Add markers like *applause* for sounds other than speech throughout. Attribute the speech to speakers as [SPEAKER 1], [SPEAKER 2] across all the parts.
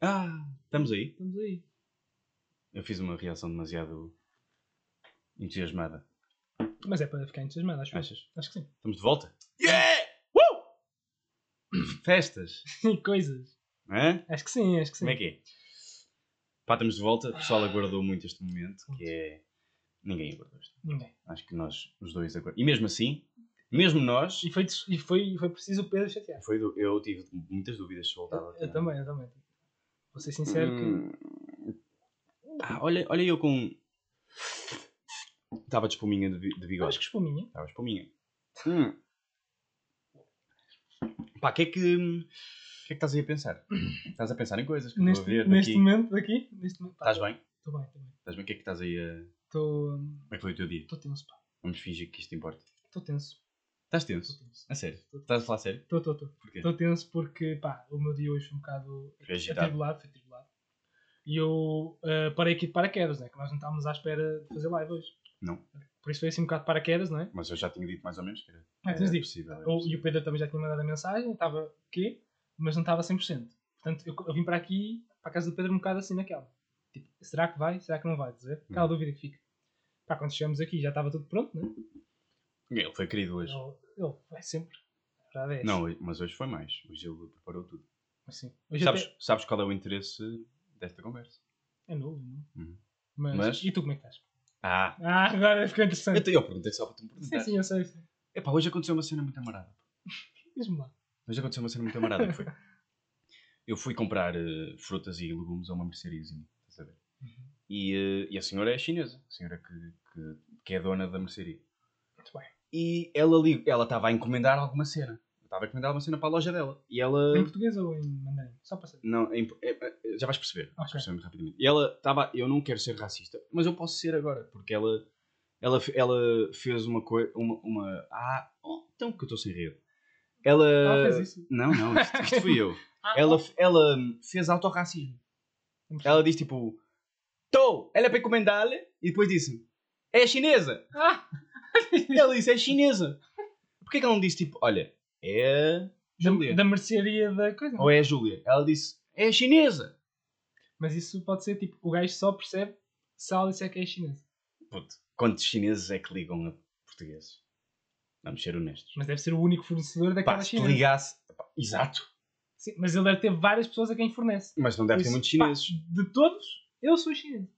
[SPEAKER 1] Ah, estamos aí.
[SPEAKER 2] Estamos aí.
[SPEAKER 1] Eu fiz uma reação demasiado entusiasmada.
[SPEAKER 2] Mas é para ficar entusiasmado, acho eu.
[SPEAKER 1] Achas?
[SPEAKER 2] Acho que sim.
[SPEAKER 1] Estamos de volta? Yeah! Uh! Festas,
[SPEAKER 2] E *laughs* coisas.
[SPEAKER 1] é?
[SPEAKER 2] Acho que sim, acho que sim.
[SPEAKER 1] Como é que é? Pá, estamos de volta. O pessoal aguardou muito este momento, que é... Ninguém aguardou este.
[SPEAKER 2] Ninguém.
[SPEAKER 1] Acho que nós, os dois, aguardamos. E mesmo assim, mesmo nós,
[SPEAKER 2] E foi, e foi, e foi preciso o Pedro chatear.
[SPEAKER 1] foi do- eu tive muitas dúvidas se voltava.
[SPEAKER 2] Eu também, eu também. Vou ser sincero que.
[SPEAKER 1] Hum. Ah, olha, olha eu com... Estava de espuminha de, de bigode.
[SPEAKER 2] acho que espuminha.
[SPEAKER 1] Estava *laughs* espuminha. Hum. Pá, o que é que... O que é que estás aí a pensar? Estás a pensar em coisas que
[SPEAKER 2] Neste,
[SPEAKER 1] ver
[SPEAKER 2] neste
[SPEAKER 1] daqui.
[SPEAKER 2] momento daqui. Neste momento.
[SPEAKER 1] Estás bem?
[SPEAKER 2] Estou bem, estou bem.
[SPEAKER 1] Estás bem? O que é que estás aí a...
[SPEAKER 2] Estou.
[SPEAKER 1] Como é que foi o teu dia?
[SPEAKER 2] Estou tenso, pá.
[SPEAKER 1] Vamos fingir que isto importa.
[SPEAKER 2] Estou tenso.
[SPEAKER 1] Estás tenso? A sério? Estás a falar a sério?
[SPEAKER 2] Estou, estou, estou.
[SPEAKER 1] Porquê?
[SPEAKER 2] Estou tenso porque, pá, o meu dia hoje foi um bocado
[SPEAKER 1] agitado.
[SPEAKER 2] atribulado, foi atribulado. E eu eh, parei aqui de paraquedas, né? Que nós não estávamos à espera de fazer live hoje.
[SPEAKER 1] Não.
[SPEAKER 2] Por isso foi assim um bocado de paraquedas, não é?
[SPEAKER 1] Mas eu já tinha dito mais ou menos que era,
[SPEAKER 2] Ah,
[SPEAKER 1] era
[SPEAKER 2] dito.
[SPEAKER 1] possível. era
[SPEAKER 2] O-
[SPEAKER 1] possível.
[SPEAKER 2] e o Pedro também já tinha mandado a mensagem, estava o quê? Mas não estava a 100%. Portanto, eu, eu vim para aqui, para a casa do Pedro, um bocado assim naquela. Tipo, será que vai? Será que não vai? Dizer? Aquela
[SPEAKER 1] Hum.
[SPEAKER 2] dúvida que fica. Pá, quando chegamos aqui já estava tudo pronto, né?
[SPEAKER 1] Ele foi querido hoje.
[SPEAKER 2] Ele, ele vai sempre. A verdade é essa.
[SPEAKER 1] Não, mas hoje foi mais. Hoje ele preparou tudo.
[SPEAKER 2] Sim. Hoje
[SPEAKER 1] Sabes,
[SPEAKER 2] até
[SPEAKER 1] sabes qual é o interesse desta conversa?
[SPEAKER 2] é novo, não?
[SPEAKER 1] Uhum.
[SPEAKER 2] Mas,
[SPEAKER 1] Mas-
[SPEAKER 2] E tu como é que estás?
[SPEAKER 1] Ah!
[SPEAKER 2] Ah, agora ficou interessante.
[SPEAKER 1] Eu, eu perguntei só para tu me
[SPEAKER 2] Sim,
[SPEAKER 1] perguntar.
[SPEAKER 2] sim, eu sei. sei.
[SPEAKER 1] Epá, hoje aconteceu uma cena muito amarada. *laughs*
[SPEAKER 2] Diz-me lá.
[SPEAKER 1] Hoje aconteceu uma cena muito amarada. que foi. Eu fui comprar eh, frutas e legumes a uma merceariazinha. Estás a ver?
[SPEAKER 2] Uhum.
[SPEAKER 1] E, eh, e a senhora é chinesa. A senhora que, que, que é dona da mercearia. E ela ali, ela estava a encomendar alguma cena. Estava a encomendar alguma cena para a loja dela. E ela.
[SPEAKER 2] Em português ou em mandarim? Só para saber.
[SPEAKER 1] Não, em- é- é- já vais perceber. Vais
[SPEAKER 2] Ok.
[SPEAKER 1] perceber muito rapidamente. E ela estava. Eu não quero ser racista, mas eu posso ser agora, porque ela. Ela, ela fez uma coisa. Uma, uma. Ah, oh, então que eu estou sem rede. Ela.
[SPEAKER 2] Ela fez isso?
[SPEAKER 1] Não, não, isto, isto fui eu. *laughs*
[SPEAKER 2] Ah,
[SPEAKER 1] ela, ela fez autorracismo. Ela disse tipo. Tô, ela é para encomendar-lhe. E depois disse: É chinesa.
[SPEAKER 2] Ah! *laughs*
[SPEAKER 1] Ela disse: É chinesa. Porquê que ela não disse tipo: Olha, é. Júlia.
[SPEAKER 2] da, da mercearia da coisa.
[SPEAKER 1] Ou é a Júlia? Ela disse: É chinesa.
[SPEAKER 2] Mas isso pode ser tipo, o gajo só percebe se ela disser que é chinesa.
[SPEAKER 1] Puto, quantos chineses é que ligam a portugueses? Vamos ser honestos.
[SPEAKER 2] Mas deve ser o único fornecedor daquela
[SPEAKER 1] Pá, se te
[SPEAKER 2] chinesa.
[SPEAKER 1] ligasse. Pá, Exato.
[SPEAKER 2] Sim, mas ele deve ter várias pessoas a quem fornece.
[SPEAKER 1] Mas não deve
[SPEAKER 2] Por
[SPEAKER 1] ter
[SPEAKER 2] isso,
[SPEAKER 1] muitos chineses.
[SPEAKER 2] pá, de todos, eu sou chinês.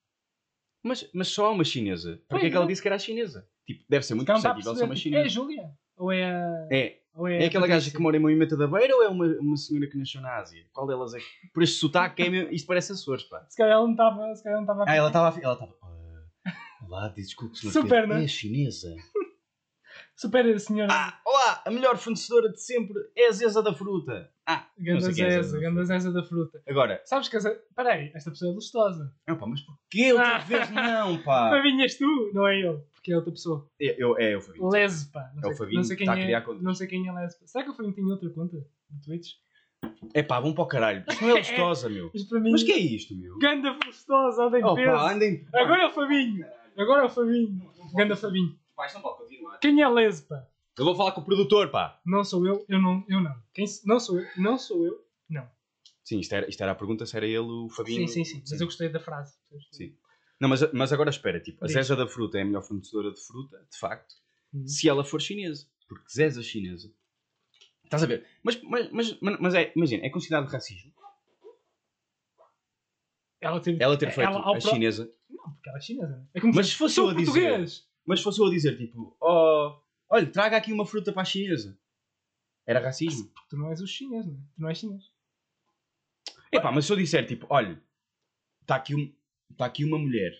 [SPEAKER 1] Mas, mas só há uma chinesa. Porquê é que ela
[SPEAKER 2] é.
[SPEAKER 1] disse que era chinesa? Tipo, deve ser muito perceptível ser uma
[SPEAKER 2] tipo, é a
[SPEAKER 1] chinesa.
[SPEAKER 2] Júlia? Ou é a.
[SPEAKER 1] É,
[SPEAKER 2] Ou
[SPEAKER 1] é aquela gaja que mora em Moimenta da Beira ou é uma, uma senhora que nasceu na Ásia? Qual delas é? que- Por este sotaque, é mesmo- isto parece Açores, pá.
[SPEAKER 2] Se calhar ela não estava. Se calhar não estava
[SPEAKER 1] Ah, ela estava. Ela estava. "Ah, Olá, desculpe, senhor
[SPEAKER 2] Super,
[SPEAKER 1] Pedro,
[SPEAKER 2] né?
[SPEAKER 1] É chinesa.
[SPEAKER 2] Super a senhora.
[SPEAKER 1] Ah, olá, a melhor fornecedora de sempre é a Zeza da Fruta. Ah, não
[SPEAKER 2] Ganda
[SPEAKER 1] é a Zeza
[SPEAKER 2] Zeza,
[SPEAKER 1] da
[SPEAKER 2] Ganda Zeza da fruta.
[SPEAKER 1] Agora,
[SPEAKER 2] Sabes que essa. Peraí, esta pessoa é lustosa.
[SPEAKER 1] não, pá, mas porquê outra
[SPEAKER 2] Ah.
[SPEAKER 1] vez não, pá? *laughs*
[SPEAKER 2] Favinhas tu, não é ele, porque é outra pessoa.
[SPEAKER 1] Eu, eu, é, eu Fabinho.
[SPEAKER 2] Lesbe, pá. Não
[SPEAKER 1] É
[SPEAKER 2] sei,
[SPEAKER 1] Fabinho
[SPEAKER 2] não sei
[SPEAKER 1] que
[SPEAKER 2] quem
[SPEAKER 1] está a
[SPEAKER 2] é,
[SPEAKER 1] criar contas.
[SPEAKER 2] Não sei quem é Lesbe. Será que o Fabinho tem outra conta no Twitch?
[SPEAKER 1] É pá, vão para o caralho. Isto não é *laughs* gostosa, meu.
[SPEAKER 2] Mas para mim.
[SPEAKER 1] Mas que é isto, meu?
[SPEAKER 2] Ganda lustosa, odeio
[SPEAKER 1] Oh,
[SPEAKER 2] peso.
[SPEAKER 1] pá, andem.
[SPEAKER 2] Agora é o Fabinho. Agora é o Fabinho. Ganda Fabinho.
[SPEAKER 1] Não pode continuar.
[SPEAKER 2] Quem é Lesbe, pá?
[SPEAKER 1] Eu vou falar com o produtor, pá.
[SPEAKER 2] Não sou eu, eu não. Eu não. Quem, não sou eu, não sou eu. Não.
[SPEAKER 1] Sim, isto era, isto era a pergunta se era ele o Fabinho.
[SPEAKER 2] Sim, sim, sim. Mas eu gostei da frase.
[SPEAKER 1] Sim. Não, mas, mas agora espera, tipo, a
[SPEAKER 2] Diz.
[SPEAKER 1] Zeza da Fruta é a melhor fornecedora de fruta, de facto,
[SPEAKER 2] Hum.
[SPEAKER 1] se ela for chinesa. Porque Zeza chinesa. Estás a ver? Mas, mas, mas, mas é, imagina, é considerado racismo.
[SPEAKER 2] Ela ter,
[SPEAKER 1] Ela ter feito
[SPEAKER 2] ela
[SPEAKER 1] a
[SPEAKER 2] pró-
[SPEAKER 1] chinesa.
[SPEAKER 2] Não, porque ela é chinesa. né? É como
[SPEAKER 1] Mas se fosse eu a dizer-
[SPEAKER 2] português.
[SPEAKER 1] Mas se fosse eu a dizer, tipo, oh, olha, traga aqui uma fruta para a chinesa. Era racismo.
[SPEAKER 2] Tu não és o chinês, não é? Tu não és chinês.
[SPEAKER 1] Epá, mas se eu disser, tipo, olha, está aqui, um, tá aqui uma mulher.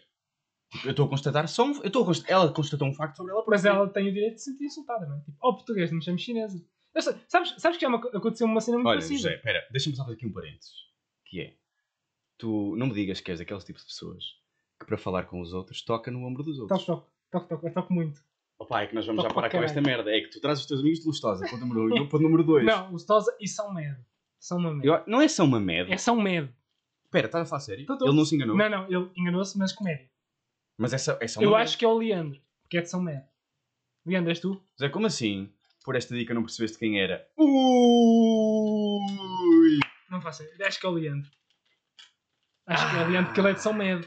[SPEAKER 1] Tipo, eu estou a constatar só um, eu estou a const- Ela constatou um facto sobre ela.
[SPEAKER 2] Mas ela tem o direito de se sentir insultada, não é? Tipo, oh, português, não me chames chinesa. Eu sei- sabes, sabes que já aconteceu uma cena muito
[SPEAKER 1] Olha,
[SPEAKER 2] parecida?
[SPEAKER 1] José, espera, deixa-me só fazer aqui um parênteses. Que é, tu não me digas que és daqueles tipos de pessoas que para falar com os outros toca no ombro dos outros.
[SPEAKER 2] Toque, toque, toque, toque, eu toco muito.
[SPEAKER 1] Opa, é que nós vamos
[SPEAKER 2] Toca
[SPEAKER 1] já parar
[SPEAKER 2] para
[SPEAKER 1] com esta merda. É que tu trazes os teus amigos de Lustosa, ponto número 1 um, e eu ponto número 2.
[SPEAKER 2] Não, o Stosa e São Medo. São uma medo.
[SPEAKER 1] não é só uma merda.
[SPEAKER 2] É São Medo.
[SPEAKER 1] Espera, estás a falar sério?
[SPEAKER 2] Tô, tô.
[SPEAKER 1] Ele não se enganou.
[SPEAKER 2] Não, não, ele enganou-se, mas comédia.
[SPEAKER 1] Mas essa, essa é
[SPEAKER 2] Eu acho que é o Leandro, porque é de São Medo. Leandro, és tu?
[SPEAKER 1] Zé, como assim? Por esta dica não percebeste quem era? Ui!
[SPEAKER 2] Não faço ideia. Acho que é o Leandro. Acho que é Leandro, porque ele é de São Medo.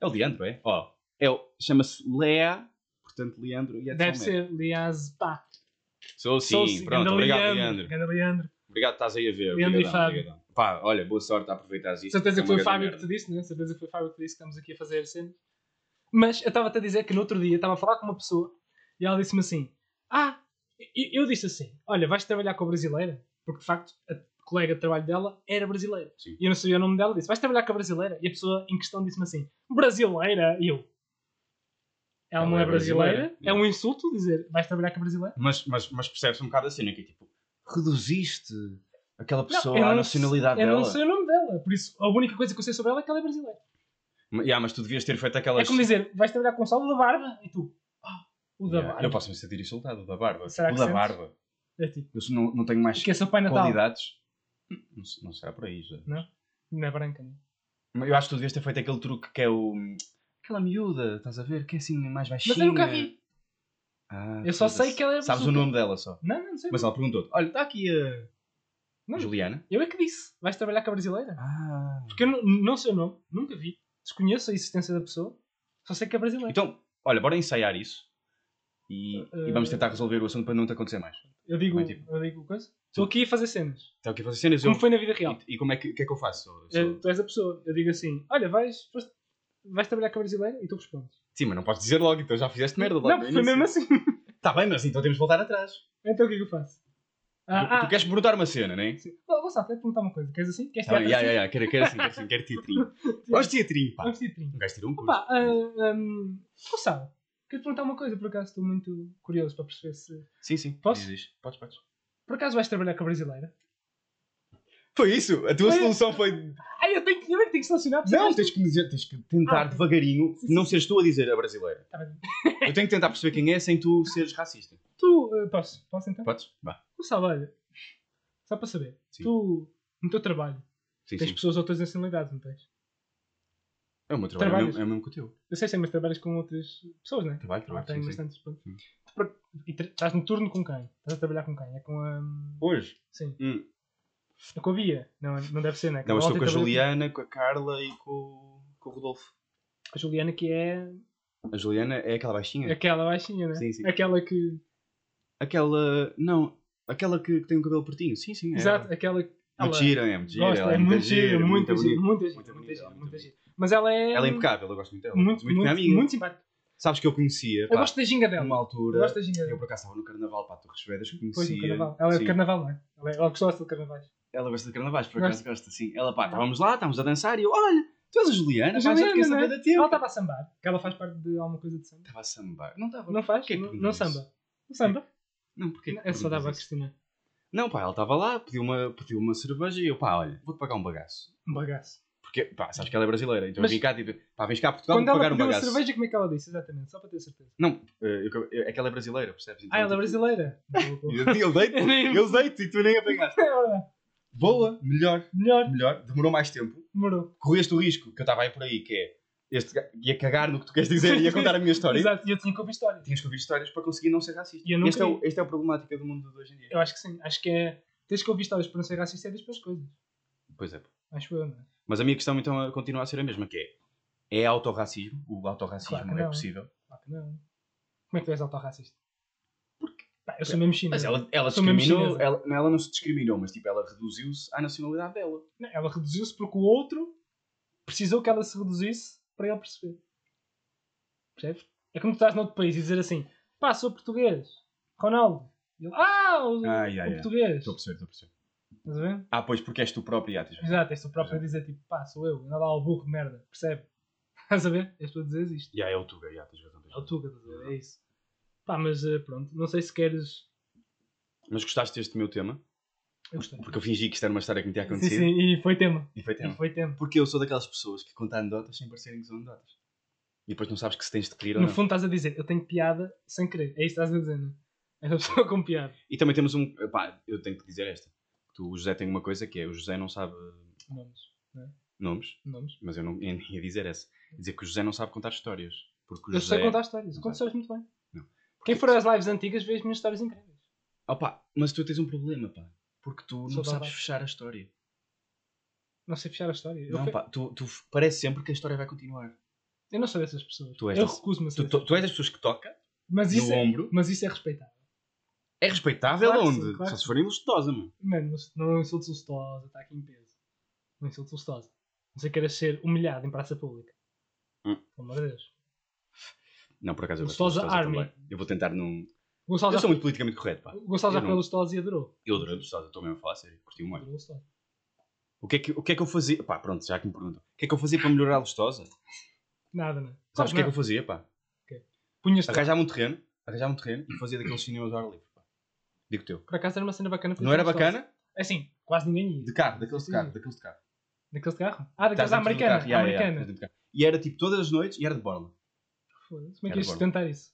[SPEAKER 1] É o Leandro, é? Ó, é o- chama-se Lea, portanto Leandro e é de
[SPEAKER 2] Deve
[SPEAKER 1] São Médio.
[SPEAKER 2] ser Liaz Pá.
[SPEAKER 1] Sou sim, pronto, obrigado Leandro.
[SPEAKER 2] Ganda Leandro.
[SPEAKER 1] Obrigado estás aí a ver.
[SPEAKER 2] Leandro e
[SPEAKER 1] Obrigadão,
[SPEAKER 2] Fábio.
[SPEAKER 1] obrigadão. Pá, olha, boa sorte a aproveitar isso.
[SPEAKER 2] Certeza
[SPEAKER 1] É
[SPEAKER 2] que foi o Fábio que te disse, né? Certeza que foi o Fábio que te disse que estamos aqui a fazer cena. Mas eu estava-te a dizer que no outro dia estava a falar com uma pessoa e ela disse-me assim: Ah, e- eu disse assim: Olha, vais trabalhar com a brasileira? Porque de facto a colega de trabalho dela era brasileira.
[SPEAKER 1] Sim.
[SPEAKER 2] E eu não sabia o nome dela. Disse: Vais trabalhar com a brasileira? E a pessoa em questão disse-me assim: Brasileira? E eu. Ela,
[SPEAKER 1] Ela
[SPEAKER 2] não
[SPEAKER 1] é
[SPEAKER 2] é brasileira.
[SPEAKER 1] brasileira.
[SPEAKER 2] É um insulto dizer: Vais trabalhar com a brasileira?
[SPEAKER 1] Mas, mas, mas percebes um bocado assim, né? Que é tipo, reduziste aquela
[SPEAKER 2] Não,
[SPEAKER 1] pessoa
[SPEAKER 2] eu não
[SPEAKER 1] nacionalidade
[SPEAKER 2] Eu
[SPEAKER 1] dela.
[SPEAKER 2] não sei o nome dela. Por isso, a única coisa que eu sei sobre ela é que ela é brasileira.
[SPEAKER 1] Mas, yeah, mas tu devias ter feito aquelas.
[SPEAKER 2] É como dizer: Vais trabalhar com o Salvo da Barba? E tu. Ah, o da
[SPEAKER 1] Yeah,
[SPEAKER 2] Barba.
[SPEAKER 1] Eu posso me sentir insultado, o da barba.
[SPEAKER 2] Será
[SPEAKER 1] o
[SPEAKER 2] que
[SPEAKER 1] da
[SPEAKER 2] sentes?
[SPEAKER 1] barba.
[SPEAKER 2] É tipo.
[SPEAKER 1] Eu não, não tenho mais
[SPEAKER 2] Que é seu Pai Natal.
[SPEAKER 1] qualidades. Não, não será por aí já.
[SPEAKER 2] Não é branca, né?
[SPEAKER 1] Mas Eu acho que tu devias ter feito aquele truque que é o. Aquela miúda, estás a ver? Que é assim mais baixinha.
[SPEAKER 2] Mas eu nunca vi.
[SPEAKER 1] Ah,
[SPEAKER 2] Eu só sei que ela é
[SPEAKER 1] Sabes o nome dela só.
[SPEAKER 2] Não, não, não sei.
[SPEAKER 1] Mas ela perguntou-te: Olha, está aqui a.
[SPEAKER 2] Não.
[SPEAKER 1] Juliana.
[SPEAKER 2] Eu é que disse. Vais trabalhar com a brasileira?
[SPEAKER 1] Ah.
[SPEAKER 2] Porque eu não, não sei o nome. Nunca vi. Desconheço a existência da pessoa. Só sei que é brasileira.
[SPEAKER 1] Então, olha, bora ensaiar isso. E, e vamos tentar resolver o assunto para não te acontecer mais.
[SPEAKER 2] eu digo,
[SPEAKER 1] é tipo-
[SPEAKER 2] eu digo coisa. Estou aqui a fazer cenas.
[SPEAKER 1] Então, aqui fazer cenas. Eu...
[SPEAKER 2] Como foi na vida real.
[SPEAKER 1] E, e como é que, que é que eu faço? Sou-
[SPEAKER 2] Eh, Tu és a pessoa. Eu digo assim: Olha, vais, vais trabalhar com a brasileira? E tu respondes.
[SPEAKER 1] Sim, mas não podes dizer logo, então já fizeste merda logo.
[SPEAKER 2] não, foi mesmo assim.
[SPEAKER 1] Está bem, mas então temos de voltar atrás.
[SPEAKER 2] então o que é que eu faço?
[SPEAKER 1] Tu,
[SPEAKER 2] Ah,
[SPEAKER 1] tu
[SPEAKER 2] ah,
[SPEAKER 1] queres perguntar uma cena, não é?
[SPEAKER 2] sim. Oh, Gonçalo, quero perguntar uma coisa. Queres assim? Queres
[SPEAKER 1] Ah,
[SPEAKER 2] teatro
[SPEAKER 1] ya,
[SPEAKER 2] assim?
[SPEAKER 1] ya, Quero, quero assim, quero assim, quero teatrinho. *laughs* Gosto de teatrinho, pá.
[SPEAKER 2] Vamos ter 30.
[SPEAKER 1] Um gajo um curso.
[SPEAKER 2] Opa, ah, um, Gonçalo, quero te perguntar uma coisa, por acaso estou muito curioso para perceber se.
[SPEAKER 1] Sim, sim.
[SPEAKER 2] Posso?
[SPEAKER 1] Podes, podes.
[SPEAKER 2] Por acaso vais trabalhar com a brasileira?
[SPEAKER 1] Foi isso? A tua
[SPEAKER 2] Foi.
[SPEAKER 1] solução foi.
[SPEAKER 2] Ai, eu tenho que, eu é tenho que selecionar
[SPEAKER 1] Não, tens que, dizer, tens que tentar
[SPEAKER 2] Ah,
[SPEAKER 1] devagarinho
[SPEAKER 2] sim, sim.
[SPEAKER 1] não seres tu a dizer a brasileira.
[SPEAKER 2] Tá.
[SPEAKER 1] Eu tenho que tentar perceber quem é sem tu seres racista.
[SPEAKER 2] Tu, ah, posso? Posso então?
[SPEAKER 1] Podes? Vá.
[SPEAKER 2] Gonçalo, olha, só para saber,
[SPEAKER 1] Sim.
[SPEAKER 2] tu, no teu trabalho,
[SPEAKER 1] Sim,
[SPEAKER 2] tens
[SPEAKER 1] sim.
[SPEAKER 2] pessoas de outras nacionalidades, não tens?
[SPEAKER 1] É o meu trabalho, é o
[SPEAKER 2] Trabalhas?
[SPEAKER 1] mesmo, é o mesmo que o teu.
[SPEAKER 2] Eu sei, sei, mas trabalhas com outras pessoas, não é?
[SPEAKER 1] Trabalho,
[SPEAKER 2] Ah,
[SPEAKER 1] trabalho.
[SPEAKER 2] tenho
[SPEAKER 1] sim, sim.
[SPEAKER 2] bastantes.
[SPEAKER 1] Sim.
[SPEAKER 2] Por- E estás no turno com quem? Estás a trabalhar com quem? É com a.
[SPEAKER 1] Hoje?
[SPEAKER 2] Sim.
[SPEAKER 1] Hum.
[SPEAKER 2] É com a Bia. Não, não deve ser, não é?
[SPEAKER 1] Não, eu estou com a Juliana, com a Carla e com, com o Rodolfo.
[SPEAKER 2] A Juliana que é
[SPEAKER 1] A Juliana é aquela baixinha?
[SPEAKER 2] aquela baixinha, né?
[SPEAKER 1] Sim, sim.
[SPEAKER 2] Aquela que.
[SPEAKER 1] Aquela. Não, aquela que, que tem o cabelo curtinho. Sim, sim. É
[SPEAKER 2] Exato,
[SPEAKER 1] ela.
[SPEAKER 2] aquela que.
[SPEAKER 1] Muito
[SPEAKER 2] ela
[SPEAKER 1] gira, é muito gira.
[SPEAKER 2] Gosta,
[SPEAKER 1] ela
[SPEAKER 2] é muito
[SPEAKER 1] gira,
[SPEAKER 2] muito gira, muito gira,
[SPEAKER 1] Muito
[SPEAKER 2] muito gira,
[SPEAKER 1] muito
[SPEAKER 2] muito. Mas ela é.
[SPEAKER 1] Ela é impecável, eu gosto muito dela.
[SPEAKER 2] Muito, muito,
[SPEAKER 1] amiga.
[SPEAKER 2] muito simpática.
[SPEAKER 1] Sabes que eu conhecia,
[SPEAKER 2] Eu
[SPEAKER 1] pá,
[SPEAKER 2] gosto da ginga dela.
[SPEAKER 1] numa
[SPEAKER 2] Eu
[SPEAKER 1] altura.
[SPEAKER 2] gosto da ginga
[SPEAKER 1] Eu
[SPEAKER 2] dela.
[SPEAKER 1] por acaso estava no carnaval, pá, Torres Vedras, conhecia.
[SPEAKER 2] Pois, no carnaval. Ela é de carnaval, não é? Ela, é- ela gosta de carnavais.
[SPEAKER 1] Ela gosta de carnavais, por acaso gosta, sim. Ela, pá, estávamos lá, estávamos a dançar e eu, olha, tu és a Juliana, já fiquei a
[SPEAKER 2] não é?
[SPEAKER 1] saber da tempo.
[SPEAKER 2] Ela estava a sambar, que ela faz parte de alguma coisa de samba.
[SPEAKER 1] Estava a sambar. Não estava.
[SPEAKER 2] Não faz?
[SPEAKER 1] Que
[SPEAKER 2] não, samba. Não samba?
[SPEAKER 1] Não, porque
[SPEAKER 2] É só dava a Cristina.
[SPEAKER 1] Não, pá, ela estava lá, pediu uma, pediu uma cerveja e eu, pá, olha, vou-te pagar um bagaço.
[SPEAKER 2] Um bagaço.
[SPEAKER 1] Porque, pá, sabes que ela é brasileira, então
[SPEAKER 2] Mas-
[SPEAKER 1] eu vim cá, tipo, pá, vens cá a Portugal,
[SPEAKER 2] Quando
[SPEAKER 1] vou
[SPEAKER 2] ela
[SPEAKER 1] pagar um
[SPEAKER 2] pediu a
[SPEAKER 1] bagaço.
[SPEAKER 2] cerveja, como é que ela disse? Exatamente, só para ter certeza.
[SPEAKER 1] Não, eh, eu- eu- é que ela é brasileira, percebes? Então,
[SPEAKER 2] Ah, ela é
[SPEAKER 1] tipo,
[SPEAKER 2] brasileira. *laughs*
[SPEAKER 1] Eu, eu deito, *laughs* eu deito e tu nem apanhaste. *laughs*
[SPEAKER 2] É verdade.
[SPEAKER 1] Boa, melhor,
[SPEAKER 2] Melhor,
[SPEAKER 1] melhor, demorou mais tempo.
[SPEAKER 2] demorou.
[SPEAKER 1] Correste o risco que eu estava aí por aí, que é, este ia cagar no que tu queres dizer, ia *laughs* contar a minha história.
[SPEAKER 2] Exato, e eu tinha que ouvir história.
[SPEAKER 1] Tinhas que ouvir histórias para conseguir não ser racista.
[SPEAKER 2] E
[SPEAKER 1] este, é o, este é a problemática do mundo de hoje em dia.
[SPEAKER 2] Eu acho que sim. Acho que é. Tens que ouvir histórias para não ser racista e depois coisas.
[SPEAKER 1] Pois é.
[SPEAKER 2] Acho eu, não é?
[SPEAKER 1] Mas a minha questão então continua a ser a mesma, que é, é autorracismo, o autorracismo
[SPEAKER 2] Claro
[SPEAKER 1] é possível.
[SPEAKER 2] Claro que não. Como é que tu és autorracista? Eu sou mesmo chinês.
[SPEAKER 1] Mas ela, ela
[SPEAKER 2] Sou
[SPEAKER 1] discriminou, ela, não, ela não se discriminou, mas tipo, ela reduziu-se à nacionalidade dela.
[SPEAKER 2] Não, ela reduziu-se porque o outro precisou que ela se reduzisse para ele perceber. Percebes? É como tu estás noutro país e dizer assim: pá, sou português, Ronaldo. E ele, ah, o,
[SPEAKER 1] Ah, yeah,
[SPEAKER 2] o
[SPEAKER 1] yeah.
[SPEAKER 2] português.
[SPEAKER 1] Estou a perceber, estou a perceber.
[SPEAKER 2] Estás a ver?
[SPEAKER 1] Ah, pois, porque és tu próprio, já.
[SPEAKER 2] Exato, és tu próprio a dizer tipo, pá, sou eu, anda lá ao burro de merda, percebe? *laughs* Estás a ver? És tu a dizer isto.
[SPEAKER 1] Já, é o Tuga, já, tens razão.
[SPEAKER 2] É o. Tuga, estás a ver? É isso. Pá, mas eh, pronto, não sei se queres.
[SPEAKER 1] Mas gostaste deste meu tema?
[SPEAKER 2] Eu gostei.
[SPEAKER 1] Porque eu fingi que isto era uma história que me tinha
[SPEAKER 2] Sim,
[SPEAKER 1] acontecido.
[SPEAKER 2] sim, e foi tema.
[SPEAKER 1] E foi
[SPEAKER 2] E
[SPEAKER 1] tema.
[SPEAKER 2] foi tema.
[SPEAKER 1] Porque eu sou daquelas pessoas que contam anedotas sem parecerem que são anedotas. E depois não sabes que se tens de rir ou
[SPEAKER 2] No
[SPEAKER 1] não.
[SPEAKER 2] fundo estás a dizer, eu tenho piada sem querer. É isso que estás a dizer, não é? És uma pessoa com piada.
[SPEAKER 1] E também temos um. Pá, eu tenho que dizer esta. Tu, o José tem uma coisa que é: o José não sabe
[SPEAKER 2] Nomes.
[SPEAKER 1] nomes,
[SPEAKER 2] Nomes.
[SPEAKER 1] mas eu não eu ia dizer essa. Dizer que o José não sabe contar histórias. Porque o
[SPEAKER 2] Eu
[SPEAKER 1] José.
[SPEAKER 2] sei contar histórias.
[SPEAKER 1] Sabe.
[SPEAKER 2] histórias muito bem. Quem for às lives antigas vê as minhas histórias incríveis.
[SPEAKER 1] Opa, mas tu tens um problema, pá. Porque tu não sabes fechar a história.
[SPEAKER 2] Não sei fechar a história. Eu,
[SPEAKER 1] Não,
[SPEAKER 2] fe-
[SPEAKER 1] pá, tu, tu parece sempre que a história vai continuar.
[SPEAKER 2] eu não sou dessas pessoas.
[SPEAKER 1] Tu és
[SPEAKER 2] eu recuso-me a ser
[SPEAKER 1] Tu, tu, tu és das pessoas que toca
[SPEAKER 2] Mas isso,
[SPEAKER 1] no
[SPEAKER 2] é,
[SPEAKER 1] ombro.
[SPEAKER 2] mas isso é respeitável.
[SPEAKER 1] É respeitável
[SPEAKER 2] Claro que
[SPEAKER 1] onde?
[SPEAKER 2] sim, claro
[SPEAKER 1] Só
[SPEAKER 2] que
[SPEAKER 1] se for ilustosa, mano.
[SPEAKER 2] Mano, não, não insultes o Stosa, está aqui em peso. Não insultes o Stosa. Não sei queiras ser humilhado em praça pública.
[SPEAKER 1] Hum.
[SPEAKER 2] Pelo amor de Deus.
[SPEAKER 1] Não, por acaso eu gosto do
[SPEAKER 2] Stosa
[SPEAKER 1] Stosa
[SPEAKER 2] Army.
[SPEAKER 1] também. Eu vou tentar não.
[SPEAKER 2] Gonçalo
[SPEAKER 1] Eu
[SPEAKER 2] já,
[SPEAKER 1] sou muito politicamente correto, pá.
[SPEAKER 2] o Gonçalo já
[SPEAKER 1] eu
[SPEAKER 2] foi
[SPEAKER 1] não-
[SPEAKER 2] pelo Stosa e adorou.
[SPEAKER 1] Eu adorei o Stosa, estou mesmo a falar sério. Curti muito.
[SPEAKER 2] Adorou o
[SPEAKER 1] que, é que, o que é que eu fazia? Pá, pronto, já que me perguntam. O que é que eu fazia para melhorar a Lustosa?
[SPEAKER 2] Nada, né?
[SPEAKER 1] Sabes o que é que eu
[SPEAKER 2] Não.
[SPEAKER 1] fazia, pá?
[SPEAKER 2] Punhas
[SPEAKER 1] Arranjava um terreno, arranjava um terreno e fazia daqueles cinemas ao ar livre, pá. Digo teu.
[SPEAKER 2] Por acaso era uma cena bacana.
[SPEAKER 1] Não era bacana?
[SPEAKER 2] É assim, quase ninguém ia.
[SPEAKER 1] De carro, daqueles de carro, daqueles de carro.
[SPEAKER 2] Daqueles de carro? Ah, daqueles
[SPEAKER 1] Estás
[SPEAKER 2] da
[SPEAKER 1] dentro do
[SPEAKER 2] americana.
[SPEAKER 1] carro, yeah, yeah,
[SPEAKER 2] americana.
[SPEAKER 1] dentro do carro. E era tipo todas as noites e era de borla.
[SPEAKER 2] Foda-se, Como é que ias
[SPEAKER 1] bom.
[SPEAKER 2] sustentar isso?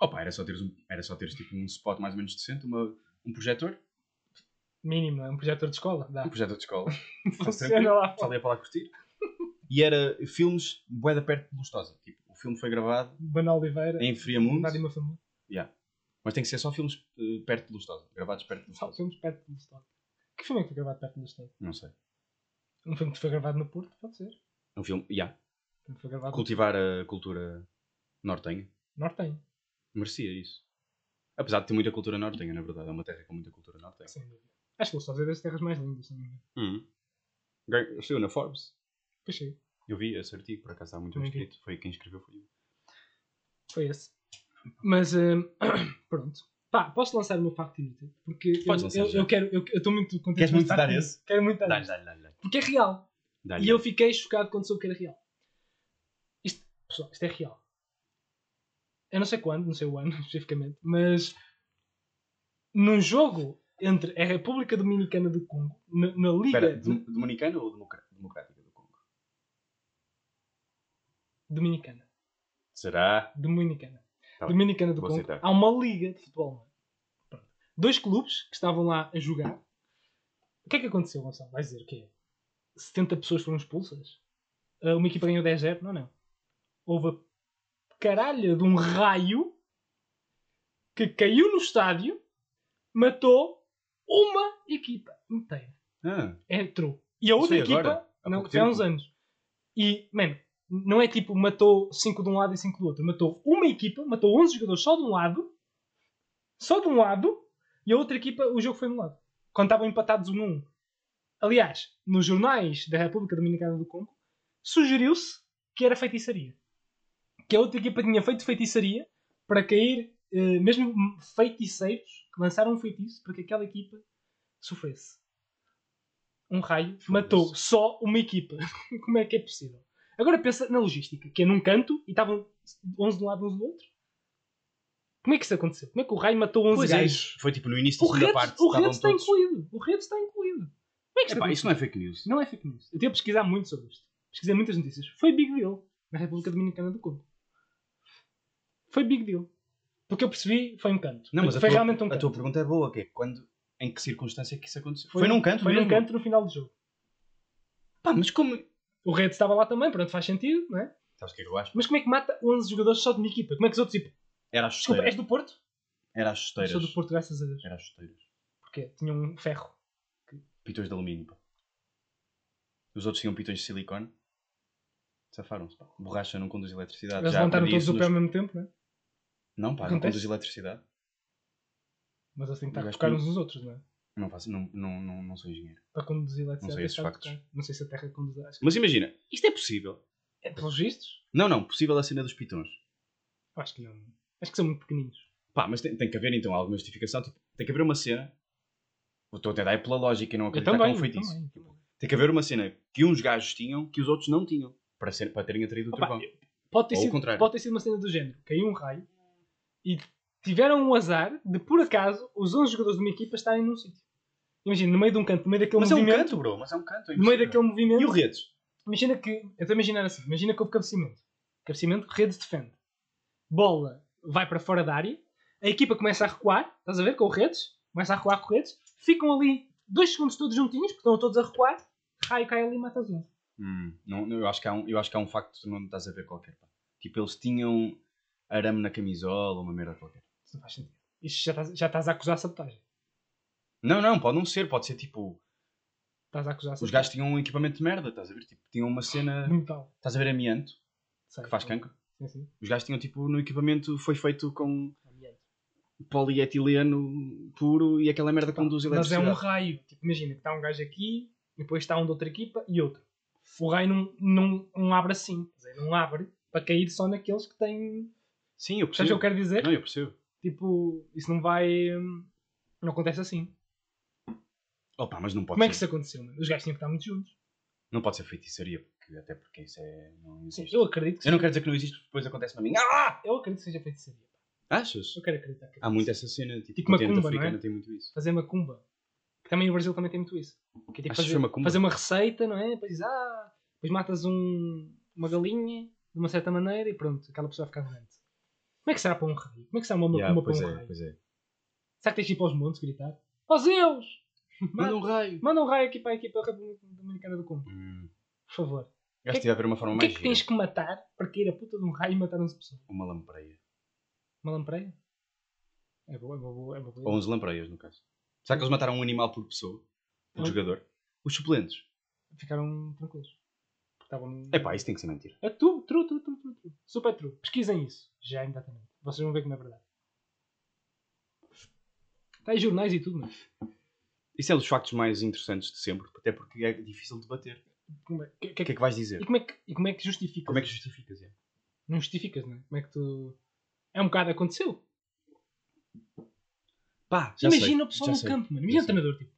[SPEAKER 1] Opa, era só teres, um, era só teres tipo um spot mais ou menos decente, uma, um projetor,
[SPEAKER 2] Mínimo, é um projetor de escola. Dá.
[SPEAKER 1] um projetor de escola. *laughs*
[SPEAKER 2] Funciona lá
[SPEAKER 1] Só ia para lá curtir. E era filmes bué da perto de Lustosa. Tipo, o filme foi gravado
[SPEAKER 2] Bana Oliveira.
[SPEAKER 1] em Friamundo.
[SPEAKER 2] Uma família.
[SPEAKER 1] Yeah. Mas tem que ser só filmes eh, perto de Lustosa. Gravados perto de
[SPEAKER 2] Só
[SPEAKER 1] Lustosa.
[SPEAKER 2] filmes perto do Estado. Que filme é que foi gravado perto do Estado?
[SPEAKER 1] Não sei.
[SPEAKER 2] Um filme que foi gravado no Porto? Pode ser.
[SPEAKER 1] É um filme, yeah.
[SPEAKER 2] Um
[SPEAKER 1] Cultivar a cultura nortenha.
[SPEAKER 2] no Nortenho.
[SPEAKER 1] Merecia isso. Apesar de ter muita cultura nortenha, na verdade. É uma terra com muita cultura nortenha.
[SPEAKER 2] Sem dúvida. Acho que o Estado é das terras mais lindas. se não me engano.
[SPEAKER 1] Uhum. Saiu na Forbes.
[SPEAKER 2] Sim.
[SPEAKER 1] Eu vi esse artigo, por acaso está muito bem escrito. Foi quem escreveu, foi eu.
[SPEAKER 2] Foi esse. Mas hum, *coughs* pronto. Pá, posso lançar o meu facto inútil? Porque
[SPEAKER 1] Podes
[SPEAKER 2] eu-
[SPEAKER 1] lançar
[SPEAKER 2] eu
[SPEAKER 1] já.
[SPEAKER 2] eu quero. Eu estou muito contente
[SPEAKER 1] Queres
[SPEAKER 2] com este
[SPEAKER 1] muito
[SPEAKER 2] facto
[SPEAKER 1] dar
[SPEAKER 2] inútil.
[SPEAKER 1] esse?
[SPEAKER 2] Quero muito dar
[SPEAKER 1] Dá-lhe,
[SPEAKER 2] esse.
[SPEAKER 1] dá-lhe, dá-lhe, dá-lhe.
[SPEAKER 2] Porque é real.
[SPEAKER 1] Dá-lhe.
[SPEAKER 2] E eu fiquei chocado quando soube que era real. Isto, pessoal, isto é real. Eu não sei quando, não sei o ano *laughs* especificamente, mas num jogo entre a República Dominicana do Congo, na, na Liga
[SPEAKER 1] Dom- Dominicana ou Democrática do Congo?
[SPEAKER 2] Dominicana.
[SPEAKER 1] Será?
[SPEAKER 2] Dominicana.
[SPEAKER 1] Tá.
[SPEAKER 2] Dominicana do
[SPEAKER 1] Vou
[SPEAKER 2] Congo.
[SPEAKER 1] aceitar.
[SPEAKER 2] Há uma liga de futebol. Pronto. Dois clubes que estavam lá a jogar. O que é que aconteceu, Gonçalo? Vais dizer o quê? 70 pessoas foram expulsas? Ah, Uma equipa ganhou 10-0? Não, não. Houve a caralha de um raio que caiu no estádio, matou uma equipa inteira.
[SPEAKER 1] Ah,
[SPEAKER 2] Entrou. E a outra equipa,
[SPEAKER 1] agora?
[SPEAKER 2] Não, foi há uns anos. E, mano, não é tipo matou 5 de um lado e 5 do outro. Matou uma equipa, matou 11 jogadores só de um lado, só de um lado, e a outra equipa, o jogo foi anulado. Quando estavam empatados um a um. Aliás, nos jornais da República Dominicana do Congo, sugeriu-se que era feitiçaria. Que a outra equipa tinha feito feitiçaria para cair, eh, mesmo feiticeiros que lançaram um feitiço para que aquela equipa sofresse. Um raio matou só uma equipa. *laughs* Como é que é possível? Agora pensa na logística, que é num canto e estavam 11 de um lado, 11 do outro. Como é que isso aconteceu? Como é que o raio matou 11
[SPEAKER 1] pois é
[SPEAKER 2] gajos?
[SPEAKER 1] isso. Foi tipo no início da segunda parte.
[SPEAKER 2] o Redes está
[SPEAKER 1] todos-
[SPEAKER 2] incluído. O Redes está incluído. Como é que
[SPEAKER 1] Epá, isso não é fake news.
[SPEAKER 2] Não é fake news. Eu tive a pesquisar muito sobre isto. Pesquisei muitas notícias. Foi big deal na República Dominicana do Congo. Foi big deal. Porque eu percebi, foi um canto.
[SPEAKER 1] Não, mas a
[SPEAKER 2] foi
[SPEAKER 1] tua,
[SPEAKER 2] realmente um
[SPEAKER 1] a
[SPEAKER 2] canto.
[SPEAKER 1] tua pergunta é boa, que é quando, em que circunstância é que isso aconteceu? Foi, num canto
[SPEAKER 2] Foi
[SPEAKER 1] mesmo?
[SPEAKER 2] num canto no final do jogo.
[SPEAKER 1] Pá, mas como...
[SPEAKER 2] O Red estava lá também, pronto, faz sentido, não é?
[SPEAKER 1] Sabes o que é que eu acho?
[SPEAKER 2] Mas como é que mata 11 jogadores só de uma equipa? Como é que os outros tipo.
[SPEAKER 1] Era às
[SPEAKER 2] Desculpa, és
[SPEAKER 1] chuteiras.
[SPEAKER 2] do Porto?
[SPEAKER 1] Era
[SPEAKER 2] Eu
[SPEAKER 1] chuteiras.
[SPEAKER 2] sou do Porto, graças a Deus.
[SPEAKER 1] Era às chuteiras.
[SPEAKER 2] Porque tinha um ferro.
[SPEAKER 1] Pitões de alumínio, pá. Os outros tinham pitões de silicone. Safaram-se, pá. Borracha não conduz eletricidade.
[SPEAKER 2] Eles
[SPEAKER 1] Já
[SPEAKER 2] levantaram todos o pé ao
[SPEAKER 1] nos-
[SPEAKER 2] mesmo tempo, não é?
[SPEAKER 1] Não, pá, não conduz eletricidade.
[SPEAKER 2] Mas eles têm que estar a tocar uns nos outros, não é?
[SPEAKER 1] Não, faço, não, não, não, não sou engenheiro.
[SPEAKER 2] Para conduzir
[SPEAKER 1] Não
[SPEAKER 2] eletricidade.
[SPEAKER 1] sei esses
[SPEAKER 2] que estar a
[SPEAKER 1] factos.
[SPEAKER 2] Não sei se a Terra conduz. Que
[SPEAKER 1] Mas imagina, isto é possível.
[SPEAKER 2] é pelos vistos.
[SPEAKER 1] Não, não, possível a cena dos pitões.
[SPEAKER 2] Acho que não. Acho que são muito pequeninos.
[SPEAKER 1] Pá, mas tem, tem que haver então alguma justificação. Tipo, tem que haver uma cena. Estou a tentar ir pela lógica e não acreditar
[SPEAKER 2] também.
[SPEAKER 1] que é um feitiço.
[SPEAKER 2] também, eu também.
[SPEAKER 1] Tem que haver uma cena que uns gajos tinham que os outros não tinham. Para, ser, para terem atraído o
[SPEAKER 2] Opa,
[SPEAKER 1] trovão.
[SPEAKER 2] Pode ter,
[SPEAKER 1] Ou
[SPEAKER 2] sido,
[SPEAKER 1] contrário.
[SPEAKER 2] pode ter sido uma cena do género. Caiu um raio e tiveram um azar de, por acaso, os 11 jogadores de uma equipa estarem num sítio. Imagina, no meio de um canto, no meio daquele
[SPEAKER 1] Mas é um
[SPEAKER 2] movimento.
[SPEAKER 1] canto, bro. Mas é um canto. é
[SPEAKER 2] no meio daquele movimento.
[SPEAKER 1] E o redes?
[SPEAKER 2] Imagina que. Eu estou a imaginar assim. Imagina que houve cabeceamento. Cabeceamento, redes defende. Bola vai para fora da área. A equipa começa a recuar. Estás a ver? Com o redes. Começa a recuar com o redes. Ficam ali dois segundos todos juntinhos, porque estão todos a recuar. Raio cai ali e mata os 11.
[SPEAKER 1] Hum, não, não, eu, acho que há um, eu acho que há um facto que tu não estás a ver qualquer. Pá. Tipo, eles tinham arame na camisola, uma merda qualquer.
[SPEAKER 2] Isso não faz sentido. Isto já estás, já estás a acusar sabotagem.
[SPEAKER 1] Não, não, pode não ser. Pode ser tipo.
[SPEAKER 2] Estás a acusar
[SPEAKER 1] Os gajos tinham um equipamento de merda, estás a ver? Tipo, tinham uma cena. *laughs*
[SPEAKER 2] de metal.
[SPEAKER 1] Estás a ver amianto,
[SPEAKER 2] Sei.
[SPEAKER 1] que faz cancro?
[SPEAKER 2] Sim, sim.
[SPEAKER 1] Os gajos tinham tipo no equipamento foi feito com
[SPEAKER 2] Amianto.
[SPEAKER 1] polietileno puro e aquela merda conduz
[SPEAKER 2] Mas é
[SPEAKER 1] eletricidade.
[SPEAKER 2] um raio. Tipo, imagina que está um gajo aqui, e depois está um de outra equipa e outro. O raio não, não, não abre assim. Quer dizer, não abre para cair só naqueles que têm.
[SPEAKER 1] Sim, eu
[SPEAKER 2] Sabes o que
[SPEAKER 1] percebo.
[SPEAKER 2] eu quero dizer?
[SPEAKER 1] Não, eu percebo.
[SPEAKER 2] Tipo, isso não vai. hum, Não acontece assim.
[SPEAKER 1] Opa, mas não pode
[SPEAKER 2] Como é que
[SPEAKER 1] ser.
[SPEAKER 2] isso aconteceu? mano? Os gajos tinham que estar muito juntos.
[SPEAKER 1] Não pode ser feitiçaria, porque até porque isso é. Não
[SPEAKER 2] Sim,
[SPEAKER 1] existe.
[SPEAKER 2] eu acredito que
[SPEAKER 1] Eu não quero dizer que não existe, porque depois acontece-me a mim. Ah!
[SPEAKER 2] eu acredito que seja feitiçaria.
[SPEAKER 1] Achas?
[SPEAKER 2] Eu quero acreditar que
[SPEAKER 1] Há muito essa cena, tipo,
[SPEAKER 2] Tipo macumba, não é?
[SPEAKER 1] africano tem muito isso.
[SPEAKER 2] fazer macumba. Que também o Brasil também tem muito isso. Que é tipo
[SPEAKER 1] Achas
[SPEAKER 2] fazer,
[SPEAKER 1] macumba?
[SPEAKER 2] fazer uma receita, não é? Depois ah, depois matas um, uma galinha de uma certa maneira e pronto, aquela pessoa vai ficar doente. Como é que será para um rei? Como é que será uma
[SPEAKER 1] Yeah,
[SPEAKER 2] para
[SPEAKER 1] pois
[SPEAKER 2] um
[SPEAKER 1] é,
[SPEAKER 2] rei?
[SPEAKER 1] pois é.
[SPEAKER 2] Será que tens de ir para os montes gritar? Ó Zeus! *laughs*
[SPEAKER 1] Manda um raio.
[SPEAKER 2] Manda um raio aqui para a equipa República Dominicana do Congo,
[SPEAKER 1] Hum.
[SPEAKER 2] por favor.
[SPEAKER 1] Acho que devia haver uma forma
[SPEAKER 2] O que é
[SPEAKER 1] mais
[SPEAKER 2] que tens que matar para cair a puta de um raio e matar 11 pessoas?
[SPEAKER 1] Uma lampreia.
[SPEAKER 2] Uma lampreia? É boa, é boa, é boa.
[SPEAKER 1] Ou 11 lampreias, no caso. Será que eles mataram um animal por pessoa? Por
[SPEAKER 2] Hum.
[SPEAKER 1] jogador? Os suplentes.
[SPEAKER 2] Ficaram tranquilos. Estavam...
[SPEAKER 1] Epá, isso tem que ser mentira.
[SPEAKER 2] É tu, true, true, true, true, true. Super true. Pesquisem isso. Já imediatamente. Vocês vão ver como é verdade. Está em jornais e tudo, mas
[SPEAKER 1] Isso é dos factos mais interessantes de sempre, até porque é difícil de debater.
[SPEAKER 2] como é, que,
[SPEAKER 1] O que é que vais dizer?
[SPEAKER 2] e, como é que, e como é que justificas?
[SPEAKER 1] Como é que justificas? É?
[SPEAKER 2] Não justificas, não é? Como é que tu. É um bocado aconteceu.
[SPEAKER 1] Pá, já
[SPEAKER 2] Imagina
[SPEAKER 1] sei,
[SPEAKER 2] o pessoal no
[SPEAKER 1] sei,
[SPEAKER 2] campo, mano. Imagina o treinador, tipo.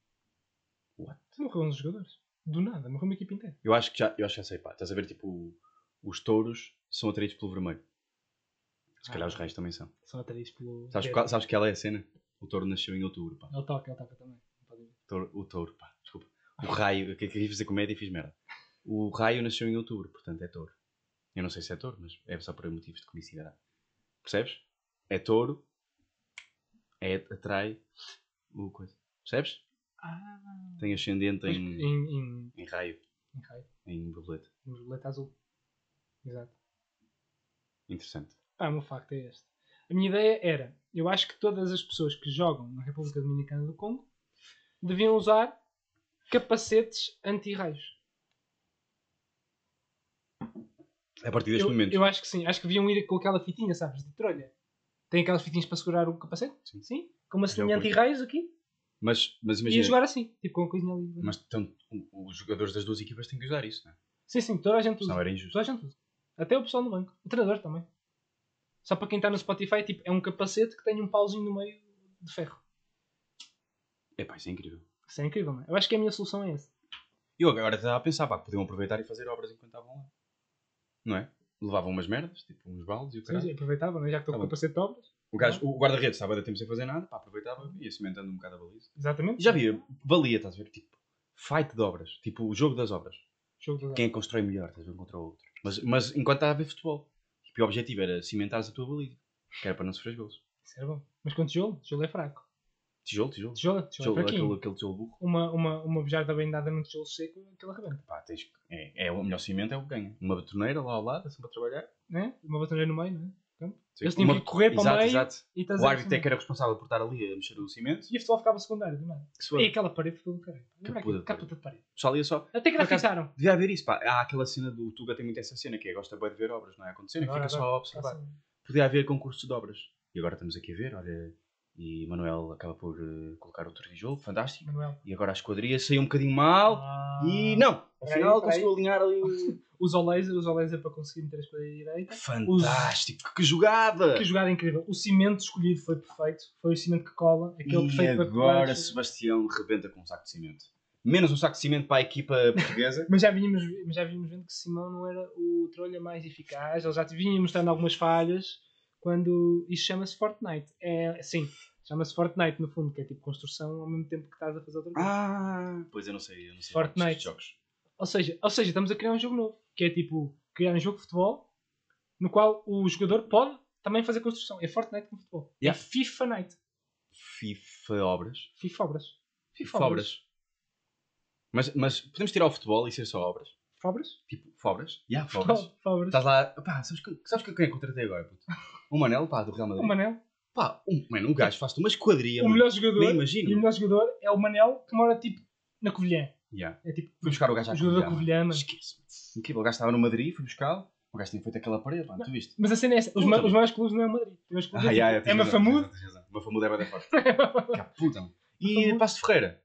[SPEAKER 1] What?
[SPEAKER 2] Morreu uns jogadores. Do nada, morreu uma equipa inteira.
[SPEAKER 1] Eu acho que já, eu acho que já sei, pá. Estás a ver, tipo, os touros são atraídos pelo vermelho. Se calhar
[SPEAKER 2] Ah.
[SPEAKER 1] os reis também são.
[SPEAKER 2] Só atraídos pelo.
[SPEAKER 1] Sabes, qual, sabes que ela é a cena? O touro nasceu em outubro, pá.
[SPEAKER 2] Ele toca, ele toca também.
[SPEAKER 1] Touro- o touro, pá, desculpa. O raio, que queria fazer comédia e fiz merda. O raio nasceu em outubro, portanto é touro. Eu não sei se é touro, mas é só por motivos de comicidade. Percebes? É touro, é, atrai o coisa. Percebes?
[SPEAKER 2] Ah.
[SPEAKER 1] Tem ascendente em,
[SPEAKER 2] em, em,
[SPEAKER 1] em raio,
[SPEAKER 2] em raio.
[SPEAKER 1] em borboleta.
[SPEAKER 2] Em borboleta azul. Exato.
[SPEAKER 1] Interessante.
[SPEAKER 2] Ah, o meu facto é este. A minha ideia era, eu acho que todas as pessoas que jogam na República Dominicana do Congo deviam usar capacetes anti-raios.
[SPEAKER 1] A partir deste
[SPEAKER 2] Eu,
[SPEAKER 1] momento.
[SPEAKER 2] eu acho que sim. Acho que deviam ir com aquela fitinha, sabes, de trolha. Tem aquelas fitinhas para segurar o capacete?
[SPEAKER 1] Sim.
[SPEAKER 2] Com uma
[SPEAKER 1] curto.
[SPEAKER 2] anti-raios aqui.
[SPEAKER 1] Mas, mas
[SPEAKER 2] E
[SPEAKER 1] imagina.
[SPEAKER 2] jogar assim, tipo com a coisinha ali.
[SPEAKER 1] Mas então, o- os jogadores das duas equipas têm que usar isso, não é?
[SPEAKER 2] Sim, sim, toda a gente usa.
[SPEAKER 1] Senão era injusto.
[SPEAKER 2] Toda a gente usa. Até o pessoal no banco. O treinador também. Só para quem está no Spotify, tipo, é um capacete que tem um pauzinho no meio de ferro.
[SPEAKER 1] Epá, isso é incrível.
[SPEAKER 2] Isso é incrível, não é? Eu acho que a minha solução é essa.
[SPEAKER 1] Eu agora estava a pensar, pá, que podiam aproveitar e fazer obras enquanto estavam lá. Não é? Levavam umas merdas, tipo uns baldes e o
[SPEAKER 2] Sim,
[SPEAKER 1] caralho.
[SPEAKER 2] sim, aproveitava, não é? Já que estou
[SPEAKER 1] Tá
[SPEAKER 2] com o capacete de obras.
[SPEAKER 1] O, gajo, o guarda-redes estava a dar tempo sem fazer nada, pá, aproveitava e ia cimentando um bocado a baliza.
[SPEAKER 2] Exatamente.
[SPEAKER 1] Já via, valia, estás a ver? Tipo, fight de obras. Tipo, o jogo das obras.
[SPEAKER 2] Jogo de.
[SPEAKER 1] Quem é constrói melhor, estás a ver, contra o outro. Mas, mas enquanto estava a ver futebol. Tipo, o objetivo era cimentares a tua baliza. Que era para não sofrer gols.
[SPEAKER 2] Isso era bom. Mas com tijolo, tijolo é fraco.
[SPEAKER 1] Tijolo, tijolo.
[SPEAKER 2] Tijolo, tijolo,
[SPEAKER 1] Tijolo,
[SPEAKER 2] é fraquinho.
[SPEAKER 1] aquele, aquele tijolo burro.
[SPEAKER 2] Uma, uma, uma bejarda bem dada num tijolo seco, aquilo arrebenta.
[SPEAKER 1] Pá, tens, é, é o melhor cimento, é o que ganha. Uma betoneira lá ao lado, assim para trabalhar.
[SPEAKER 2] Né? Uma batoneira no meio, não é?
[SPEAKER 1] Sim.
[SPEAKER 2] Eles tinham
[SPEAKER 1] Uma-
[SPEAKER 2] que correr para o
[SPEAKER 1] exato,
[SPEAKER 2] meio
[SPEAKER 1] Exato.
[SPEAKER 2] e
[SPEAKER 1] O
[SPEAKER 2] o
[SPEAKER 1] árbitro é que era responsável por estar ali a mexer o cimento.
[SPEAKER 2] E o futebol ficava secundário, do nada.
[SPEAKER 1] Que suave.
[SPEAKER 2] E aquela parede ficou do caralho. Lembra
[SPEAKER 1] puta
[SPEAKER 2] aquilo?
[SPEAKER 1] de
[SPEAKER 2] Que puta de parede.
[SPEAKER 1] O pessoal ia só.
[SPEAKER 2] Até que
[SPEAKER 1] Por acaso-
[SPEAKER 2] grafitaram.
[SPEAKER 1] Devia haver isso, pá. Há aquela cena do o Tuga tem muito essa cena que é gosta bem de ver obras, não é? Acontecendo e
[SPEAKER 2] Agora,
[SPEAKER 1] fica só
[SPEAKER 2] agora,
[SPEAKER 1] a observar.
[SPEAKER 2] assim.
[SPEAKER 1] Podia haver concursos de obras. E agora estamos aqui a ver, olha. E Manuel acaba por eh, colocar outro tijolo, fantástico.
[SPEAKER 2] Manuel.
[SPEAKER 1] E agora a esquadria saiu um bocadinho mal.
[SPEAKER 2] Ah.
[SPEAKER 1] E não! Afinal conseguiu alinhar ali o. *laughs*
[SPEAKER 2] Usou laser, usou laser para conseguir meter a escolha direita.
[SPEAKER 1] Fantástico! Que jogada!
[SPEAKER 2] Que jogada incrível. O cimento escolhido foi perfeito. Foi o cimento que cola. Aquele
[SPEAKER 1] E
[SPEAKER 2] perfeito para
[SPEAKER 1] agora
[SPEAKER 2] colar.
[SPEAKER 1] Sebastião rebenta com um saco de cimento. Menos um saco de cimento para a equipa portuguesa. *laughs*
[SPEAKER 2] Mas já vínhamos, mas já vínhamos vendo que Simão não era o trolha mais eficaz. Ele já vinha mostrando algumas falhas. Quando isto chama-se Fortnite. É, sim, chama-se Fortnite no fundo, que é tipo construção ao mesmo tempo que estás a fazer outra coisa.
[SPEAKER 1] ah! Pois eu não sei, eu não sei.
[SPEAKER 2] Fortnite.
[SPEAKER 1] Jogos.
[SPEAKER 2] Ou, seja, ou seja, estamos a criar um jogo novo. Que é tipo, criar um jogo de futebol no qual o jogador pode também fazer construção. É Fortnite com futebol.
[SPEAKER 1] Yeah.
[SPEAKER 2] É FIFA Night.
[SPEAKER 1] FIFA obras.
[SPEAKER 2] FIFA Obras.
[SPEAKER 1] FIFA obras. Mas, mas podemos tirar o futebol e ser só obras?
[SPEAKER 2] Fobras?
[SPEAKER 1] Tipo, Fobras? Já, Fobras.
[SPEAKER 2] Fobras.
[SPEAKER 1] Estás lá. Pá, sabes, que- sabes que quem é que contratei agora, puto? O Manel, pá, do Real
[SPEAKER 2] O
[SPEAKER 1] Madrid.
[SPEAKER 2] Manel.
[SPEAKER 1] Pá, um, mano, um gajo faz-te uma esquadria.
[SPEAKER 2] O
[SPEAKER 1] mano.
[SPEAKER 2] melhor jogador.
[SPEAKER 1] Nem imagino.
[SPEAKER 2] E o melhor jogador é o Manel que mora tipo na Covilhã.
[SPEAKER 1] Yeah.
[SPEAKER 2] É tipo,
[SPEAKER 1] Fui buscar o gajo à
[SPEAKER 2] o jogador
[SPEAKER 1] Covilhã,
[SPEAKER 2] Covilhã,
[SPEAKER 1] mano.
[SPEAKER 2] mano.
[SPEAKER 1] Esquece, mano. Incrível. O gajo estava no Madrid, fui buscar O gajo tinha feito aquela parede, mano. Tu viste?
[SPEAKER 2] Mas a cena é essa. Os, ma- os maiores clubes não é o Madrid. Os clubes
[SPEAKER 1] Ah,
[SPEAKER 2] é,
[SPEAKER 1] yeah,
[SPEAKER 2] tipo, é
[SPEAKER 1] razão,
[SPEAKER 2] Mafamudo.
[SPEAKER 1] Mafamudo é bem da forte. *laughs* Que puta, mano. E. Passo Ferreira.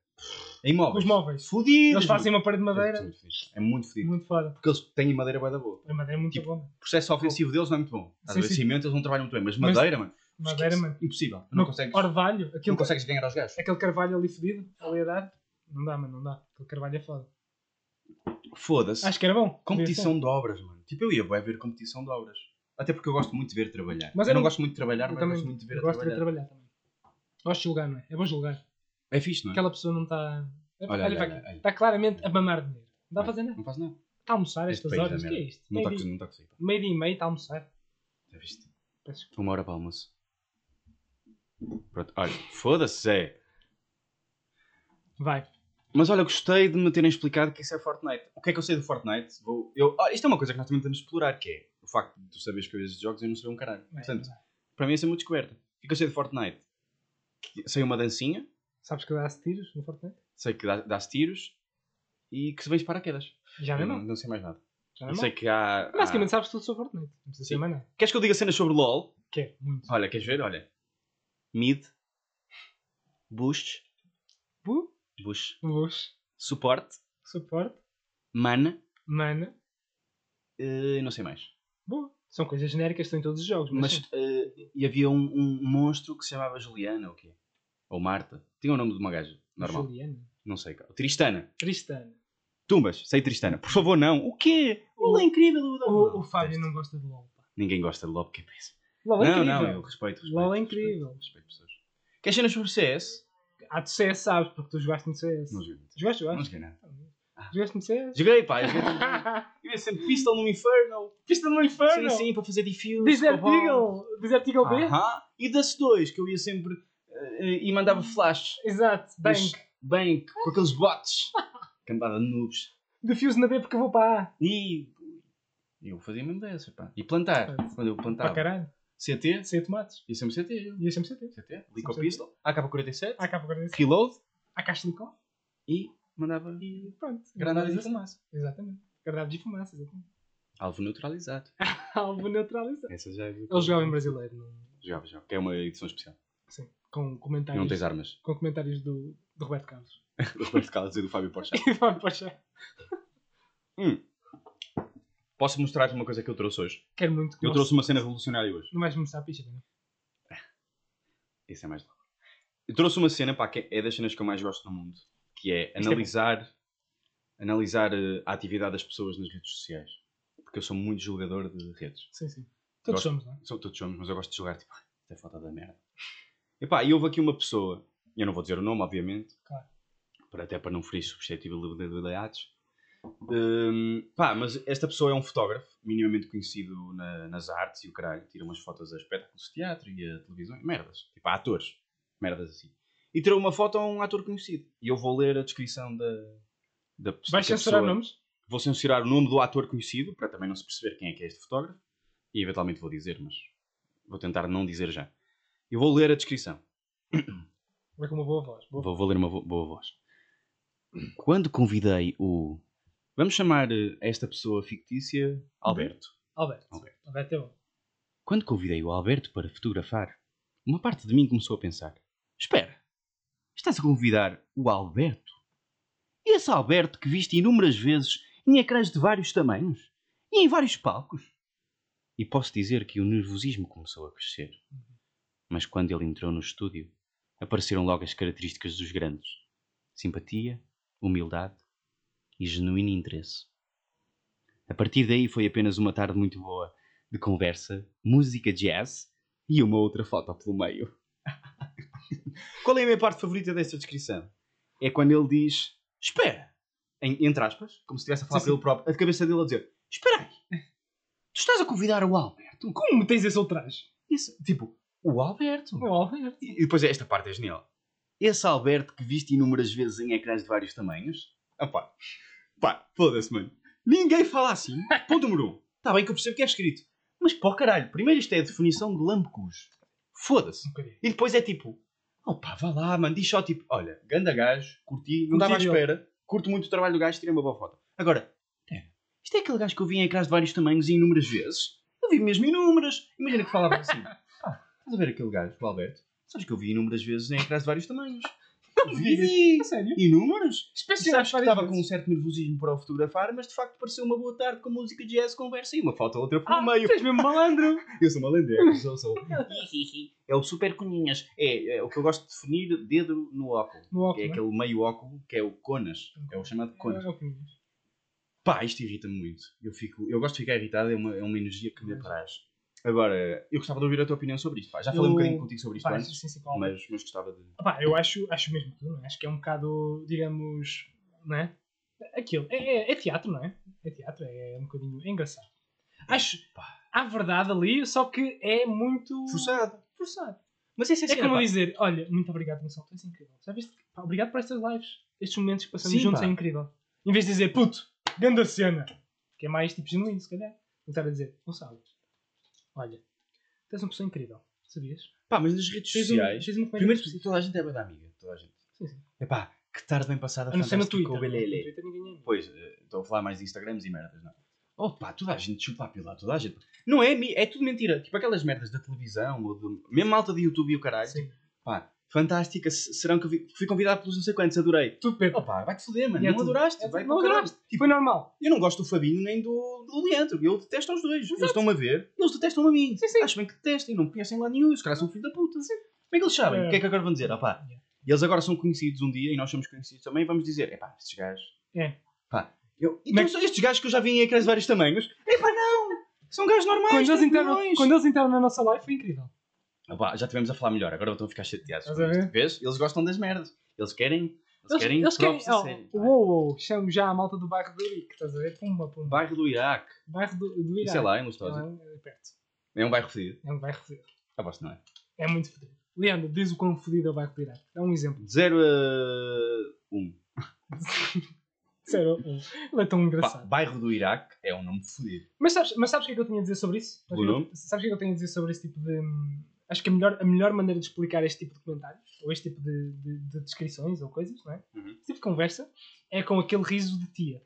[SPEAKER 1] Em móveis.
[SPEAKER 2] Os móveis.
[SPEAKER 1] Fudidos.
[SPEAKER 2] Eles fazem uma parede de madeira.
[SPEAKER 1] É muito fixe. É muito fodido.
[SPEAKER 2] Muito foda.
[SPEAKER 1] Porque eles têm madeira bué da boa.
[SPEAKER 2] A madeira é muito
[SPEAKER 1] Tipo,
[SPEAKER 2] bom.
[SPEAKER 1] O processo ofensivo deles não é muito bom. Ver?
[SPEAKER 2] sim.
[SPEAKER 1] Cimento eles não trabalham muito bem. Mas
[SPEAKER 2] Mas-
[SPEAKER 1] madeira, mano.
[SPEAKER 2] Madeira, mano.
[SPEAKER 1] Impossível. Não consegues,
[SPEAKER 2] Orvalho, aquele,
[SPEAKER 1] não consegues ganhar aos gajos.
[SPEAKER 2] aquele carvalho ali fedido, ali a dar. Não dá, mano, não dá. Aquele carvalho é foda.
[SPEAKER 1] Foda-se.
[SPEAKER 2] Acho que era bom.
[SPEAKER 1] Competição de obras, mano. Tipo, eu ia ver competição de obras. Até porque eu gosto muito de ver trabalhar.
[SPEAKER 2] Mas
[SPEAKER 1] eu não gosto muito de trabalhar, mas gosto muito de ver a
[SPEAKER 2] gosto de ver
[SPEAKER 1] trabalhar.
[SPEAKER 2] trabalhar também. Gosto de julgar, não é? É bom julgar.
[SPEAKER 1] É fixe, não é?
[SPEAKER 2] Aquela pessoa não está.
[SPEAKER 1] Olha,
[SPEAKER 2] Olha,
[SPEAKER 1] olha, olha.
[SPEAKER 2] Está claramente a mamar dinheiro. Não dá a fazer nada.
[SPEAKER 1] Não faz nada.
[SPEAKER 2] Está a almoçar estas
[SPEAKER 1] é
[SPEAKER 2] horas. O que é isto?
[SPEAKER 1] Não toques aí. pá.
[SPEAKER 2] Meio dia e meio está a almoçar.
[SPEAKER 1] Já viste? Uma hora para o almoço. Pronto. Olha, foda-se, Zé.
[SPEAKER 2] Vai.
[SPEAKER 1] Mas olha, gostei de me terem explicado que isso é Fortnite. O que é que eu sei do Fortnite? Vou, eu, ah, isto é uma coisa que nós também temos de explorar, que é o facto de tu saberes coisas de jogos e eu não saber um caralho.
[SPEAKER 2] Vai,
[SPEAKER 1] Portanto,
[SPEAKER 2] vai.
[SPEAKER 1] para mim isso é muito descoberta. O que é que eu sei de Fortnite? Sei uma dancinha,
[SPEAKER 2] Sabes que dá-se tiros no Fortnite?
[SPEAKER 1] sei que dá- dá-se tiros e que se vens paraquedas.
[SPEAKER 2] Já não é
[SPEAKER 1] Eu
[SPEAKER 2] mal.
[SPEAKER 1] não, não sei mais nada.
[SPEAKER 2] Já não
[SPEAKER 1] Eu
[SPEAKER 2] é
[SPEAKER 1] sei que há. há-
[SPEAKER 2] Basicamente sabes tudo sobre Fortnite. Não precisa ser
[SPEAKER 1] Sim.
[SPEAKER 2] mais nada.
[SPEAKER 1] Queres que eu diga cenas sobre LOL?
[SPEAKER 2] Quer, muito.
[SPEAKER 1] Olha, queres ver? Olha. Mid. Boost.
[SPEAKER 2] Bu,
[SPEAKER 1] Bush.
[SPEAKER 2] Bush,
[SPEAKER 1] Suporte.
[SPEAKER 2] suporte,
[SPEAKER 1] Mana.
[SPEAKER 2] mana,
[SPEAKER 1] E não sei mais.
[SPEAKER 2] boa. São coisas genéricas que estão em todos os jogos. Mas,
[SPEAKER 1] Mas,
[SPEAKER 2] sim.
[SPEAKER 1] eh, e havia um, um monstro que se chamava Juliana, ou quê? Ou Marta. Tinha o nome de uma gaja. Normal.
[SPEAKER 2] Juliana.
[SPEAKER 1] Não sei. Tristana.
[SPEAKER 2] Tristana.
[SPEAKER 1] Tumbas. Sei Tristana. Por favor, não. O quê?
[SPEAKER 2] O-
[SPEAKER 1] O é incrível. O,
[SPEAKER 2] O, o Fábio não gosta de LOL. pá.
[SPEAKER 1] Ninguém gosta de LOL porque é péssimo.
[SPEAKER 2] LOL é
[SPEAKER 1] Não,
[SPEAKER 2] incrível.
[SPEAKER 1] não. Eu respeito. respeito
[SPEAKER 2] LOL é
[SPEAKER 1] respeito,
[SPEAKER 2] incrível.
[SPEAKER 1] Respeito, pessoas. Queres cenas sobre CS?
[SPEAKER 2] Ah, tu CS sabes, porque tu jogaste no CS.
[SPEAKER 1] Não joguei. muito.
[SPEAKER 2] Jogaste,
[SPEAKER 1] Não
[SPEAKER 2] jogaste?
[SPEAKER 1] joguei nada.
[SPEAKER 2] Jogaste no CS?
[SPEAKER 1] Joguei, pá. Joguei. *laughs* Ia sempre Pistol no Inferno.
[SPEAKER 2] Pista no inferno!
[SPEAKER 1] Sim, sim, para fazer defuse.
[SPEAKER 2] Desert. Eagle! Desert Eagle B?
[SPEAKER 1] Aham. E das dois que eu ia sempre e mandava flash.
[SPEAKER 2] Exato,
[SPEAKER 1] Mas-
[SPEAKER 2] Bank.
[SPEAKER 1] Bem, com aqueles bots. Cambada de noobs.
[SPEAKER 2] Defuse na B porque eu vou para A.
[SPEAKER 1] E eu fazia mesmo dessa, pá. E plantar.
[SPEAKER 2] Certo.
[SPEAKER 1] Quando eu
[SPEAKER 2] Para
[SPEAKER 1] plantava.
[SPEAKER 2] caralho.
[SPEAKER 1] CT,
[SPEAKER 2] C tomates.
[SPEAKER 1] ia sempre CT. eu.
[SPEAKER 2] E sempre CT.
[SPEAKER 1] CT, Lico. Pistol, AK-47,
[SPEAKER 2] AK para guardar
[SPEAKER 1] Reload
[SPEAKER 2] AK silicone.
[SPEAKER 1] e mandava
[SPEAKER 2] E pronto.
[SPEAKER 1] granadas de fumaça.
[SPEAKER 2] Exatamente. Granadas de fumaça, exatamente.
[SPEAKER 1] Alvo neutralizado. *laughs*
[SPEAKER 2] Alvo neutralizado.
[SPEAKER 1] Essa já é.
[SPEAKER 2] Ele jogava em brasileiro. Não...
[SPEAKER 1] Jogava, jogava. Que é uma edição especial.
[SPEAKER 2] Sim. Com comentários,
[SPEAKER 1] não tens armas.
[SPEAKER 2] com comentários do, do Roberto Carlos.
[SPEAKER 1] Do *laughs* Roberto Carlos e do Fábio Porchat.
[SPEAKER 2] E vai para
[SPEAKER 1] Hum. Posso mostrar-te uma coisa que eu trouxe hoje?
[SPEAKER 2] Quero muito que
[SPEAKER 1] Eu trouxe uma cena revolucionária hoje.
[SPEAKER 2] Não vais mostrar a picha, não é? *laughs*
[SPEAKER 1] Isso é mais louco. Eu trouxe uma cena, pá, que é das cenas que eu mais gosto no mundo. Que é
[SPEAKER 2] é
[SPEAKER 1] analisar, analisar eh, a atividade das pessoas nas redes sociais. Porque eu sou muito julgador de redes.
[SPEAKER 2] Sim, sim. Todos
[SPEAKER 1] Gosto.
[SPEAKER 2] somos, não é?
[SPEAKER 1] Sou todos somos, mas eu gosto de jogar, tipo, isto é falta da merda. E pá, e houve aqui uma pessoa, eu não vou dizer o nome, obviamente,
[SPEAKER 2] Claro.
[SPEAKER 1] para, até para não ferir suscetibilidades. Hum, pá, mas esta pessoa é um fotógrafo, minimamente conhecido na- nas artes e o caralho, tira umas fotos a espetáculos de teatro e a televisão, merdas, tipo a atores, merdas assim. E tirou uma foto a um ator conhecido. E eu vou ler a descrição da, da pessoa.
[SPEAKER 2] Vais
[SPEAKER 1] a
[SPEAKER 2] censurar nomes?
[SPEAKER 1] Vou censurar o nome do ator conhecido, para também não se perceber quem é que é este fotógrafo. E eventualmente vou dizer, mas vou tentar não dizer já. Eu vou ler a descrição.
[SPEAKER 2] Vai com uma boa voz. Boa
[SPEAKER 1] Vou, vou ler uma boa voz. Quando convidei o. Vamos chamar eh, esta pessoa fictícia Alberto.
[SPEAKER 2] Alberto.
[SPEAKER 1] Alberto.
[SPEAKER 2] Alberto é bom.
[SPEAKER 1] Quando convidei o Alberto para fotografar, uma parte de mim começou a pensar: Espera, estás a convidar o Alberto? Esse Alberto que viste inúmeras vezes em ecrãs de vários tamanhos e em vários palcos? E posso dizer que o nervosismo começou a crescer. Mas quando ele entrou no estúdio, apareceram logo as características dos grandes: simpatia, humildade e genuíno interesse. A partir daí foi apenas uma tarde muito boa de conversa, música jazz e uma outra foto pelo meio. *laughs* Qual é a minha parte favorita desta descrição? É quando ele diz: Espera! Em, entre aspas, como se estivesse a falar para ele próprio, a cabeça dele a dizer: Espera aí! Tu estás a convidar o Alberto?
[SPEAKER 2] Como tens esse ultraje?
[SPEAKER 1] Isso, tipo, o Alberto.
[SPEAKER 2] O Alberto.
[SPEAKER 1] E depois é esta parte é genial. Esse Alberto que viste inúmeras vezes em ecrãs de vários tamanhos. Ah pá, pá, foda-se, mano. Ninguém fala assim. Ponto número um. Está bem que eu percebo que é escrito. Mas pá, caralho, primeiro isto é a definição de lambucus. Foda-se.
[SPEAKER 2] Um.
[SPEAKER 1] E depois é tipo, oh pá, vá lá, mano, diz só tipo, olha, ganda gajo, curti, não estava à espera. curto muito o trabalho do gajo, tirei uma boa foto. Agora, é, isto é aquele gajo que eu vi em ecrãs de vários tamanhos e inúmeras vezes. Eu vi mesmo inúmeras. Imagina que falava assim, *laughs* estás a ver aquele gajo, o Alberto? Sabes que eu vi inúmeras vezes em ecrãs de vários tamanhos. Vi, vi.
[SPEAKER 2] Sério?
[SPEAKER 1] Inúmeras. E
[SPEAKER 2] Especial
[SPEAKER 1] sabes que estava com um certo nervosismo para o fotografar, mas de facto pareceu uma boa tarde com música jazz, conversa e uma foto outra pelo
[SPEAKER 2] Ah,
[SPEAKER 1] meio.
[SPEAKER 2] tens mesmo malandro. *laughs*
[SPEAKER 1] Eu sou malandro, sou, sou. *laughs* É o super cunhinhas. É, é o que eu gosto de definir dedo no óculo.
[SPEAKER 2] No
[SPEAKER 1] Que é
[SPEAKER 2] óculos,
[SPEAKER 1] aquele meio óculo que é o conas. É o chamado conas. Pá, isto irrita-me muito. Eu, fico, eu gosto de ficar irritado, é uma, é uma energia que me apraz. Agora, eu gostava de ouvir a tua opinião sobre isto. Pá, já falei um
[SPEAKER 2] Eu-
[SPEAKER 1] bocadinho contigo sobre isto
[SPEAKER 2] Pá,
[SPEAKER 1] antes,
[SPEAKER 2] sim, sim,
[SPEAKER 1] mas, mas gostava de.
[SPEAKER 2] Pá, eu acho, acho mesmo que não é? Acho que é um bocado, digamos, não é? Aquilo. É, é- é teatro, não é? É teatro, é um bocadinho. É engraçado. Acho. Há verdade ali, só que é muito.
[SPEAKER 1] Forçado.
[SPEAKER 2] Forçado.
[SPEAKER 1] Mas é,
[SPEAKER 2] É
[SPEAKER 1] assim,
[SPEAKER 2] como
[SPEAKER 1] pá.
[SPEAKER 2] dizer: olha, muito obrigado, Gonçalo, tu és incrível. Já viste? Pá, obrigado por estas lives. Estes momentos que passamos
[SPEAKER 1] Sim,
[SPEAKER 2] juntos
[SPEAKER 1] pá.
[SPEAKER 2] é incrível. Em vez de dizer, puto, grande cena. Que é mais tipo genuíno, se calhar. Começar a dizer, Gonçalo, olha, tu és uma pessoa incrível. Sabias?
[SPEAKER 1] Pá, mas nas redes
[SPEAKER 2] Tens um-
[SPEAKER 1] sociais.
[SPEAKER 2] tens uma
[SPEAKER 1] Primeiro,
[SPEAKER 2] específica.
[SPEAKER 1] toda a gente é bem da amiga. Toda a gente.
[SPEAKER 2] Sim, sim.
[SPEAKER 1] Epá, que tarde bem passada
[SPEAKER 2] A não ser no
[SPEAKER 1] fantástica
[SPEAKER 2] Twitter.
[SPEAKER 1] com o Belele.
[SPEAKER 2] No Twitter ninguém é amigo.
[SPEAKER 1] Pois, eh, estou a falar mais de Instagrams e merdas, não é? Oh pá, toda a gente chupa a pila, toda a gente. Não é, mi- é tudo mentira. Tipo aquelas merdas da televisão, ou de, mesmo malta de YouTube e o caralho.
[SPEAKER 2] Sim.
[SPEAKER 1] Pá, fantástica. se- Serão que eu fui convidado pelos não sei quantos, adorei.
[SPEAKER 2] Tudo Pedro.
[SPEAKER 1] Pá, vai-te foder, mano.
[SPEAKER 2] E é
[SPEAKER 1] não adoraste,
[SPEAKER 2] É
[SPEAKER 1] vai
[SPEAKER 2] Não adoraste. Tipo, foi normal.
[SPEAKER 1] Eu não gosto do Fabinho nem do, do Leandro. Eu detesto os dois. Eles
[SPEAKER 2] Exato.
[SPEAKER 1] estão-me a ver, eles detestam a mim.
[SPEAKER 2] Sim, sim.
[SPEAKER 1] Acho bem que detestem, não me conhecem lá nenhum. Os caras são filho da puta. Como é que eles sabem?
[SPEAKER 2] É.
[SPEAKER 1] O que é que agora vão dizer?
[SPEAKER 2] Yeah.
[SPEAKER 1] e eles agora são conhecidos um dia e nós somos conhecidos também. Vamos dizer, é pá, estes gajos.
[SPEAKER 2] É.
[SPEAKER 1] Pá, eu, então são estes gajos que eu já vi em ecrãs de vários tamanhos. É pá, não! São gajos normais.
[SPEAKER 2] Quando eles, entraram, quando eles entraram na nossa live foi incrível.
[SPEAKER 1] Ah pá, já tivemos a falar melhor, agora estão a ficar chateados.
[SPEAKER 2] A.
[SPEAKER 1] Vês? Eles gostam das merdas. Eles querem. Eles,
[SPEAKER 2] Eles,
[SPEAKER 1] querem
[SPEAKER 2] eles querem.
[SPEAKER 1] a
[SPEAKER 2] Oh,
[SPEAKER 1] sério.
[SPEAKER 2] uou, uou, chamo já a malta do bairro do Irique, estás a ver? Pumba, pumba.
[SPEAKER 1] Bairro do Iraque.
[SPEAKER 2] Bairro do, do Iraque.
[SPEAKER 1] Isso é lá, em
[SPEAKER 2] É
[SPEAKER 1] Lustosa.
[SPEAKER 2] é perto.
[SPEAKER 1] É um bairro fedido.
[SPEAKER 2] É um bairro fodido.
[SPEAKER 1] Aposto, não é?
[SPEAKER 2] É muito fodido. Leandro, diz o quão fodido é o bairro do Iraque. É um exemplo. *laughs*
[SPEAKER 1] De 0 a 1.
[SPEAKER 2] Sério, ele é tão engraçado.
[SPEAKER 1] bairro do Iraque é um nome fodido.
[SPEAKER 2] Mas sabes, mas sabes o que é que eu tinha a dizer sobre isso?
[SPEAKER 1] O nome?
[SPEAKER 2] Sabes o que é que eu tenho a dizer sobre esse tipo de. Acho que a melhor, a melhor maneira de explicar este tipo de comentários, ou este tipo de, de- de descrições ou coisas, não é?
[SPEAKER 1] Uhum.
[SPEAKER 2] Este tipo de conversa, é com aquele riso de tia.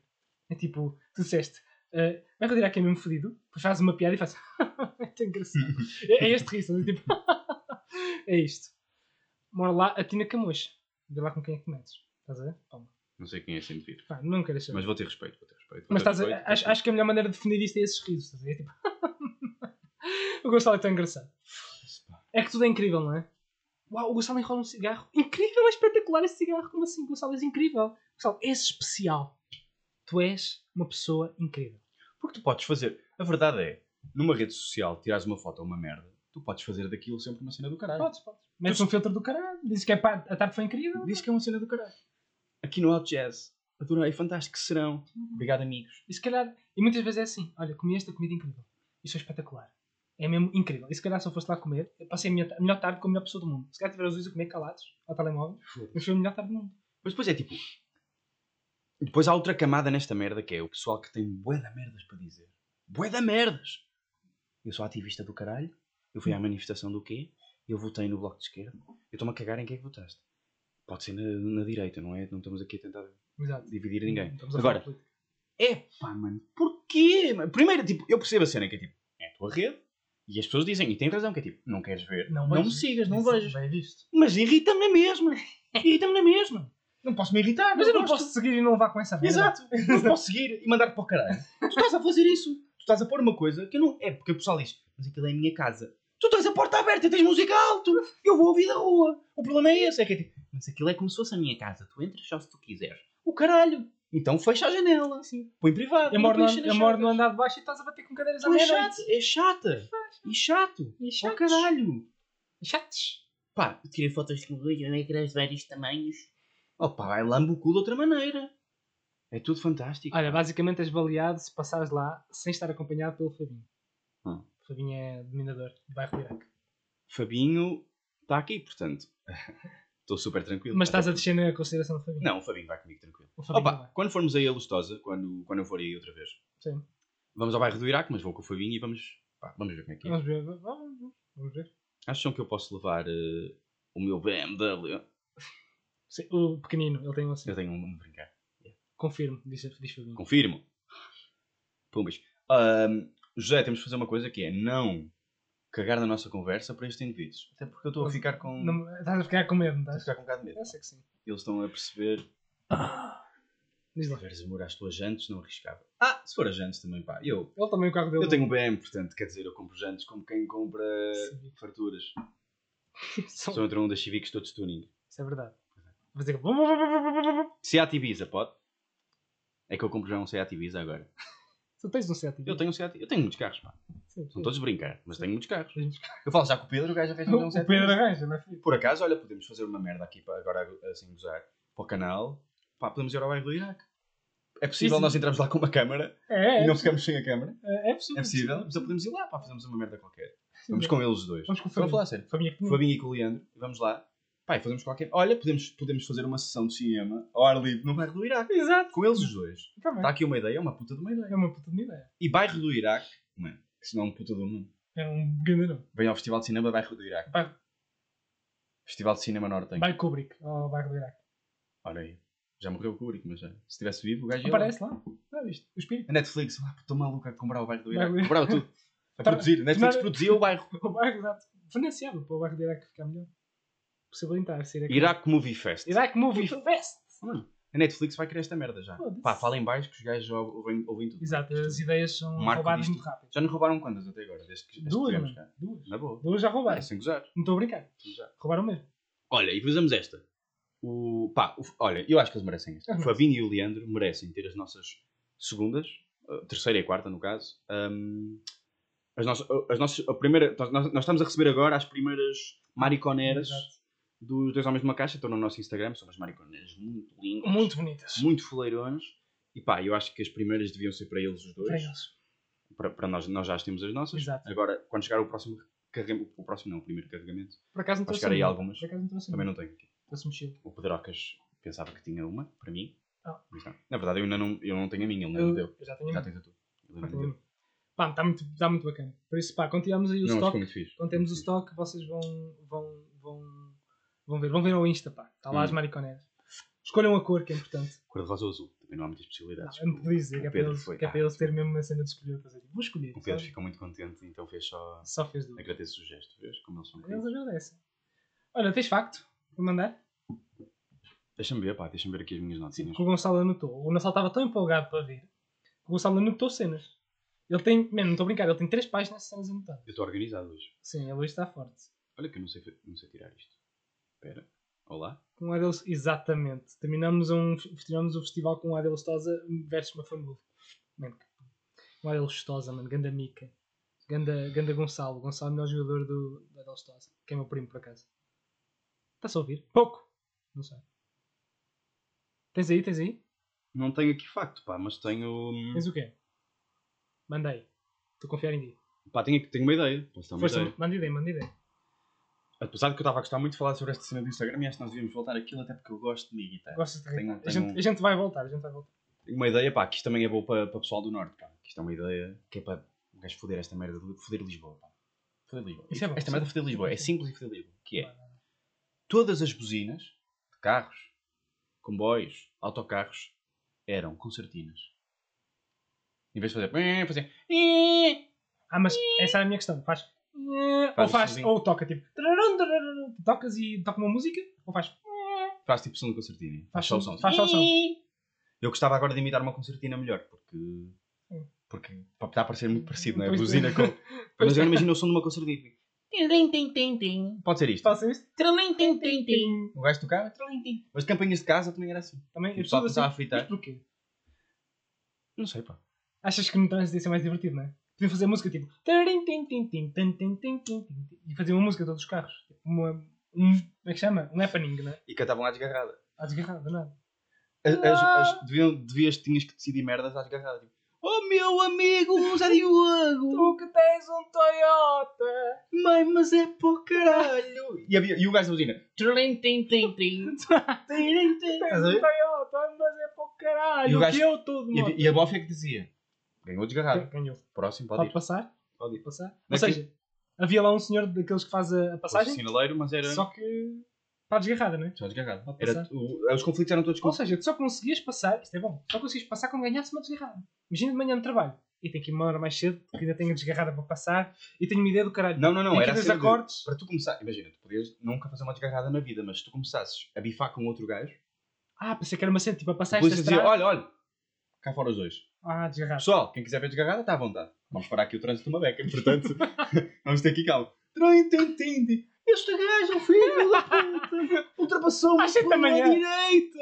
[SPEAKER 2] É tipo, tu disseste, uh, vai retirar que é mesmo fodido, depois fazes uma piada e fazes, *laughs* é tão engraçado. é, é este riso, é tipo, *laughs* é isto. Mora lá a Tina Camões. Vê lá com quem é que metes. Estás a ver? Toma.
[SPEAKER 1] Não sei quem é sem vir.
[SPEAKER 2] Pá, não queres saber.
[SPEAKER 1] Mas vou ter respeito, vou ter respeito. vou
[SPEAKER 2] Mas
[SPEAKER 1] ter
[SPEAKER 2] estás a,
[SPEAKER 1] respeito, vou
[SPEAKER 2] acho, acho que a melhor maneira de definir isto é esses risos. Estás a ver? Tipo... *laughs* o Gonçalo é tão engraçado. É que tudo é incrível, não é? Uau, o Gonçalo enrola um cigarro. Incrível, é espetacular esse cigarro. Como assim? Gonçalo, és incrível. Gonçalo, és especial. Tu és uma pessoa incrível.
[SPEAKER 1] Porque tu podes fazer. A verdade é, numa rede social, tirares uma foto ou uma merda, tu podes fazer daquilo sempre uma cena do caralho.
[SPEAKER 2] Podes, podes. Metes um filtro do caralho. Dizes que é pá, a tarde foi incrível.
[SPEAKER 1] Diz que é uma cena do caralho. Aqui no Out Jazz. Adorei, fantástico que serão. Obrigado, amigos.
[SPEAKER 2] E se calhar, e muitas vezes é assim: olha, comi esta comida incrível. Isso é espetacular. É mesmo incrível. E se calhar se eu fosse lá comer, eu passei a minha, a melhor tarde com a melhor pessoa do mundo. Se calhar tiver os dois a comer calados ao telemóvel, mas foi a melhor tarde do mundo.
[SPEAKER 1] Mas depois é tipo. Depois há outra camada nesta merda que é o pessoal que tem bué da merdas para dizer. Bué da merdas! Eu sou ativista do caralho. Eu fui à manifestação do quê? Eu votei no Bloco de Esquerda. Eu estou-me a cagar em quem é que votaste. Pode ser na, na direita, não é? Não estamos aqui a tentar
[SPEAKER 2] Exato.
[SPEAKER 1] dividir ninguém. Agora, é pá, mano, porquê? Primeiro, tipo, eu percebo a cena que é tipo, é a tua rede. E as pessoas dizem, e têm razão, que é tipo, não queres ver, não,
[SPEAKER 2] vejo.
[SPEAKER 1] me sigas, não
[SPEAKER 2] Isso,
[SPEAKER 1] vejas.
[SPEAKER 2] Bem visto.
[SPEAKER 1] Mas irrita-me na mesma. Irrita-me na mesma. Não posso me irritar.
[SPEAKER 2] Mas eu não posso seguir e não levar com essa merda.
[SPEAKER 1] Exato. Não posso seguir e mandar para o caralho. Tu estás a fazer isso. Tu estás a pôr uma coisa que eu não. É porque o pessoal diz, mas aquilo é a minha casa. Tu tens a porta aberta, tens música alto. Eu vou ouvir da rua. O problema é esse. É que é tipo, mas aquilo é como se fosse a minha casa. Tu entras só se tu quiseres. O caralho. Então fecha a janela. Assim. Põe privado.
[SPEAKER 2] Eu moro, no, eu moro no andar de baixo e estás a bater com cadeiras à
[SPEAKER 1] Tu é
[SPEAKER 2] meia-noite.
[SPEAKER 1] chato. É chata. E chato.
[SPEAKER 2] E
[SPEAKER 1] Oh,
[SPEAKER 2] chatos.
[SPEAKER 1] caralho.
[SPEAKER 2] Chatos.
[SPEAKER 1] Pá, eu tirei fotos com ecrãs de vários tamanhos. Opa, vai lambo o cu de outra maneira. É tudo fantástico.
[SPEAKER 2] Olha, basicamente és baleado se passares lá sem estar acompanhado pelo Fabinho.
[SPEAKER 1] Hum.
[SPEAKER 2] O Fabinho é dominador do bairro do Iraque.
[SPEAKER 1] Fabinho está aqui, portanto. *laughs* Estou super tranquilo.
[SPEAKER 2] Mas estás a descer na consideração do Fabinho.
[SPEAKER 1] Não, o Fabinho vai comigo tranquilo.
[SPEAKER 2] O Fabinho
[SPEAKER 1] Opa,
[SPEAKER 2] vai.
[SPEAKER 1] quando formos aí a Lustosa, quando, quando eu for aí outra vez,
[SPEAKER 2] Sim.
[SPEAKER 1] vamos ao bairro do Iraque, mas vou com o Fabinho e vamos, pá, vamos ver como é que é.
[SPEAKER 2] Vamos ver. Vamos, vamos ver.
[SPEAKER 1] Acham que eu posso levar eh, o meu BMW?
[SPEAKER 2] Sim, o pequenino, ele tem um assim.
[SPEAKER 1] Eu tenho um de brincar.
[SPEAKER 2] Confirmo, diz, diz Fabinho.
[SPEAKER 1] Confirmo. Pumbas. Ahm, José, temos de fazer uma coisa que é não cagar na nossa conversa para estes indivíduos. Até porque eu estou a ficar com.
[SPEAKER 2] Não, estás a ficar com medo, não
[SPEAKER 1] Estou a
[SPEAKER 2] estás?
[SPEAKER 1] ficar com um bocado de medo.
[SPEAKER 2] Eu sei que sim.
[SPEAKER 1] Eles estão a perceber.
[SPEAKER 2] Diz
[SPEAKER 1] Se
[SPEAKER 2] lá.
[SPEAKER 1] tiveres amor às tuas jantes, não arriscava. Ah, se for a jantes também, pá. Eu,
[SPEAKER 2] Ele também o carro dele.
[SPEAKER 1] eu tenho um BM, portanto, quer dizer, eu compro jantes como quem compra
[SPEAKER 2] Civic.
[SPEAKER 1] farturas. *laughs*
[SPEAKER 2] São-
[SPEAKER 1] São entre um das Civics todos tuning.
[SPEAKER 2] Isso é verdade. Vou dizer.
[SPEAKER 1] Seat Ibiza, pode? É que eu compro já um Seat Ibiza agora.
[SPEAKER 2] Tu tens um Seat
[SPEAKER 1] Eu tenho um Seat, eu tenho muitos carros, pá.
[SPEAKER 2] Sim,
[SPEAKER 1] São todos brincar, mas tenho muitos carros. Eu falo já com o Pedro, o gajo já fez um
[SPEAKER 2] O
[SPEAKER 1] Seat
[SPEAKER 2] Pedro
[SPEAKER 1] Ibiza.
[SPEAKER 2] arranja, não é filho?
[SPEAKER 1] Por acaso, olha, podemos fazer uma merda aqui para agora assim gozar para o canal. Pá, podemos ir ao bairro do Iraque. É possível
[SPEAKER 2] Sim, sim.
[SPEAKER 1] nós entrarmos lá com uma câmara
[SPEAKER 2] É,
[SPEAKER 1] e
[SPEAKER 2] é,
[SPEAKER 1] não ficamos sem a câmara?
[SPEAKER 2] é, é possível.
[SPEAKER 1] É possível? Então podemos ir lá, pá, fazemos uma merda qualquer. Vamos com eles os dois.
[SPEAKER 2] Vamos com o Fabinho.
[SPEAKER 1] falar a sério.
[SPEAKER 2] É
[SPEAKER 1] Fabinho e com o Leandro, vamos lá. E fazemos qualquer. Olha, podemos, podemos fazer uma sessão de cinema ao ar livre no bairro do Iraque.
[SPEAKER 2] Exato.
[SPEAKER 1] Com eles os dois.
[SPEAKER 2] Tá bem.
[SPEAKER 1] Está aqui uma ideia, é uma puta de uma
[SPEAKER 2] É
[SPEAKER 1] ideia.
[SPEAKER 2] uma puta de uma ideia.
[SPEAKER 1] E bairro do Iraque, mano, que senão é um puta do nome.
[SPEAKER 2] É um grande nome.
[SPEAKER 1] Vem ao Festival de Cinema Bairro do Iraque.
[SPEAKER 2] Vai,
[SPEAKER 1] Festival de Cinema Norte.
[SPEAKER 2] vai Kubrick ao bairro do Iraque.
[SPEAKER 1] Ora aí. Já morreu o Kubrick, mas já. Se estivesse vivo, o gajo ia.
[SPEAKER 2] Aparece lá. Não, isto. O espírito.
[SPEAKER 1] A Netflix, ah, estou maluco a comprar o bairro do
[SPEAKER 2] Bairro
[SPEAKER 1] Iraque. Comprava tudo. *laughs* A
[SPEAKER 2] Tá-
[SPEAKER 1] produzir. A Netflix
[SPEAKER 2] Não-
[SPEAKER 1] produzia o bairro. *laughs*
[SPEAKER 2] O bairro, exato. Financiado para o bairro do Iraque ficar melhor. Possibilitar ser aqui.
[SPEAKER 1] Iraque Movie Fest.
[SPEAKER 2] Iraque Movie Fest.
[SPEAKER 1] Mano, a Netflix vai querer esta merda já.
[SPEAKER 2] Foda-se.
[SPEAKER 1] Pá, fala em baixo que os gajos já ouvem, ouvem tudo.
[SPEAKER 2] Exato, as ideias são
[SPEAKER 1] Marco
[SPEAKER 2] roubadas
[SPEAKER 1] disto.
[SPEAKER 2] muito rápido.
[SPEAKER 1] Já nos roubaram quantas até agora? Desde que
[SPEAKER 2] Duas,
[SPEAKER 1] tivemos
[SPEAKER 2] mano.
[SPEAKER 1] cá?
[SPEAKER 2] Duas.
[SPEAKER 1] Na boa.
[SPEAKER 2] Duas já roubaram.
[SPEAKER 1] sem gozar.
[SPEAKER 2] Não estou a brincar.
[SPEAKER 1] Gozar.
[SPEAKER 2] Roubaram mesmo.
[SPEAKER 1] Olha, e fizemos esta. O, pá, o- olha, eu acho que eles merecem esta.
[SPEAKER 2] Ah,
[SPEAKER 1] O
[SPEAKER 2] mas-
[SPEAKER 1] Fabinho e o Leandro merecem ter as nossas segundas, a terceira e quarta, no caso. hum, as nossas, as nossas, a primeira, nós, nós estamos a receber agora as primeiras mariconeiras
[SPEAKER 2] Exato.
[SPEAKER 1] Dos dois homens de uma caixa. Estão no nosso Instagram. São umas mariconeiras muito lindas,
[SPEAKER 2] Muito bonitas.
[SPEAKER 1] muito foleirões. E pá, eu acho que as primeiras deviam ser para eles os
[SPEAKER 2] Para
[SPEAKER 1] dois.
[SPEAKER 2] eles.
[SPEAKER 1] Para, para nós, nós já as temos as nossas.
[SPEAKER 2] Exato.
[SPEAKER 1] Agora, quando chegar o próximo carregamento, o próximo não, o primeiro carregamento,
[SPEAKER 2] Por acaso não trouxe
[SPEAKER 1] chegar aí algumas.
[SPEAKER 2] Por acaso não trouxe
[SPEAKER 1] também não tenho aqui.
[SPEAKER 2] Trouxe mochila.
[SPEAKER 1] O Pedrocas pensava que tinha uma, para mim.
[SPEAKER 2] Ah.
[SPEAKER 1] Mas não. Na verdade, eu ainda não, eu não tenho a minha, ele não me deu.
[SPEAKER 2] eu já tenho
[SPEAKER 1] Já
[SPEAKER 2] uma.
[SPEAKER 1] tens a tua. Ele
[SPEAKER 2] Já
[SPEAKER 1] não me deu.
[SPEAKER 2] Pá, está muito, tá muito bacana. Por isso, pá, quando tivermos aí o
[SPEAKER 1] Não,
[SPEAKER 2] stock, quando temos o stock, vocês vão, vão, vão, vão ver. Vão ver ao Insta, pá. Está lá
[SPEAKER 1] Hum.
[SPEAKER 2] as mariconeiras. Escolham a cor, que é importante.
[SPEAKER 1] fixe. Cor-de-rosa ou azul. Também não há muitas
[SPEAKER 2] Não,
[SPEAKER 1] especialidades.
[SPEAKER 2] eu não podia dizer, que é para eles,
[SPEAKER 1] foi-
[SPEAKER 2] que é para eles terem mesmo uma cena de escolher. Fazer. Vou escolher.
[SPEAKER 1] O Pedro
[SPEAKER 2] sabe?
[SPEAKER 1] ficou muito contente, então fez só.
[SPEAKER 2] Só fez duas.
[SPEAKER 1] Agradeço o gesto, vês? Como eles são
[SPEAKER 2] Eles agradecem. Olha, tens facto? Vou mandar?
[SPEAKER 1] Deixa-me ver, pá, deixa-me ver aqui as minhas
[SPEAKER 2] Sim,
[SPEAKER 1] notinhas.
[SPEAKER 2] que o Gonçalo anotou. O Gonçalo estava tão empolgado para vir que o Gonçalo anotou cenas. Ele tem, mano, não estou a brincar, ele tem três páginas de cenas anotadas.
[SPEAKER 1] Eu estou organizado hoje.
[SPEAKER 2] Sim, ele hoje está forte.
[SPEAKER 1] Olha que eu não sei, não sei tirar isto. Espera. Olá?
[SPEAKER 2] Com Adel, exatamente. Terminamos, um, terminamos o festival com o Adel Stosa versus uma família. Mano, o Adel Stosa, mano, ganda mica. Ganda, ganda Gonçalo. Gonçalo é o melhor jogador do, do Adel Stosa. Que é meu primo, por acaso. Está-se a ouvir? Pouco. Não sei. Tens aí, tens aí?
[SPEAKER 1] Não tenho aqui facto, pá, mas tenho. hum,
[SPEAKER 2] Tens o quê? Mandei. Estou a confiar em ti.
[SPEAKER 1] Pá, tenho, tenho uma ideia. Posso dar uma
[SPEAKER 2] Força,
[SPEAKER 1] ideia.
[SPEAKER 2] manda ideia, manda ideia.
[SPEAKER 1] Apesar de que eu estava a gostar muito de falar sobre esta cena do Instagram e acho que nós devíamos voltar aquilo até porque eu gosto de me irritar.
[SPEAKER 2] Gostas de
[SPEAKER 1] Tenho-
[SPEAKER 2] a, gente,
[SPEAKER 1] um-
[SPEAKER 2] a gente vai voltar, a gente vai voltar.
[SPEAKER 1] Uma ideia, pá, que isto também é bom para, para o pessoal do Norte, pá. Que isto é uma ideia que é para o gajo foder esta merda, de foder Lisboa, pá. Foder Lisboa.
[SPEAKER 2] Isso é bom,
[SPEAKER 1] esta merda de foder Lisboa. É simples e foder Lisboa. Que é, todas as buzinas de carros, comboios, autocarros, eram concertinas. Em vez de fazer... *laughs* fazer
[SPEAKER 2] Ah, mas essa é a minha questão. Faz. Ou
[SPEAKER 1] Faz
[SPEAKER 2] ou toca tipo. Tocas e toca uma música, ou faz.
[SPEAKER 1] faz tipo som de concertina.
[SPEAKER 2] Faz
[SPEAKER 1] só o
[SPEAKER 2] som- faz só o som.
[SPEAKER 1] Eu gostava agora de imitar uma concertina melhor, porque... Porque está a parecer muito parecido, não é?
[SPEAKER 2] Pois
[SPEAKER 1] Buzina
[SPEAKER 2] é.
[SPEAKER 1] com... *laughs* Mas
[SPEAKER 2] é.
[SPEAKER 1] eu imagino o som de uma concertina. Pode ser isto.
[SPEAKER 2] Faça isto.
[SPEAKER 1] O gajo tocava. Mas de campanhas de casa também era assim.
[SPEAKER 2] Também,
[SPEAKER 1] O
[SPEAKER 2] eu
[SPEAKER 1] pessoal
[SPEAKER 2] assim.
[SPEAKER 1] a fritar.
[SPEAKER 2] Mas porquê?
[SPEAKER 1] Não sei, pá.
[SPEAKER 2] Achas que no trânsito ia ser mais divertido, não é? Podia fazer música tipo. E fazia uma música todos os carros. Uma, um, como é que chama? Um happening, não é?
[SPEAKER 1] E cantavam à desgarrada.
[SPEAKER 2] À desgarrada, não é?
[SPEAKER 1] As, as, as, devias, devias, tinhas que decidir merdas à desgarrada. Tipo, oh meu amigo Zé Diogo!
[SPEAKER 2] tu que tens um Toyota!
[SPEAKER 1] Mãe, mas é pô caralho! E, havia, e o gajo da buzina.
[SPEAKER 2] Trim,
[SPEAKER 1] tim, tim,
[SPEAKER 2] tim.
[SPEAKER 1] Tens um
[SPEAKER 2] Toyota, mas é pô caralho!
[SPEAKER 1] E o gajo,
[SPEAKER 2] eu tudo, mano.
[SPEAKER 1] E a, e a bofia que dizia. Ganhou desgarrado.
[SPEAKER 2] Ganhou.
[SPEAKER 1] Próximo, pode,
[SPEAKER 2] Pode
[SPEAKER 1] ir.
[SPEAKER 2] passar?
[SPEAKER 1] Pode ir.
[SPEAKER 2] Passar? Ou seja, havia lá um senhor daqueles que faz a, a passagem,
[SPEAKER 1] sinaleiro, mas era...
[SPEAKER 2] só que a desgarrada, não é?
[SPEAKER 1] Só desgarrado.
[SPEAKER 2] Pode
[SPEAKER 1] Era,
[SPEAKER 2] passar.
[SPEAKER 1] o- os conflitos eram todos
[SPEAKER 2] Ou seja, tu só conseguias passar, isto é bom, só conseguias passar quando ganhasse uma desgarrada. Imagina de manhã no trabalho. E tem que ir uma hora mais cedo, porque ainda tenho a desgarrada para passar. E tenho uma ideia do caralho.
[SPEAKER 1] Não, não, não.
[SPEAKER 2] Tem
[SPEAKER 1] Era
[SPEAKER 2] que ir
[SPEAKER 1] a
[SPEAKER 2] dos
[SPEAKER 1] cena de-
[SPEAKER 2] acordes.
[SPEAKER 1] Para tu começar, imagina, tu podias nunca fazer uma desgarrada na vida, mas se tu começasses a bifar com outro gajo,
[SPEAKER 2] Ah, pensei que era uma cena, tipo, a passar esta
[SPEAKER 1] polícia dizia:
[SPEAKER 2] estrada.
[SPEAKER 1] olha, olha, cá fora os dois.
[SPEAKER 2] Ah, desgarrada.
[SPEAKER 1] Pessoal, quem quiser ver desgarrada, está à vontade. Vamos parar aqui o trânsito de uma beca, portanto, *laughs* vamos ter aqui calma. Tim, tim. Este gajo, é filho da puta, ultrapassou-me
[SPEAKER 2] Às sete da
[SPEAKER 1] pela
[SPEAKER 2] manhã.
[SPEAKER 1] direita.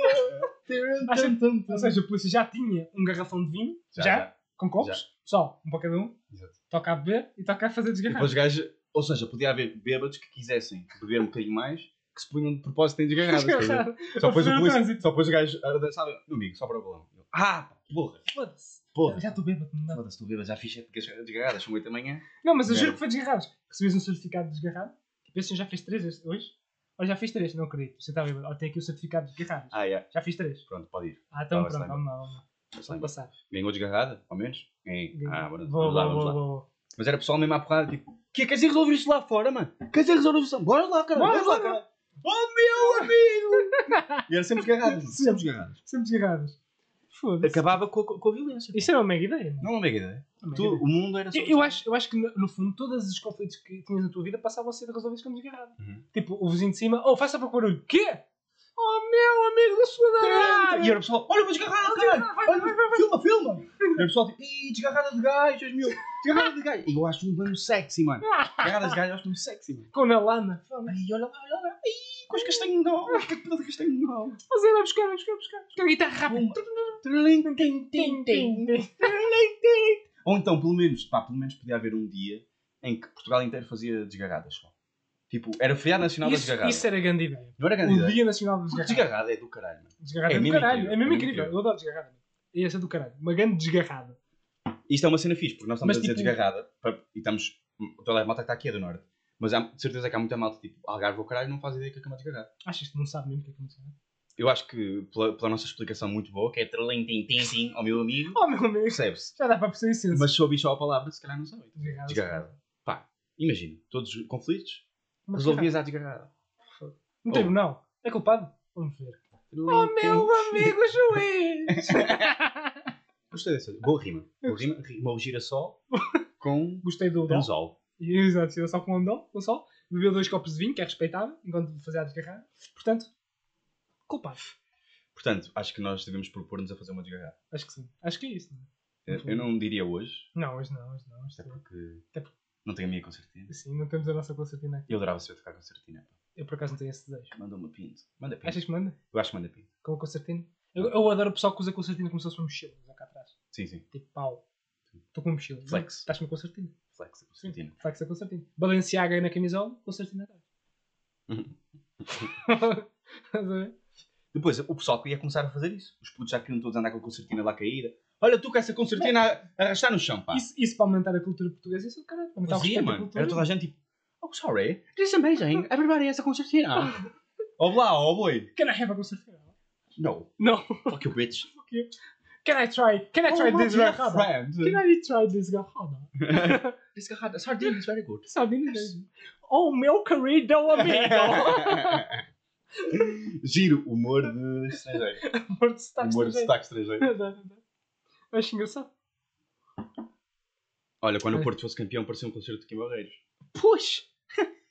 [SPEAKER 2] Às sete-
[SPEAKER 1] Tum, tum, tum.
[SPEAKER 2] Ou seja, a polícia já tinha um garrafão de vinho, já, com copos, só, um para cada um.
[SPEAKER 1] Exato.
[SPEAKER 2] Toca a beber e toca a fazer
[SPEAKER 1] E
[SPEAKER 2] desgarrada.
[SPEAKER 1] depois os gajos, ou seja, podia haver bêbados que quisessem beber um bocadinho mais, que se punham de propósito em desgarradas. estás a ver?
[SPEAKER 2] Desgarrada.
[SPEAKER 1] Só depois o polícia,
[SPEAKER 2] trânsito.
[SPEAKER 1] só depois o gajo a dançar, meu amigo, só para o balão. Eu, Ah, porra,
[SPEAKER 2] Foda-se.
[SPEAKER 1] porra.
[SPEAKER 2] Já estou bêbado. Não.
[SPEAKER 1] Foda-se, estou bêbado, já fiz sete desgarradas, são 8 da manhã.
[SPEAKER 2] não, mas eu juro que foi desgarrados. Recebias um certificado de desgarrado. Tipo, assim, já fiz três este- hoje. Olha, já fiz três, não acredito. Você está bêbado. Olha, tem aqui o certificado de desgarrados.
[SPEAKER 1] Ah, é.
[SPEAKER 2] Já fiz três.
[SPEAKER 1] Pronto, pode ir.
[SPEAKER 2] Ah, então
[SPEAKER 1] Tá,
[SPEAKER 2] pronto, vamos lá, vamos lá. Vamos passar.
[SPEAKER 1] Ganhou desgarrada, ao menos? Ganhei. Ah, bora,
[SPEAKER 2] Vou,
[SPEAKER 1] vamos lá,
[SPEAKER 2] vou,
[SPEAKER 1] vamos
[SPEAKER 2] vou,
[SPEAKER 1] lá.
[SPEAKER 2] vou, vou.
[SPEAKER 1] Mas era pessoal mesmo à porrada, tipo, que queres ir resolver isto lá fora, mano? Queres ir resolver isto? Bora lá, cara,
[SPEAKER 2] Bora,
[SPEAKER 1] bora lá,
[SPEAKER 2] bora.
[SPEAKER 1] cara. Oh, meu amigo! *laughs* e era sempre desgarradas, sempre desgarradas.
[SPEAKER 2] Sempre desgarrados.
[SPEAKER 1] Acabava com, a- com a violência.
[SPEAKER 2] Isso era uma mega ideia. não?
[SPEAKER 1] Não é uma mega ideia.
[SPEAKER 2] Uma mega
[SPEAKER 1] Tu,
[SPEAKER 2] ideia.
[SPEAKER 1] o mundo era só
[SPEAKER 2] Eu, eu acho, eu acho que, no, fundo, todos os conflitos que tinhas na tua vida passavam a ser resolvidos com desgarrado.
[SPEAKER 1] Uhum.
[SPEAKER 2] Tipo, o vizinho de cima, oh, faça para o barulho. Quê? Oh, meu amigo da sua
[SPEAKER 1] E era o pessoal, olha uma desgarrada, caralho! Olha, filma, filma! E o pessoal tipo, ih, desgarrada de gajos, meu! Desgarrada de gajos! E eu acho mesmo sexy, mano. *laughs* Desgarradas de gajos eu acho mesmo sexy, mano.
[SPEAKER 2] Com na lama.
[SPEAKER 1] Ai, olha lá, olha lá. Ih, os castanhos não. Que pedal de castanho não.
[SPEAKER 2] Mas vai buscar, vai buscar, vai buscar. Buscar a guitarra
[SPEAKER 1] tim. Ou então, pelo menos, pá, pelo menos podia haver um dia em que Portugal inteiro fazia desgarradas só. Tipo, era feriado nacional das
[SPEAKER 2] Isso,
[SPEAKER 1] desgarradas.
[SPEAKER 2] isso era grande ideia.
[SPEAKER 1] Não era grande
[SPEAKER 2] O
[SPEAKER 1] ideia.
[SPEAKER 2] Dia Nacional dos
[SPEAKER 1] Porque
[SPEAKER 2] Desgarrados.
[SPEAKER 1] desgarrada é do caralho, mano.
[SPEAKER 2] Desgarrada
[SPEAKER 1] É
[SPEAKER 2] é do caralho.
[SPEAKER 1] incrível,
[SPEAKER 2] É mesmo
[SPEAKER 1] é
[SPEAKER 2] incrível.
[SPEAKER 1] incrível.
[SPEAKER 2] Eu adoro desgarrada. E essa é do caralho. Uma grande desgarrada.
[SPEAKER 1] Isto é uma cena fixe, porque nós estamos
[SPEAKER 2] Mas,
[SPEAKER 1] a dizer
[SPEAKER 2] tipo-
[SPEAKER 1] desgarrada e estamos. Malta que está aqui é do norte. Mas há de certeza que há muita malta, tipo, Algarve ou caralho, não faz ideia que é é uma desgarrada.
[SPEAKER 2] Achas que não sabe mesmo o que é que aconteceu?
[SPEAKER 1] Eu acho que, pela, pela nossa explicação muito boa, que é trelim, tim, tim, tim, ao meu amigo,
[SPEAKER 2] Oh, meu amigo.
[SPEAKER 1] percebe-se.
[SPEAKER 2] Já dá para perceber isso.
[SPEAKER 1] Mas se ouvir só a palavra, se calhar não sabe.
[SPEAKER 2] Desgarrada.
[SPEAKER 1] Desgarrada. Pá, imagina, todos os conflitos
[SPEAKER 2] Mas
[SPEAKER 1] resolvias à desgarrada.
[SPEAKER 2] Não tem
[SPEAKER 1] Oh.
[SPEAKER 2] não. É culpado? Vamos ver.
[SPEAKER 1] Oh,
[SPEAKER 2] amigo juiz! *laughs*
[SPEAKER 1] Gostei dessa. Boa rima. Boa rima. Rima o girassol *laughs* com
[SPEAKER 2] Gostei do
[SPEAKER 1] anzol.
[SPEAKER 2] Exato, tirou só com um dom, com sol. Bebeu dois copos de vinho, que é respeitável, enquanto fazia a desgarrada. Portanto, culpado.
[SPEAKER 1] Portanto, acho que nós devemos propor-nos a fazer uma desgarrada.
[SPEAKER 2] Acho que sim. Acho que é isso.
[SPEAKER 1] Eu, eu não diria hoje,
[SPEAKER 2] Não, hoje não, hoje não. Hoje
[SPEAKER 1] até
[SPEAKER 2] não.
[SPEAKER 1] porque
[SPEAKER 2] Até porque-
[SPEAKER 1] não tenho a minha concertina.
[SPEAKER 2] Sim, não temos a nossa concertina.
[SPEAKER 1] Eu adorava saber tocar concertina. pá.
[SPEAKER 2] Eu por acaso não tenho esse desejo.
[SPEAKER 1] Manda uma pinto. Manda pinto.
[SPEAKER 2] Achas que manda?
[SPEAKER 1] Eu acho que manda pinto.
[SPEAKER 2] Com a concertina? Eu, eu adoro o pessoal que usa concertina como se fosse uma mochila, lá cá atrás.
[SPEAKER 1] Sim, sim.
[SPEAKER 2] Tipo pau. Estou com mochila.
[SPEAKER 1] Flex.
[SPEAKER 2] Estás com concertina.
[SPEAKER 1] Flex, a concertina.
[SPEAKER 2] Flex a concertina. Balenciaga na camisola, concertina atrás. *laughs*
[SPEAKER 1] Depois, o pessoal que ia começar a fazer isso. Os putos já queriam todos andar com a concertina lá caída. Olha tu com essa concertina a arrastar no chão, pá.
[SPEAKER 2] Isso, isso para aumentar a cultura portuguesa, isso é do caralho. Para aumentar o
[SPEAKER 1] Fazia,
[SPEAKER 2] respeito à
[SPEAKER 1] mano.
[SPEAKER 2] cultura.
[SPEAKER 1] Era toda a gente tipo, oh, sorry, this is amazing. Everybody has a concertina. *laughs* oh, lá, oh, boy.
[SPEAKER 2] Can I have a concertina?
[SPEAKER 1] No.
[SPEAKER 2] No.
[SPEAKER 1] Fuck you, bitch.
[SPEAKER 2] Fuck you. Can I try? Can I try
[SPEAKER 1] Oh,
[SPEAKER 2] this
[SPEAKER 1] my
[SPEAKER 2] garrada? Can I try this garrada? *laughs*
[SPEAKER 1] This garrada, sardine is very good.
[SPEAKER 2] Sardinha mesmo. Oh, meu querido amigo! *laughs*
[SPEAKER 1] Giro, humor de estrangeiro.
[SPEAKER 2] Amor de sotaque
[SPEAKER 1] humor de
[SPEAKER 2] estrangeiro.
[SPEAKER 1] sotaque estrangeiro.
[SPEAKER 2] Dá, dá. Acho engraçado.
[SPEAKER 1] Olha, quando
[SPEAKER 2] É.
[SPEAKER 1] o Porto fosse campeão, parecia um concerto de Kim Barreiros.
[SPEAKER 2] Puxa!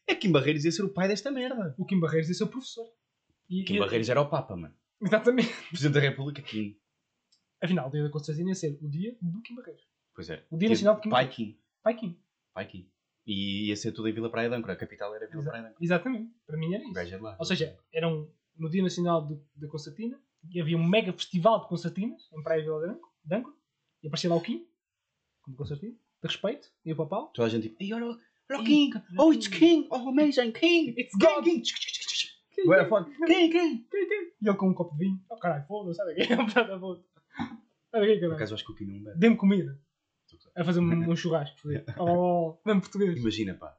[SPEAKER 1] É Kim Barreiros ia ser o pai desta merda.
[SPEAKER 2] O Kim Barreiros é seu professor. E,
[SPEAKER 1] Kim Barreiros era o Papa, mano.
[SPEAKER 2] Exatamente.
[SPEAKER 1] Presidente da República, Kim.
[SPEAKER 2] Afinal, o dia da Constantino ia ser o dia do Kim Barreiros.
[SPEAKER 1] Pois é.
[SPEAKER 2] O Dia Nacional de Kim
[SPEAKER 1] Pai
[SPEAKER 2] Barreiros.
[SPEAKER 1] Kim.
[SPEAKER 2] Pai Kim.
[SPEAKER 1] Pai Kim. E ia ser tudo em Vila Praia de Âncora. A capital era Vila
[SPEAKER 2] Exa-
[SPEAKER 1] Praia de Âncora.
[SPEAKER 2] Exatamente. Para mim era isso.
[SPEAKER 1] lá.
[SPEAKER 2] Ou seja, era um, no Dia Nacional do, da Concertina e havia um mega festival de concertinas em Praia Vila de Âncora- de Âncora e aparecia lá o Kim, como concertina, de respeito, e o papau.
[SPEAKER 1] Toda a gente tipo, "Ei, olha, o King!
[SPEAKER 2] olha
[SPEAKER 1] Oh, it's
[SPEAKER 2] King.
[SPEAKER 1] King! Oh, amazing! King! *laughs*
[SPEAKER 2] It's
[SPEAKER 1] King!
[SPEAKER 2] God!
[SPEAKER 1] King! Ué, foda. King, King!
[SPEAKER 2] E ele com um copo de vinho. Oh caralho, foda-se, sai *laughs*
[SPEAKER 1] Por
[SPEAKER 2] caralho.
[SPEAKER 1] acaso acho que o King não bebe.
[SPEAKER 2] Dê-me comida. A fazer um, um churrasco. *laughs* foder. Oh, dê-me português.
[SPEAKER 1] Imagina, pá.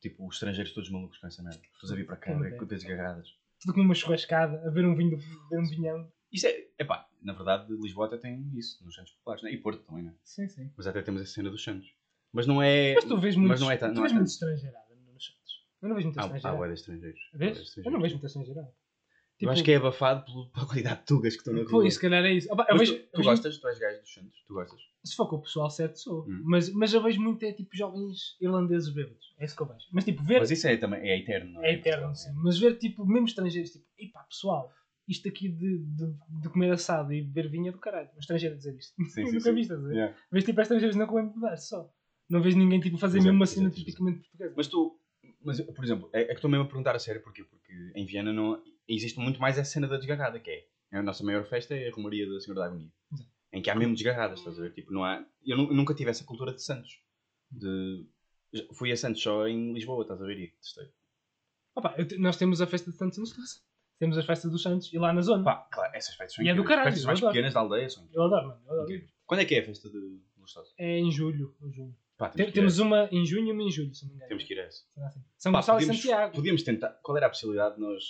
[SPEAKER 1] Tipo, os estrangeiros todos malucos com essa merda. Todos a vir para cá,
[SPEAKER 2] Como
[SPEAKER 1] ver
[SPEAKER 2] é?
[SPEAKER 1] com desgarradas.
[SPEAKER 2] Tudo com uma churrascada, a ver um vinho, a ver um vinhão.
[SPEAKER 1] Isso é, epá, na verdade, Lisboa até tem isso, nos Santos Populares, né? e Porto também, né?
[SPEAKER 2] Sim, sim.
[SPEAKER 1] Mas até temos essa cena dos Santos. Mas não é.
[SPEAKER 2] Mas tu vês muito,
[SPEAKER 1] Mas não é, ta-
[SPEAKER 2] tu
[SPEAKER 1] não é
[SPEAKER 2] vês
[SPEAKER 1] tanto.
[SPEAKER 2] muito estrangeirada nos Santos. Eu não vejo muita
[SPEAKER 1] Há, há
[SPEAKER 2] estrangeira.
[SPEAKER 1] bué de estrangeiros. Bué de
[SPEAKER 2] Vês? Eu
[SPEAKER 1] estrangeiros.
[SPEAKER 2] não vejo muita estrangeira.
[SPEAKER 1] Eu acho que é abafado pela quantidade de tugas que estão na rua.
[SPEAKER 2] Pois, se calhar é isso. Opa, eu
[SPEAKER 1] Mas
[SPEAKER 2] vejo,
[SPEAKER 1] tu, tu gostas? Tu és gajo dos Santos? Tu gostas?
[SPEAKER 2] Se for com o pessoal certo, sou.
[SPEAKER 1] Hum.
[SPEAKER 2] Mas, mas eu vejo muito é tipo jovens irlandeses bêbados. É isso que eu vejo. Mas tipo, ver.
[SPEAKER 1] Mas isso é também, é eterno, não é?
[SPEAKER 2] É eterno, sim. Mas ver, tipo, mesmo estrangeiros, tipo, epá, pessoal, isto aqui de, de, de comer assado e beber vinho é do caralho. Um estrangeiro a dizer isto.
[SPEAKER 1] Sim, *laughs* sim,
[SPEAKER 2] Nunca viste, a?
[SPEAKER 1] Yeah.
[SPEAKER 2] Vês, tipo, estrangeiros não comem pedaço só. Não vejo ninguém, tipo, fazer
[SPEAKER 1] é,
[SPEAKER 2] mesmo uma
[SPEAKER 1] é,
[SPEAKER 2] cena
[SPEAKER 1] é.
[SPEAKER 2] tipicamente portuguesa.
[SPEAKER 1] Mas tu, mas, por exemplo, é, é que estou mesmo a perguntar a sério porquê? Porque em Viena não, existe muito mais essa cena da desgarrada, que é a nossa maior festa é a Romaria da Senhora da Agonia.
[SPEAKER 2] Exato.
[SPEAKER 1] Em que há mesmo desgarradas, estás a ver? Tipo, não há, eu, nu- eu nunca tive essa cultura de Santos. De, fui a Santos só em Lisboa, estás a ver? E testei.
[SPEAKER 2] Opa, te- nós temos a festa de Santos em Lustrosa. Temos a festa dos Santos e lá na zona.
[SPEAKER 1] Pá, claro, essas festas são
[SPEAKER 2] E é do
[SPEAKER 1] incríveis.
[SPEAKER 2] caralho,
[SPEAKER 1] Festas
[SPEAKER 2] eu
[SPEAKER 1] mais
[SPEAKER 2] adoro.
[SPEAKER 1] pequenas da aldeia são
[SPEAKER 2] Eu adoro, mano. Eu adoro.
[SPEAKER 1] incríveis. Quando é que é a festa de Lustosa?
[SPEAKER 2] É em julho. Em julho.
[SPEAKER 1] Pá,
[SPEAKER 2] Tem-
[SPEAKER 1] temos, ir
[SPEAKER 2] temos
[SPEAKER 1] a
[SPEAKER 2] uma em junho e uma em julho, se não me engano.
[SPEAKER 1] temos que ir a essa.
[SPEAKER 2] Assim? São
[SPEAKER 1] Pá,
[SPEAKER 2] Gonçalo e Santiago.
[SPEAKER 1] podíamos tentar. Qual era a possibilidade de nós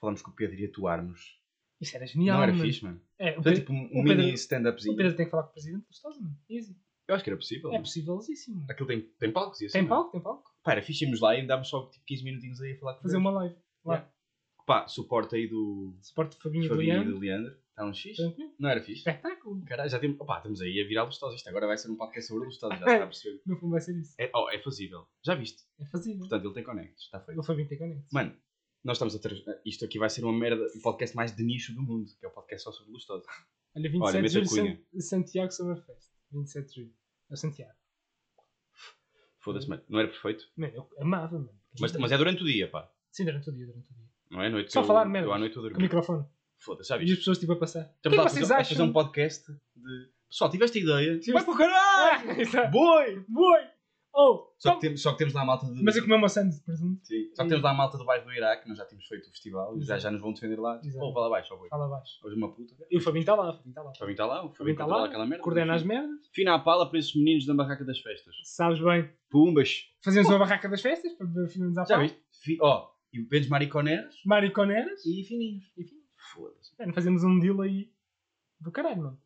[SPEAKER 1] falarmos com o Pedro e atuarmos?
[SPEAKER 2] Isso era genial,
[SPEAKER 1] não era
[SPEAKER 2] mano.
[SPEAKER 1] fixe, mano.
[SPEAKER 2] É, o
[SPEAKER 1] Foi
[SPEAKER 2] Pedro,
[SPEAKER 1] tipo um,
[SPEAKER 2] o Pedro-
[SPEAKER 1] mini stand-upzinho.
[SPEAKER 2] o Pedro tem que falar com o presidente do Lustosa, mano. Easy.
[SPEAKER 1] Eu acho que era possível.
[SPEAKER 2] É possívelíssimo.
[SPEAKER 1] Aquilo tem, tem palcos e assim.
[SPEAKER 2] Tem
[SPEAKER 1] não
[SPEAKER 2] palco, tem palco.
[SPEAKER 1] Pá, era fixe irmos lá e andámos só tipo 15 minutinhos aí a falar com
[SPEAKER 2] Fazer
[SPEAKER 1] eles.
[SPEAKER 2] uma live. Lá.
[SPEAKER 1] Yeah. Pá, suporte aí do
[SPEAKER 2] Suporte de Fabinho e do
[SPEAKER 1] Fabinho e
[SPEAKER 2] Leandro.
[SPEAKER 1] do Leandro. Está um fixe?
[SPEAKER 2] Tranquilo.
[SPEAKER 1] Não era fixe?
[SPEAKER 2] Espetáculo.
[SPEAKER 1] Caralho, já temos. Opá, estamos aí a virar Lustosa. Isto agora vai ser um podcast sobre Lustosa, já está a *laughs* perceber.
[SPEAKER 2] No fundo vai ser isso.
[SPEAKER 1] É, oh, é fazível. Já viste?
[SPEAKER 2] É fazível.
[SPEAKER 1] Portanto, ele tem connects. Está feito.
[SPEAKER 2] O Fabinho tem conectos.
[SPEAKER 1] Mano, nós estamos a ter. Isto aqui vai ser uma merda. O podcast mais de nicho do mundo, que é o podcast só sobre Lustosa.
[SPEAKER 2] Olha,
[SPEAKER 1] Olha,
[SPEAKER 2] 27 de
[SPEAKER 1] a
[SPEAKER 2] julho. San- Santiago Summerfest. 27 de julho. É o Santiago.
[SPEAKER 1] Foda-se, mano. Não era perfeito.
[SPEAKER 2] Mano, eu amava, mano.
[SPEAKER 1] Mas, mas é durante o dia, pá.
[SPEAKER 2] Sim, durante o dia, durante o dia.
[SPEAKER 1] Não é à noite.
[SPEAKER 2] Só
[SPEAKER 1] que
[SPEAKER 2] falar
[SPEAKER 1] eu,
[SPEAKER 2] merdas.
[SPEAKER 1] Eu à noite eu
[SPEAKER 2] Com o microfone.
[SPEAKER 1] Foda-se, já
[SPEAKER 2] E as pessoas tipo a passar. O que é
[SPEAKER 1] Estamos
[SPEAKER 2] que
[SPEAKER 1] a
[SPEAKER 2] vocês
[SPEAKER 1] a
[SPEAKER 2] acham?
[SPEAKER 1] fazer um podcast de. Pessoal, tiveste a ideia?
[SPEAKER 2] Tiveste-
[SPEAKER 1] Vai para o caralho! *laughs*
[SPEAKER 2] Ah.
[SPEAKER 1] Boi!
[SPEAKER 2] Boi! Oh!
[SPEAKER 1] Só que, temos, só que temos lá a malta do.
[SPEAKER 2] Mas eu comi uma sandes de presunto.
[SPEAKER 1] Sim. Só que temos lá a malta do bairro do Iraque, nós já tínhamos feito o festival, e já, já nos vão defender lá.
[SPEAKER 2] Exato.
[SPEAKER 1] pô, vai lá abaixo, ó boi.
[SPEAKER 2] Fala abaixo.
[SPEAKER 1] Hoje uma puta.
[SPEAKER 2] E o Fabinho está lá, o Fabinho está lá.
[SPEAKER 1] O Fabinho está lá, o
[SPEAKER 2] Fabinho está
[SPEAKER 1] controla
[SPEAKER 2] lá,
[SPEAKER 1] aquela merda.
[SPEAKER 2] coordena as merdas.
[SPEAKER 1] Fina à pala para esses meninos da barraca das festas.
[SPEAKER 2] Sabes bem.
[SPEAKER 1] Pumbas!
[SPEAKER 2] Fazemos uma barraca das festas para filmes à
[SPEAKER 1] Já
[SPEAKER 2] pau.
[SPEAKER 1] viste? Fi- Ó, e pedes mariconeras
[SPEAKER 2] Mariconeras.
[SPEAKER 1] e fininhos.
[SPEAKER 2] Enfim.
[SPEAKER 1] Foda-se.
[SPEAKER 2] Mano, fazemos um deal aí do caralho, mano.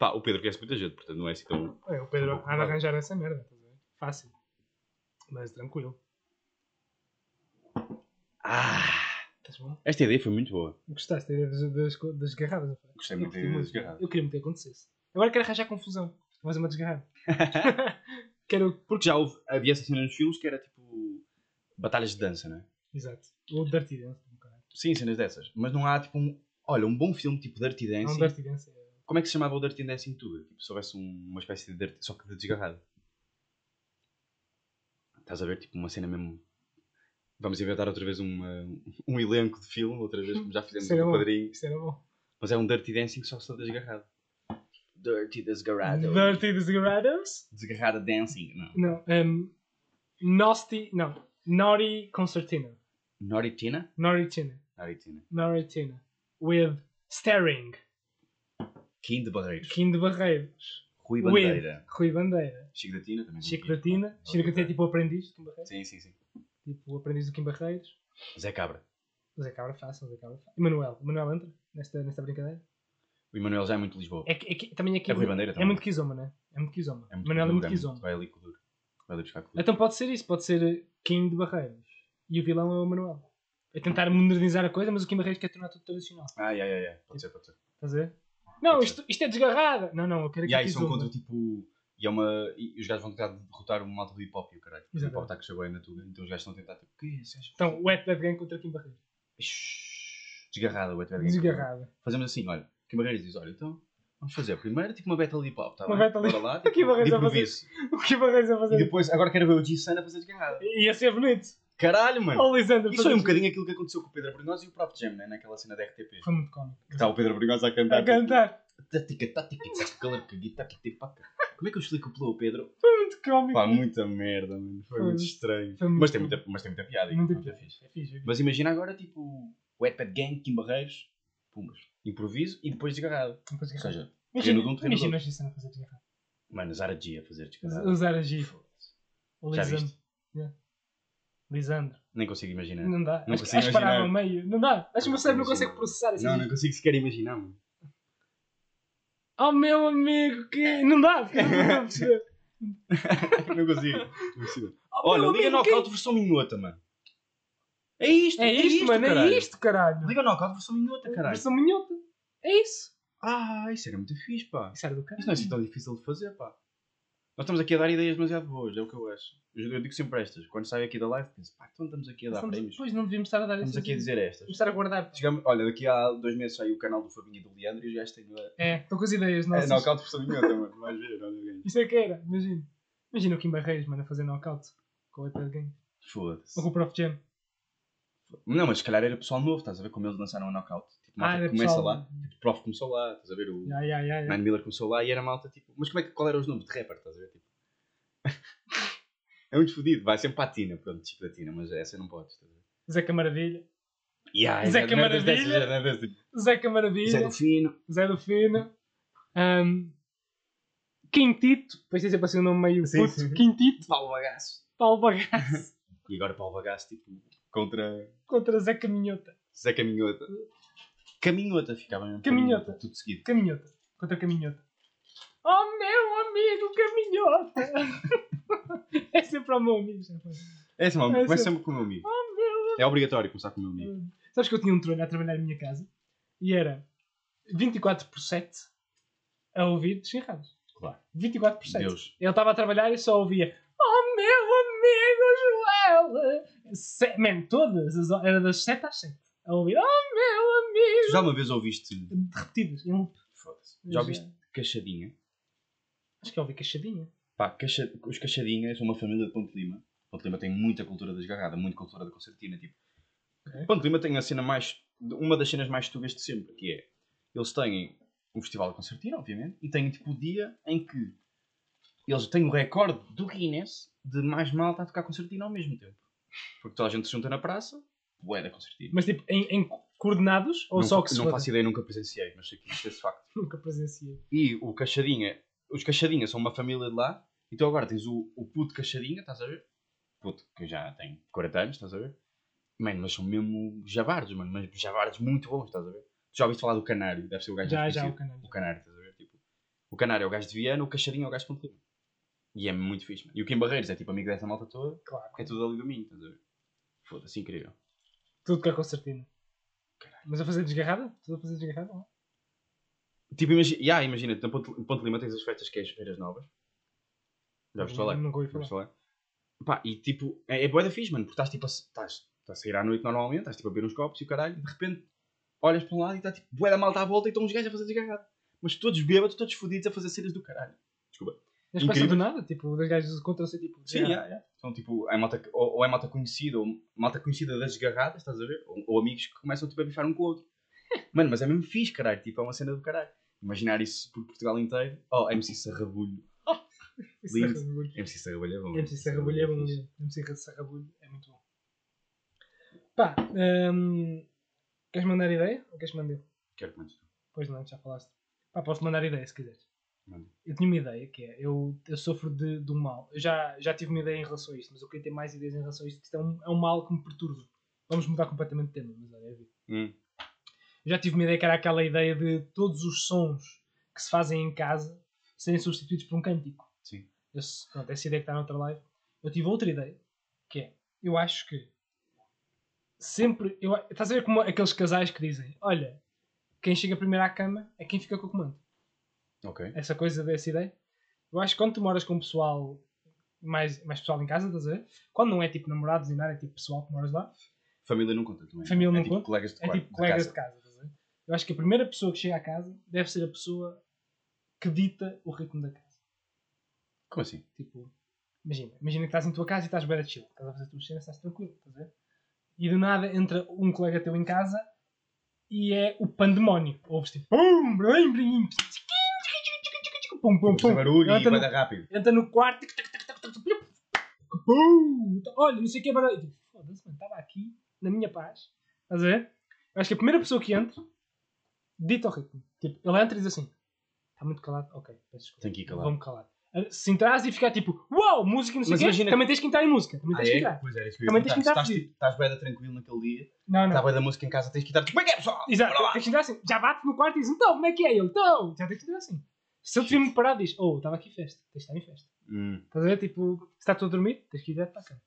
[SPEAKER 1] Pá, o Pedro conhece muita gente, portanto não é assim tão.
[SPEAKER 2] É, o Pedro
[SPEAKER 1] Um
[SPEAKER 2] há de arranjar essa merda. estás a ver? Fácil. Mas tranquilo.
[SPEAKER 1] Ah!
[SPEAKER 2] Estás bom?
[SPEAKER 1] Esta ideia foi muito boa.
[SPEAKER 2] Gostaste da ideia das, das, das garradas?
[SPEAKER 1] Gostei muito da
[SPEAKER 2] Eu
[SPEAKER 1] ideia das garradas.
[SPEAKER 2] Eu queria muito que acontecesse. Agora quero arranjar confusão. Vou fazer uma desgarrada. *laughs* quero.
[SPEAKER 1] Porque já houve, havia essa cena nos filmes que era tipo. batalhas de dança, não é?
[SPEAKER 2] Exato. O Dirty Dance. caralho.
[SPEAKER 1] Sim, cenas dessas. Mas não há tipo um. Olha, um bom filme tipo Dirty
[SPEAKER 2] Não,
[SPEAKER 1] Dancing.
[SPEAKER 2] Dirty Dance é.
[SPEAKER 1] Como é que se chamava o Dirty Dancing Tuga? Tipo, se houvesse um- uma espécie de Dirty, só que de desgarrado. Estás a ver? Tipo, uma cena mesmo. Vamos inventar outra vez uma, um elenco de filme, outra vez, como já fizemos no. Padrinho.
[SPEAKER 2] Isso era bom.
[SPEAKER 1] Mas é um Dirty Dancing só só desgarrado. Dirty Desgarrado.
[SPEAKER 2] Dirty Desgarrados?
[SPEAKER 1] Desgarrada Dancing. Não.
[SPEAKER 2] Não. Um, Nasty. Não. Naughty Concertina.
[SPEAKER 1] Naughty Tina?
[SPEAKER 2] Naughty Tina.
[SPEAKER 1] Naughty Tina.
[SPEAKER 2] Naughty Tina. With Staring.
[SPEAKER 1] Kim de Barreiros.
[SPEAKER 2] Kim de Barreiros.
[SPEAKER 1] Rui Bandeira.
[SPEAKER 2] Rui Bandeira.
[SPEAKER 1] Chico da Tina também.
[SPEAKER 2] Chico da Tina.
[SPEAKER 1] Ah,
[SPEAKER 2] Chico da Tina é tipo o aprendiz do Kim Barreiros.
[SPEAKER 1] Sim, sim, sim.
[SPEAKER 2] Tipo o aprendiz do Kim Barreiros.
[SPEAKER 1] Zé Cabra.
[SPEAKER 2] Zé Cabra fácil, Zé Cabra fácil. E Manuel. O Manuel entra nesta, nesta brincadeira.
[SPEAKER 1] O Emanuel já é muito Lisboa.
[SPEAKER 2] É, é também aqui
[SPEAKER 1] É Rui Bandeira
[SPEAKER 2] é
[SPEAKER 1] também.
[SPEAKER 2] muito Kizoma, né? É muito Kizoma.
[SPEAKER 1] É muito
[SPEAKER 2] Manuel é muito Kizoma.
[SPEAKER 1] Vai ali com o duro. Vai ali buscar com o duro.
[SPEAKER 2] Então pode ser isso, pode ser Kim de Barreiros. E o vilão é o Manuel. É tentar modernizar a coisa, mas o Kim Barreiros quer tornar tudo tradicional.
[SPEAKER 1] Ai, ai, ai, ai. Pode ser, pode ser.
[SPEAKER 2] Estás a ver? Não, isto, isto é desgarrada. Não, não, eu quero
[SPEAKER 1] E aí são contra tipo. E, é uma, e os gajos vão tentar derrotar uma malta do hip hop e o caralho. O hip hop está que chegou aí na tuga. Então os gajos estão a tentar tipo. Que é isso?
[SPEAKER 2] Então, o Wet Bad Gang contra Kim Barreiros.
[SPEAKER 1] Desgarrada, o Wet Bad Gang.
[SPEAKER 2] Desgarrada.
[SPEAKER 1] Fazemos assim, olha. Kim Barreiros diz: olha, então. Vamos fazer primeiro tipo uma battle hip hop, tá
[SPEAKER 2] Uma
[SPEAKER 1] bem?
[SPEAKER 2] battle
[SPEAKER 1] Bora lá, tipo, de
[SPEAKER 2] a fazer-
[SPEAKER 1] improviso.
[SPEAKER 2] O Kim Barreiros a
[SPEAKER 1] E
[SPEAKER 2] fazer.
[SPEAKER 1] depois, agora quero ver o G-Sun a fazer desgarrada.
[SPEAKER 2] Ia ser bonito.
[SPEAKER 1] Caralho, mano!
[SPEAKER 2] Oh, Lisandro.
[SPEAKER 1] Isso foi um bocadinho aquilo que aconteceu com o Pedro Brunhosa e o próprio Jam, né? Naquela cena da RTP.
[SPEAKER 2] Foi muito cómico.
[SPEAKER 1] Que está o Pedro Brunhosa a cantar.
[SPEAKER 2] A cantar.
[SPEAKER 1] Tática, tática, calor, que guitarra, que paca. Como é que eu explico pelo Pedro?
[SPEAKER 2] Foi muito cómico.
[SPEAKER 1] Pá, muita merda, mano. Foi
[SPEAKER 2] Foi-
[SPEAKER 1] muito estranho.
[SPEAKER 2] foi muito
[SPEAKER 1] mas, tem muita, mas tem muita piada.
[SPEAKER 2] Fixe.
[SPEAKER 1] fixe.
[SPEAKER 2] É fixe, é fixe.
[SPEAKER 1] Mas imagina agora, tipo, Wetpad Gang, Kim Barreiros, Pumas. Improviso e depois desgarrado.
[SPEAKER 2] Depois
[SPEAKER 1] Ou
[SPEAKER 2] desgarrado.
[SPEAKER 1] seja,
[SPEAKER 2] Imagina,
[SPEAKER 1] de um, treino
[SPEAKER 2] imagina
[SPEAKER 1] outro.
[SPEAKER 2] a Gisana fazer desgarrado.
[SPEAKER 1] Mano, Zara G a fazer desgarrado.
[SPEAKER 2] Usar a G. O
[SPEAKER 1] Já viste?
[SPEAKER 2] Yeah. Lisandro.
[SPEAKER 1] Nem consigo imaginar.
[SPEAKER 2] Não dá.
[SPEAKER 1] Não
[SPEAKER 2] acho,
[SPEAKER 1] consigo
[SPEAKER 2] acho que
[SPEAKER 1] imaginar.
[SPEAKER 2] ao meio. Não dá. Acho que o meu cérebro não consegue processar assim.
[SPEAKER 1] Não, não consigo sequer imaginar, mano.
[SPEAKER 2] Oh meu amigo, que. Não dá. porque *laughs* Não dá a perceber. *laughs*
[SPEAKER 1] não consigo. Não consigo.
[SPEAKER 2] Oh,
[SPEAKER 1] Olha, Liga
[SPEAKER 2] amigo,
[SPEAKER 1] Knockout
[SPEAKER 2] quem-
[SPEAKER 1] versão minhota, mano. É isto,
[SPEAKER 2] É isto, mano,
[SPEAKER 1] caralho.
[SPEAKER 2] é isto, caralho.
[SPEAKER 1] Liga Knockout versão minhota, caralho.
[SPEAKER 2] Versão minhota. É isso.
[SPEAKER 1] Ah, isso era muito fixe, pá.
[SPEAKER 2] Isso era do
[SPEAKER 1] Isso
[SPEAKER 2] caralho.
[SPEAKER 1] não é assim tão difícil de fazer, pá. Nós estamos aqui a dar ideias demasiado boas, é o que eu acho. Eu eu digo sempre estas. Quando saio aqui da live, penso, pá, então estamos aqui a dar
[SPEAKER 2] Estamos-
[SPEAKER 1] prémios.
[SPEAKER 2] Pois não devíamos estar a dar
[SPEAKER 1] Estamos aqui a dizer estas.
[SPEAKER 2] Estar a guardar.
[SPEAKER 1] Chegamos, olha, daqui a dois meses saiu o canal do Fabinho e do Leandro e os gajos têm.
[SPEAKER 2] É, estão com as ideias
[SPEAKER 1] É,
[SPEAKER 2] nossas.
[SPEAKER 1] knockout versão minhota, mano. Vais ver, olha, ganho.
[SPEAKER 2] Isso é que era, imagina. Imagina o Kim Barreiros, mano, a fazer knockout com o Ether Game.
[SPEAKER 1] Foda-se.
[SPEAKER 2] Ou com o Prof Jam.
[SPEAKER 1] Não, mas se calhar era pessoal novo, estás a ver como eles lançaram o knockout. Tipo,
[SPEAKER 2] Ah,
[SPEAKER 1] malta
[SPEAKER 2] era
[SPEAKER 1] que começa
[SPEAKER 2] pessoal-
[SPEAKER 1] lá. Tipo, o prof começou lá, estás a ver? O
[SPEAKER 2] ya, ya, ya.
[SPEAKER 1] Nine Miller começou lá e era malta tipo. Mas como é que, qual eram os nomes de rapper, estás a ver? Tipo. *laughs* é muito fodido, vai sempre para a Tina, pronto, tipo da Tina, mas essa não podes, estás a ver?
[SPEAKER 2] Zeca Maravilha.
[SPEAKER 1] Yeah,
[SPEAKER 2] Zeca
[SPEAKER 1] é
[SPEAKER 2] Maravilha.
[SPEAKER 1] dessas, é dessas.
[SPEAKER 2] Zeca Maravilha.
[SPEAKER 1] Zé do Fino.
[SPEAKER 2] Zé do Fino. Um, Quintito. Depois tem sempre assim um nome meio
[SPEAKER 1] Sim,
[SPEAKER 2] puto.
[SPEAKER 1] sim.
[SPEAKER 2] Quintito.
[SPEAKER 1] Paulo Bagaço.
[SPEAKER 2] Paulo Bagaço. *laughs*
[SPEAKER 1] E agora Paulo Bagaço, tipo, contra
[SPEAKER 2] contra Zé Caminhota.
[SPEAKER 1] Zé Caminhota. Caminhota ficava mesmo.
[SPEAKER 2] Caminhota.
[SPEAKER 1] Tudo seguido.
[SPEAKER 2] Caminhota. Contra Caminhota. Oh meu amigo Caminhota. *laughs* é sempre ao meu amigo. já foi.
[SPEAKER 1] É assim, mano,
[SPEAKER 2] É
[SPEAKER 1] começa
[SPEAKER 2] sempre-
[SPEAKER 1] sempre com o meu amigo.
[SPEAKER 2] Oh meu
[SPEAKER 1] É obrigatório começar com o meu amigo.
[SPEAKER 2] Sabes que eu tinha um trolho a trabalhar em minha casa e era 24 por 7 a ouvir xinrados.
[SPEAKER 1] Claro.
[SPEAKER 2] 24 por 7.
[SPEAKER 1] Deus.
[SPEAKER 2] Ele estava a trabalhar e só ouvia Oh meu amigo Joel! Se... Man, todas as horas, era das 7 às 7 a ouvir Oh meu amigo!
[SPEAKER 1] Tu já uma vez ouviste.
[SPEAKER 2] Loop.
[SPEAKER 1] Foda-se. Já ouviste Cachadinha?
[SPEAKER 2] Acho que eu ouvi cachadinha.
[SPEAKER 1] Pá, Cacha- os Cachadinhas são uma família de Ponte Lima. Ponte Lima tem muita cultura desgarrada, muita cultura da concertina. Tipo.
[SPEAKER 2] Ok.
[SPEAKER 1] Ponte Lima tem a cena mais. Uma das cenas mais tugas de sempre, que é. Eles têm o Festival da Concertina, obviamente, e têm tipo o dia em que eles têm o recorde do Guinness de mais malta a tocar concertina ao mesmo tempo. Porque toda a gente se junta na praça, bué da concertina.
[SPEAKER 2] Mas tipo, em, em coordenados ou
[SPEAKER 1] não,
[SPEAKER 2] só que se
[SPEAKER 1] não faço ideia, nunca presenciei, mas sei que isto é esse facto. *laughs*
[SPEAKER 2] Nunca presenciei.
[SPEAKER 1] E o Cachadinha, os Cachadinha são uma família de lá, então agora tens o, o puto Cachadinha, estás a ver? Puto, que já tem 40 anos, estás a ver? Mano, mas são mesmo javardos, mano, mas javardos muito bons, estás a ver? Tu já ouviste falar do Canário, deve ser o gajo
[SPEAKER 2] Já, já, o canal.
[SPEAKER 1] O Canário, estás a ver? Tipo, o Canário é o gajo de Viana, o Cachadinha é o gajo de Ponte. E é muito fixe, mano. E o Kim Barreiros é tipo amigo dessa malta toda,
[SPEAKER 2] Claro.
[SPEAKER 1] que é tudo ali do Minho, estás a ver? Foda-se, incrível.
[SPEAKER 2] Tudo com a concertina. Mas a fazer desgarrada? Tudo a fazer desgarrada? não?
[SPEAKER 1] Tipo, imagina, yeah, imagina, na Ponte, Lima tens as festas que é as feiras novas. Já ouviste falar?
[SPEAKER 2] Nunca ouvi falar.
[SPEAKER 1] Pá, e tipo, é, é boa da fixe, mano, porque estás tipo a, estás, estás a sair à noite normalmente, estás tipo a beber uns copos e o caralho, e de repente olhas para um lado e está tipo, boa da malta à volta e estão uns gajos a fazer desgarrado. Mas todos bêbados, todos fodidos a fazer cenas do caralho. Desculpa.
[SPEAKER 2] Mas passa do nada? Tipo, das gajas contra-se tipo.
[SPEAKER 1] Sim,
[SPEAKER 2] desgarrada.
[SPEAKER 1] yeah, yeah. São tipo, é malta, ou, ou é malta conhecida, ou malta conhecida das desgarradas, estás a ver? Ou, ou amigos que começam tipo, a bifar um com o outro. *laughs* Mano, mas é mesmo fixe, caralho, tipo, é uma cena do caralho. Imaginar isso por Portugal inteiro. Oh, MC Sarrabulho. *laughs*
[SPEAKER 2] Isso
[SPEAKER 1] Lindo.
[SPEAKER 2] é Sarrabulho.
[SPEAKER 1] MC Sarrabulho é bom.
[SPEAKER 2] MC Sarrabulho é bom. MC Sarrabulho é muito bom. Pá, hum, queres mandar ideia? Ou queres mandar?
[SPEAKER 1] Quero que mandes tu.
[SPEAKER 2] Pois não, já falaste. Pá, posso mandar ideia se quiseres. Eu tinha uma ideia que é, eu, eu sofro de, de um mal. Eu já, já tive uma ideia em relação a isto, mas eu queria ter mais ideias em relação a isto, que isto é um, é um mal que me perturba. Vamos mudar completamente de tema, mas olha, é vida.
[SPEAKER 1] Hum.
[SPEAKER 2] Eu já tive uma ideia que era aquela ideia de todos os sons que se fazem em casa serem substituídos por um cântico.
[SPEAKER 1] Sim.
[SPEAKER 2] Esse, pronto, essa ideia que está noutra live. Eu tive outra ideia, que é, eu acho que sempre, eu, estás a ver como aqueles casais que dizem, olha, quem chega primeiro à cama é quem fica com o comando.
[SPEAKER 1] Ok.
[SPEAKER 2] Essa coisa dessa ideia. Eu acho que quando tu moras com pessoal, mais, mais pessoal em casa, estás a ver? Quando não é tipo namorados e nada, é tipo pessoal que moras lá,
[SPEAKER 1] Família não conta também.
[SPEAKER 2] Família
[SPEAKER 1] é
[SPEAKER 2] não
[SPEAKER 1] tipo
[SPEAKER 2] conta?
[SPEAKER 1] colegas de
[SPEAKER 2] é tipo colegas de
[SPEAKER 1] casa.
[SPEAKER 2] casa. estás a ver? Eu acho que a primeira pessoa que chega à casa deve ser a pessoa que dita o ritmo da casa.
[SPEAKER 1] Como assim?
[SPEAKER 2] Tipo, imagina, imagina que estás em tua casa e estás bem chill, estás a fazer as tuas cenas, estás tranquilo, estás a ver? E do nada entra um colega teu em casa e é o pandemónio. Ouves tipo, pum, brim, brim, pum, pum, pum.
[SPEAKER 1] barulho e
[SPEAKER 2] Entra
[SPEAKER 1] vai
[SPEAKER 2] no,
[SPEAKER 1] dar rápido.
[SPEAKER 2] entra no quarto, tic, tac, tac, tac, tac, tac, pum, olha, não sei o que é barulho. Tipo, Foda-se, mano, estava aqui, na minha paz, estás a ver? Eu acho que a primeira pessoa que entra, dita o ritmo. Tipo, ele entra e diz assim, está muito calado, ok, peço desculpa.
[SPEAKER 1] Tem que ir calado.
[SPEAKER 2] Vou-me calar. Se entrares e ficar tipo, uau, música não sei o quê,
[SPEAKER 1] imagina-
[SPEAKER 2] também tens que entrar em música. Também
[SPEAKER 1] Ah,
[SPEAKER 2] tens que
[SPEAKER 1] é?
[SPEAKER 2] entrar.
[SPEAKER 1] Pois era isso que eu
[SPEAKER 2] Também tens que entrar
[SPEAKER 1] Se Estás,
[SPEAKER 2] fedido.
[SPEAKER 1] tipo, estás bem tranquilo naquele dia,
[SPEAKER 2] Não,
[SPEAKER 1] está
[SPEAKER 2] não.
[SPEAKER 1] bem da música em casa, tens que estar tipo, como é que é pessoal?
[SPEAKER 2] Exato, tens que entrar assim. Já bate no quarto e diz, então, como é que é ele? Então, já tens que entrar assim. Se ele estiver muito parado, diz: Oh, estava aqui festa, tens de estar em festa.
[SPEAKER 1] Hum.
[SPEAKER 2] Estás a ver? Tipo, se está todo a dormir, tens que ir direto para a cama.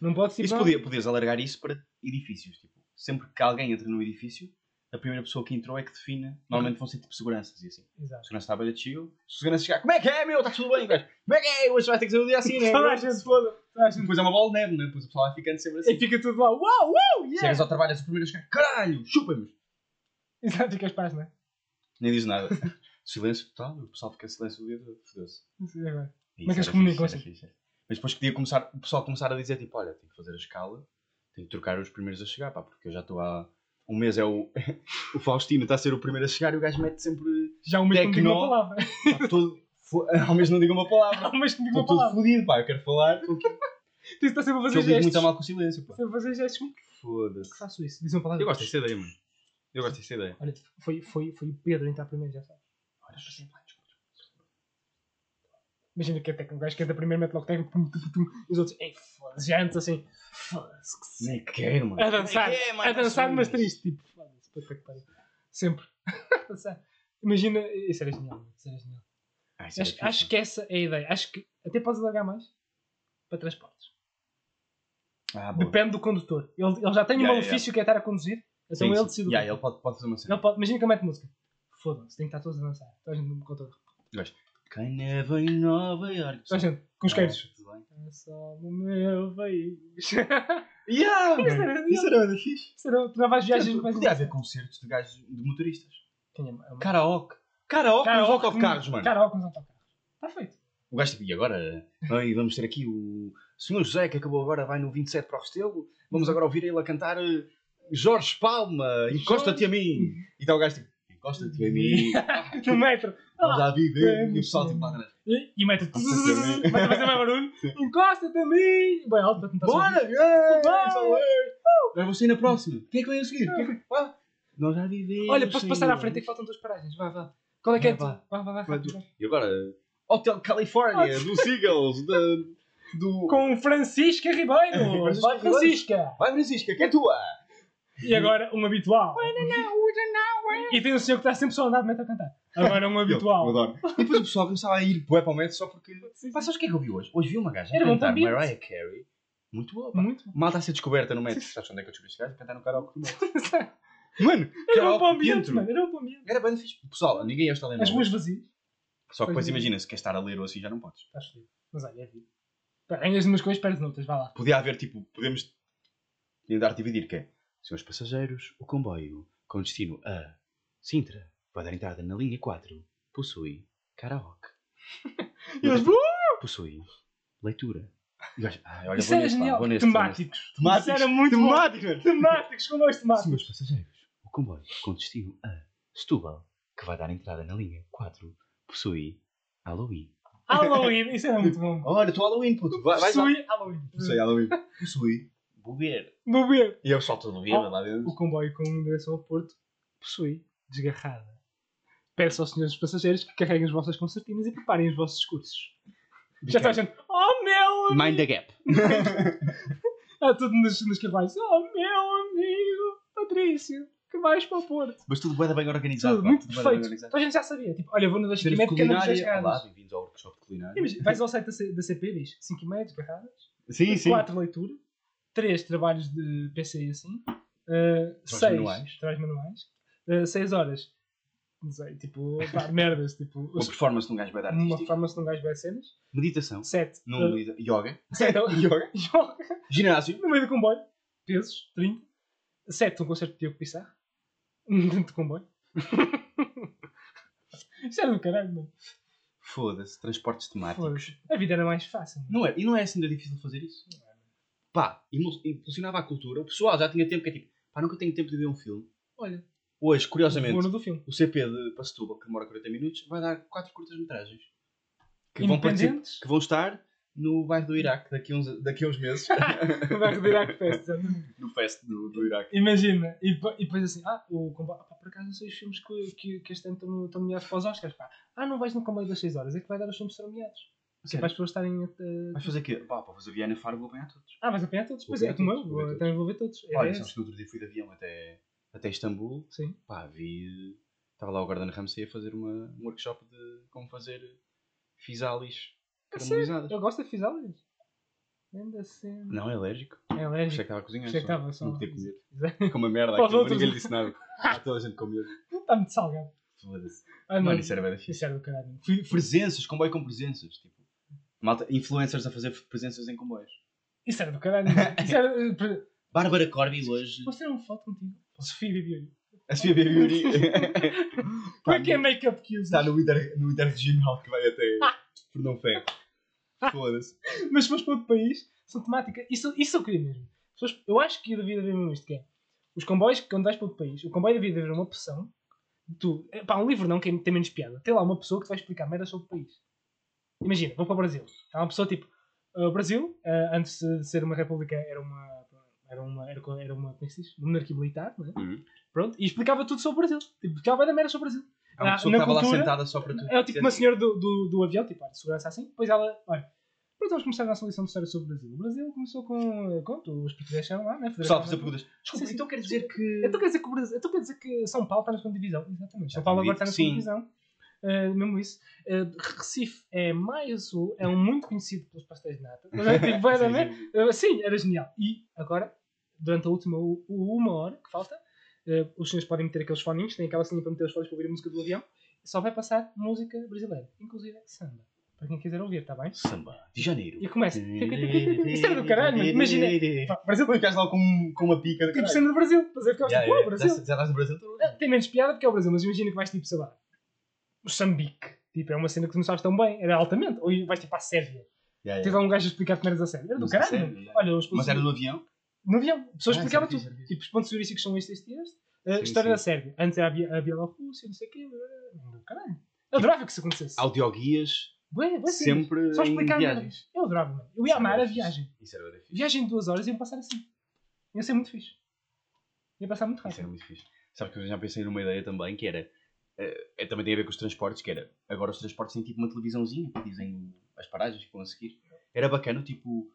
[SPEAKER 2] Não pode ser.
[SPEAKER 1] Isso
[SPEAKER 2] não.
[SPEAKER 1] podia, podias alargar isso para edifícios. Tipo, sempre que alguém entra no edifício, a primeira pessoa que entrou é que define. Normalmente vão ser tipo seguranças e assim.
[SPEAKER 2] Exato.
[SPEAKER 1] segurança está a beira de chill. Se o segurança chegar, como é que é, meu? Está tudo bem, gajo? Como é que é? Hoje vai ter que ser um dia assim, né?
[SPEAKER 2] Toda a gente foda.
[SPEAKER 1] Depois é uma bola de neve, né? Depois o pessoal vai ficando sempre assim.
[SPEAKER 2] E fica tudo lá. Uau, uau, yeah!
[SPEAKER 1] Chegas ao trabalho, és o primeiro a chegar, caralho, chupa-me.
[SPEAKER 2] Exato, ficas paz, não é?
[SPEAKER 1] Nem diz nada. *laughs* Silêncio total, o pessoal fica em silêncio o dia todo. Fodeu-se. Isso
[SPEAKER 2] Como é que eles comunicam assim?
[SPEAKER 1] era. Mas depois podia começar, o pessoal começar a dizer tipo, olha, tenho que fazer a escala, tenho que trocar os primeiros a chegar, pá, porque eu já estou há. Um mês é o. *laughs* o Faustino está a ser o primeiro a chegar e o gajo mete sempre.
[SPEAKER 2] Já o mês que não digo uma
[SPEAKER 1] Tecno.
[SPEAKER 2] palavra.
[SPEAKER 1] Pá, todo. Ao menos não digo uma palavra.
[SPEAKER 2] Um mês que não *laughs*
[SPEAKER 1] Estou
[SPEAKER 2] uma palavra.
[SPEAKER 1] fodido, pá, eu quero falar. Porque
[SPEAKER 2] Tu está sempre a fazer
[SPEAKER 1] eu
[SPEAKER 2] gestos.
[SPEAKER 1] muito a mal com o silêncio, pá.
[SPEAKER 2] Sempre a fazer gestos. Como é que
[SPEAKER 1] Foda-se.
[SPEAKER 2] faço isso? Diz uma palavra.
[SPEAKER 1] Eu gosto dessa ideia, mano. Eu gosto dessa ideia.
[SPEAKER 2] Olha, foi, foi, foi o Pedro entrar primeiro, já sabes.
[SPEAKER 1] Olha,
[SPEAKER 2] Imagina que até que um gajo que entra primeiro mete logo técnico, pum, tum, tum, e os outros, ei, foda-se, já antes assim, foda-se, que se...
[SPEAKER 1] Nem quero, mano.
[SPEAKER 2] A dançar,
[SPEAKER 1] mano,
[SPEAKER 2] a dançar,
[SPEAKER 1] tá
[SPEAKER 2] mas
[SPEAKER 1] sujo.
[SPEAKER 2] triste, tipo, foda-se, puta que pariu. Sempre. *laughs* A dançar. Imagina, isso era genial, isso era genial.
[SPEAKER 1] Ah, isso
[SPEAKER 2] Acho, acho que essa é a ideia. Acho que até podes alargar mais para transportes.
[SPEAKER 1] Ah.
[SPEAKER 2] Depende do condutor. Ele, ele já tem um
[SPEAKER 1] Yeah,
[SPEAKER 2] malefício que é estar a conduzir, então
[SPEAKER 1] Sim,
[SPEAKER 2] ele decide.
[SPEAKER 1] Yeah,
[SPEAKER 2] que-
[SPEAKER 1] ele pode, pode fazer uma cena.
[SPEAKER 2] ele pode, imagina que ele mete música. Foda-se, tem que estar todos a dançar. Toda a gente no condutor.
[SPEAKER 1] Quem neva em Nova Iorque.
[SPEAKER 2] Toda a gente, com os.
[SPEAKER 1] Tudo bem.
[SPEAKER 2] É só o meu país. *laughs*
[SPEAKER 1] Yeah,
[SPEAKER 2] Isso era-
[SPEAKER 1] Isso era fixe.
[SPEAKER 2] Isso era- Tu não vais viagens mais
[SPEAKER 1] Podia haver concertos de gajos de motoristas.
[SPEAKER 2] Quem é? É
[SPEAKER 1] Karaoke. Karaoke nos autocarros, mano.
[SPEAKER 2] Karaoke nos autocarros. Está feito.
[SPEAKER 1] O gajo tipo, e agora ai, vamos ter aqui o Senhor José que acabou agora, vai no 27 para o Restelo. Vamos agora ouvir ele a cantar eh, Jorge Palma, encosta-te a mim. E está o gajo tipo, encosta-te a mim. *laughs*
[SPEAKER 2] No metro.
[SPEAKER 1] Vamos lá viver.
[SPEAKER 2] Vamos
[SPEAKER 1] E o pessoal tipo lá atrás.
[SPEAKER 2] E, e *laughs*
[SPEAKER 1] a mim.
[SPEAKER 2] Vai fazer mais barulho. *laughs* Encosta-te a mim. Bem alto para tentar
[SPEAKER 1] Bora! valeu. Agora vou sair na próxima. Quem é que vem a seguir? É Ah, Nós já vivemos.
[SPEAKER 2] Olha, posso passar à frente é que faltam duas paragens. Vá, vá. Qual é que é?
[SPEAKER 1] Vai?
[SPEAKER 2] Vá, vá, vá.
[SPEAKER 1] E agora, Hotel California, do Seagulls, da- do...
[SPEAKER 2] Com Francisca Ribeiro. Vai. Francisca.
[SPEAKER 1] Vai Francisca, que é tua?
[SPEAKER 2] E agora um habitual. E tem um senhor que está sempre só a metro a cantar. Agora um
[SPEAKER 1] Eu
[SPEAKER 2] habitual.
[SPEAKER 1] adoro. E depois o pessoal começava a ir bué para o metro só porque... Pá, sabes o que é que eu vi hoje? Hoje vi uma gaja a
[SPEAKER 2] Era bom
[SPEAKER 1] cantar
[SPEAKER 2] para o.
[SPEAKER 1] Mariah Carey. Muito boa, pá.
[SPEAKER 2] Muito bom.
[SPEAKER 1] Malta a ser descoberta no metro. Sabes onde é que eu descobri este gajo? A cantar no karaoke do metro. *laughs* Mano,
[SPEAKER 2] Era bom para o
[SPEAKER 1] karaoke
[SPEAKER 2] ambiente,
[SPEAKER 1] dentro.
[SPEAKER 2] mano. Era bom para o ambiente.
[SPEAKER 1] Era bem fixe. Pessoal, ninguém ia estar lendo.
[SPEAKER 2] As ruas vazias.
[SPEAKER 1] Só que depois
[SPEAKER 2] Pois é.
[SPEAKER 1] imagina, se queres estar a ler ou assim já não podes.
[SPEAKER 2] Estás fodido. Mas olha, é vida. Pá, Ganhas umas coisas, perdes noutras. Vá lá.
[SPEAKER 1] Podia haver tipo, podemos tentar dividir que é, senhores passageiros, o comboio com destino a Sintra vai dar entrada na linha 4, possui karaoke,
[SPEAKER 2] E *laughs* eles,
[SPEAKER 1] possui leitura. E gajo, "Ai, olha,
[SPEAKER 2] Isso
[SPEAKER 1] vou
[SPEAKER 2] era
[SPEAKER 1] neste, pá,
[SPEAKER 2] genial.
[SPEAKER 1] vou neste, vou neste."
[SPEAKER 2] Temáticos. Isso era muito bom.
[SPEAKER 1] Temáticos, mano.
[SPEAKER 2] Temáticos, com dois temáticos.
[SPEAKER 1] Senhores passageiros, o comboio com destino a Setúbal, que vai dar entrada na linha 4, possui Halloween.
[SPEAKER 2] Halloween, isso era muito bom.
[SPEAKER 1] Olha, tu Halloween, puto. Vai, vai.
[SPEAKER 2] Possui Halloween.
[SPEAKER 1] Possui Halloween. *laughs* Possui
[SPEAKER 2] Vou ver.
[SPEAKER 1] E eu só todo bêbado lá dentro.
[SPEAKER 2] O comboio com direção ao Porto possui desgarrada. Peço aos senhores passageiros que carreguem as vossas concertinas e preparem os vossos discursos. Já está a gente, oh meu amigo!
[SPEAKER 1] Mind the gap. *laughs*
[SPEAKER 2] Ah, tudo nos, nos oh meu amigo Patrício, que vais para o Porto.
[SPEAKER 1] Mas tudo bem, bem organizado.
[SPEAKER 2] Tudo
[SPEAKER 1] pá,
[SPEAKER 2] muito
[SPEAKER 1] tudo
[SPEAKER 2] perfeito. Então a gente já sabia, tipo, olha, vou no das 5
[SPEAKER 1] Cenas de
[SPEAKER 2] porque eu não vos
[SPEAKER 1] culinária. Olá,
[SPEAKER 2] desgarradas.
[SPEAKER 1] bem-vindos ao workshop
[SPEAKER 2] vais ao site da, C- da CP diz 5 e meia desgarradas,
[SPEAKER 1] Sim, sim.
[SPEAKER 2] 4 leitura, 3 trabalhos de PC e assim, 6
[SPEAKER 1] manuais.
[SPEAKER 2] trabalhos manuais, 6 horas, não sei, tipo, pá, *laughs* merdas, tipo,
[SPEAKER 1] Uma performance de um gajo bem de
[SPEAKER 2] uma se não gajo vai cenas,
[SPEAKER 1] Meditação.
[SPEAKER 2] 7
[SPEAKER 1] Não medita- Yoga.
[SPEAKER 2] yoga,
[SPEAKER 1] Ginásio.
[SPEAKER 2] no meio do comboio, pesos, 30, 7 um concerto de Diogo Pissarro, *laughs* dentro do comboio. *laughs* Isso era do caralho, mano.
[SPEAKER 1] Foda-se. Transportes temáticos.
[SPEAKER 2] Foda-se. A vida era mais fácil.
[SPEAKER 1] Não é, e não é assim tão difícil fazer isso. Pá, impulsionava a cultura. O pessoal já tinha tempo que é tipo, pá, nunca tenho tempo de ver um filme. Olha, hoje, curiosamente,
[SPEAKER 2] O do filme.
[SPEAKER 1] o CP de Pasetúbal, que demora 40 minutos, vai dar 4 curtas-metragens. Que vão, que vão estar no bairro do Iraque daqui a uns, daqui a uns meses. *laughs*
[SPEAKER 2] Vai retirar que festa. exatamente.
[SPEAKER 1] no fest do, do Iraque.
[SPEAKER 2] Imagina. E, e depois assim, ah, o comboio. Pá, por acaso não sei os filmes que, que, que este ano estão, nomeados para os Oscars. Pá. Ah, não vais no comboio das 6 horas. É que vai dar os filmes nomeados. É para as pessoas estarem. a-
[SPEAKER 1] Vais fazer o quê? Pá, para fazer Viana Faro vou apanhar todos.
[SPEAKER 2] Ah, vais apanhar todos.
[SPEAKER 1] Vou
[SPEAKER 2] Pois é, como eu.
[SPEAKER 1] todos, vou
[SPEAKER 2] Vou, também vou ver todos. É
[SPEAKER 1] Olha, sabes que no outro dia fui de avião até, até Istambul.
[SPEAKER 2] Sim.
[SPEAKER 1] Pá, vi Estava lá o Gordon Ramsay a fazer uma, um workshop de como fazer fisalis caramelizadas.
[SPEAKER 2] Eu gosto de fisalis. Ainda assim.
[SPEAKER 1] Não, é alérgico.
[SPEAKER 2] É
[SPEAKER 1] Por isso é que
[SPEAKER 2] alérgico.
[SPEAKER 1] estava a cozinhar.
[SPEAKER 2] Isso é que
[SPEAKER 1] só.
[SPEAKER 2] estava só-
[SPEAKER 1] Não podia comer. *laughs* Com uma merda
[SPEAKER 2] outros.
[SPEAKER 1] ninguém lhe disse nada. *laughs* Toda a gente comeu.
[SPEAKER 2] Está muito salgado.
[SPEAKER 1] Foda-se.
[SPEAKER 2] Ah.
[SPEAKER 1] Mano, isso era bem difícil.
[SPEAKER 2] Isso era do caralho.
[SPEAKER 1] Presenças, comboio com presenças. Tipo, malta, influencers a fazer presenças em comboios.
[SPEAKER 2] Isso era do caralho. Isso era. eh, pre-
[SPEAKER 1] Bárbara Corby hoje.
[SPEAKER 2] Posso ter uma foto contigo? Sofia Bibiuri.
[SPEAKER 1] A Sofia Beauty. *laughs*
[SPEAKER 2] Como é que é make-up que usas?
[SPEAKER 1] Está no, inter, no interregional que vai até Fernão Ferro. Foda-se.
[SPEAKER 2] Mas se fores para outro país, são temática. Isso, isso eu queria mesmo. Eu acho que devia haver mesmo isto: que é os comboios, quando vais para outro país, o comboio devia haver uma opção. Tu, é, pá, um livro não, que tem menos piada. Tem lá uma pessoa que te vai explicar merda sobre o país. Imagina, vou para o Brasil. Há uma pessoa tipo. ah, O Brasil, ah, antes de ser uma república, era uma. Era uma, era, co- era uma, como é que se diz? Uma monarquia militar, não é?
[SPEAKER 1] Uhum.
[SPEAKER 2] Pronto, e explicava tudo sobre o Brasil. Tipo, explicava da merda sobre o Brasil.
[SPEAKER 1] Há uma
[SPEAKER 2] Na-
[SPEAKER 1] pessoa
[SPEAKER 2] na
[SPEAKER 1] que estava lá
[SPEAKER 2] cultura,
[SPEAKER 1] sentada só para tu.
[SPEAKER 2] É o tipo uma senhora do, do, do avião, tipo, olha, de segurança assim. Depois ela, olha, pronto, vamos começar a nossa lição de história sobre o Brasil. O Brasil começou com, com os portugueses chegaram lá, né? Federação-
[SPEAKER 1] fazer perguntas. Desculpa,
[SPEAKER 2] Sim,
[SPEAKER 1] então quer dizer que.
[SPEAKER 2] Então quer dizer que Brasil, então quer dizer que São Paulo está na segunda divisão. Exatamente. São Paulo agora está na segunda divisão. Uh, mesmo isso. Uh, Recife é mais a sul, é um muito conhecido pelos pastéis de nata. *laughs* Mas é tipo, vai né?
[SPEAKER 1] Sim, sim.
[SPEAKER 2] Uh, sim, era genial. E agora, durante a última uma hora que falta, uh, os senhores podem meter aqueles foninhos, tem aquela sininha para meter os fones para ouvir a música do avião. Só vai passar música brasileira, inclusive samba. Para quem quiser ouvir, está bem?
[SPEAKER 1] Samba de Janeiro.
[SPEAKER 2] E começa. *laughs* Isso era do caralho. Imagina. *laughs* Pá, Brasil,
[SPEAKER 1] Depois ficas lá com, com uma pica
[SPEAKER 2] tipo cena do Brasil. Fazer ficar
[SPEAKER 1] Já,
[SPEAKER 2] tipo,
[SPEAKER 1] já,
[SPEAKER 2] "Pô, Brasil.
[SPEAKER 1] Já estás no Brasil
[SPEAKER 2] Tem menos piada porque é o Brasil, mas imagina que vais tipo, sei lá, Moçambique. Tipo, é uma cena que tu não sabes tão bem. Era altamente. Ou vais tipo à Sérvia.
[SPEAKER 1] Já, já.
[SPEAKER 2] Teve um gajo a explicar merdas a sério. Era do caralho.
[SPEAKER 1] já.
[SPEAKER 2] Olha, os
[SPEAKER 1] Mas era no avião?
[SPEAKER 2] no avião. A pessoa
[SPEAKER 1] Ah,
[SPEAKER 2] explicava
[SPEAKER 1] isso é
[SPEAKER 2] tudo. Tipo, os pontos turísticos são este, este e este. A
[SPEAKER 1] Sim,
[SPEAKER 2] história
[SPEAKER 1] sim.
[SPEAKER 2] da Sérvia. Antes era a, Bielorrússia, não sei o quê. Do caralho. Eu adorava que isso acontecesse.
[SPEAKER 1] Audioguias
[SPEAKER 2] bué simples.
[SPEAKER 1] sempre
[SPEAKER 2] Só explicar
[SPEAKER 1] viagens.
[SPEAKER 2] Eu adorava, mano. Eu ia amar a viagem.
[SPEAKER 1] Isso era bem fixe.
[SPEAKER 2] Viagem de duas horas iam passar assim. Ia ser muito fixe. Ia passar muito
[SPEAKER 1] Isso era
[SPEAKER 2] rápido.
[SPEAKER 1] muito fixe. Sabe que eu já pensei numa ideia também que era. Eh, é, também tem a ver com os transportes, que era. Agora os transportes têm tipo uma televisãozinha que dizem as paragens que vão a seguir. Era bacana, tipo.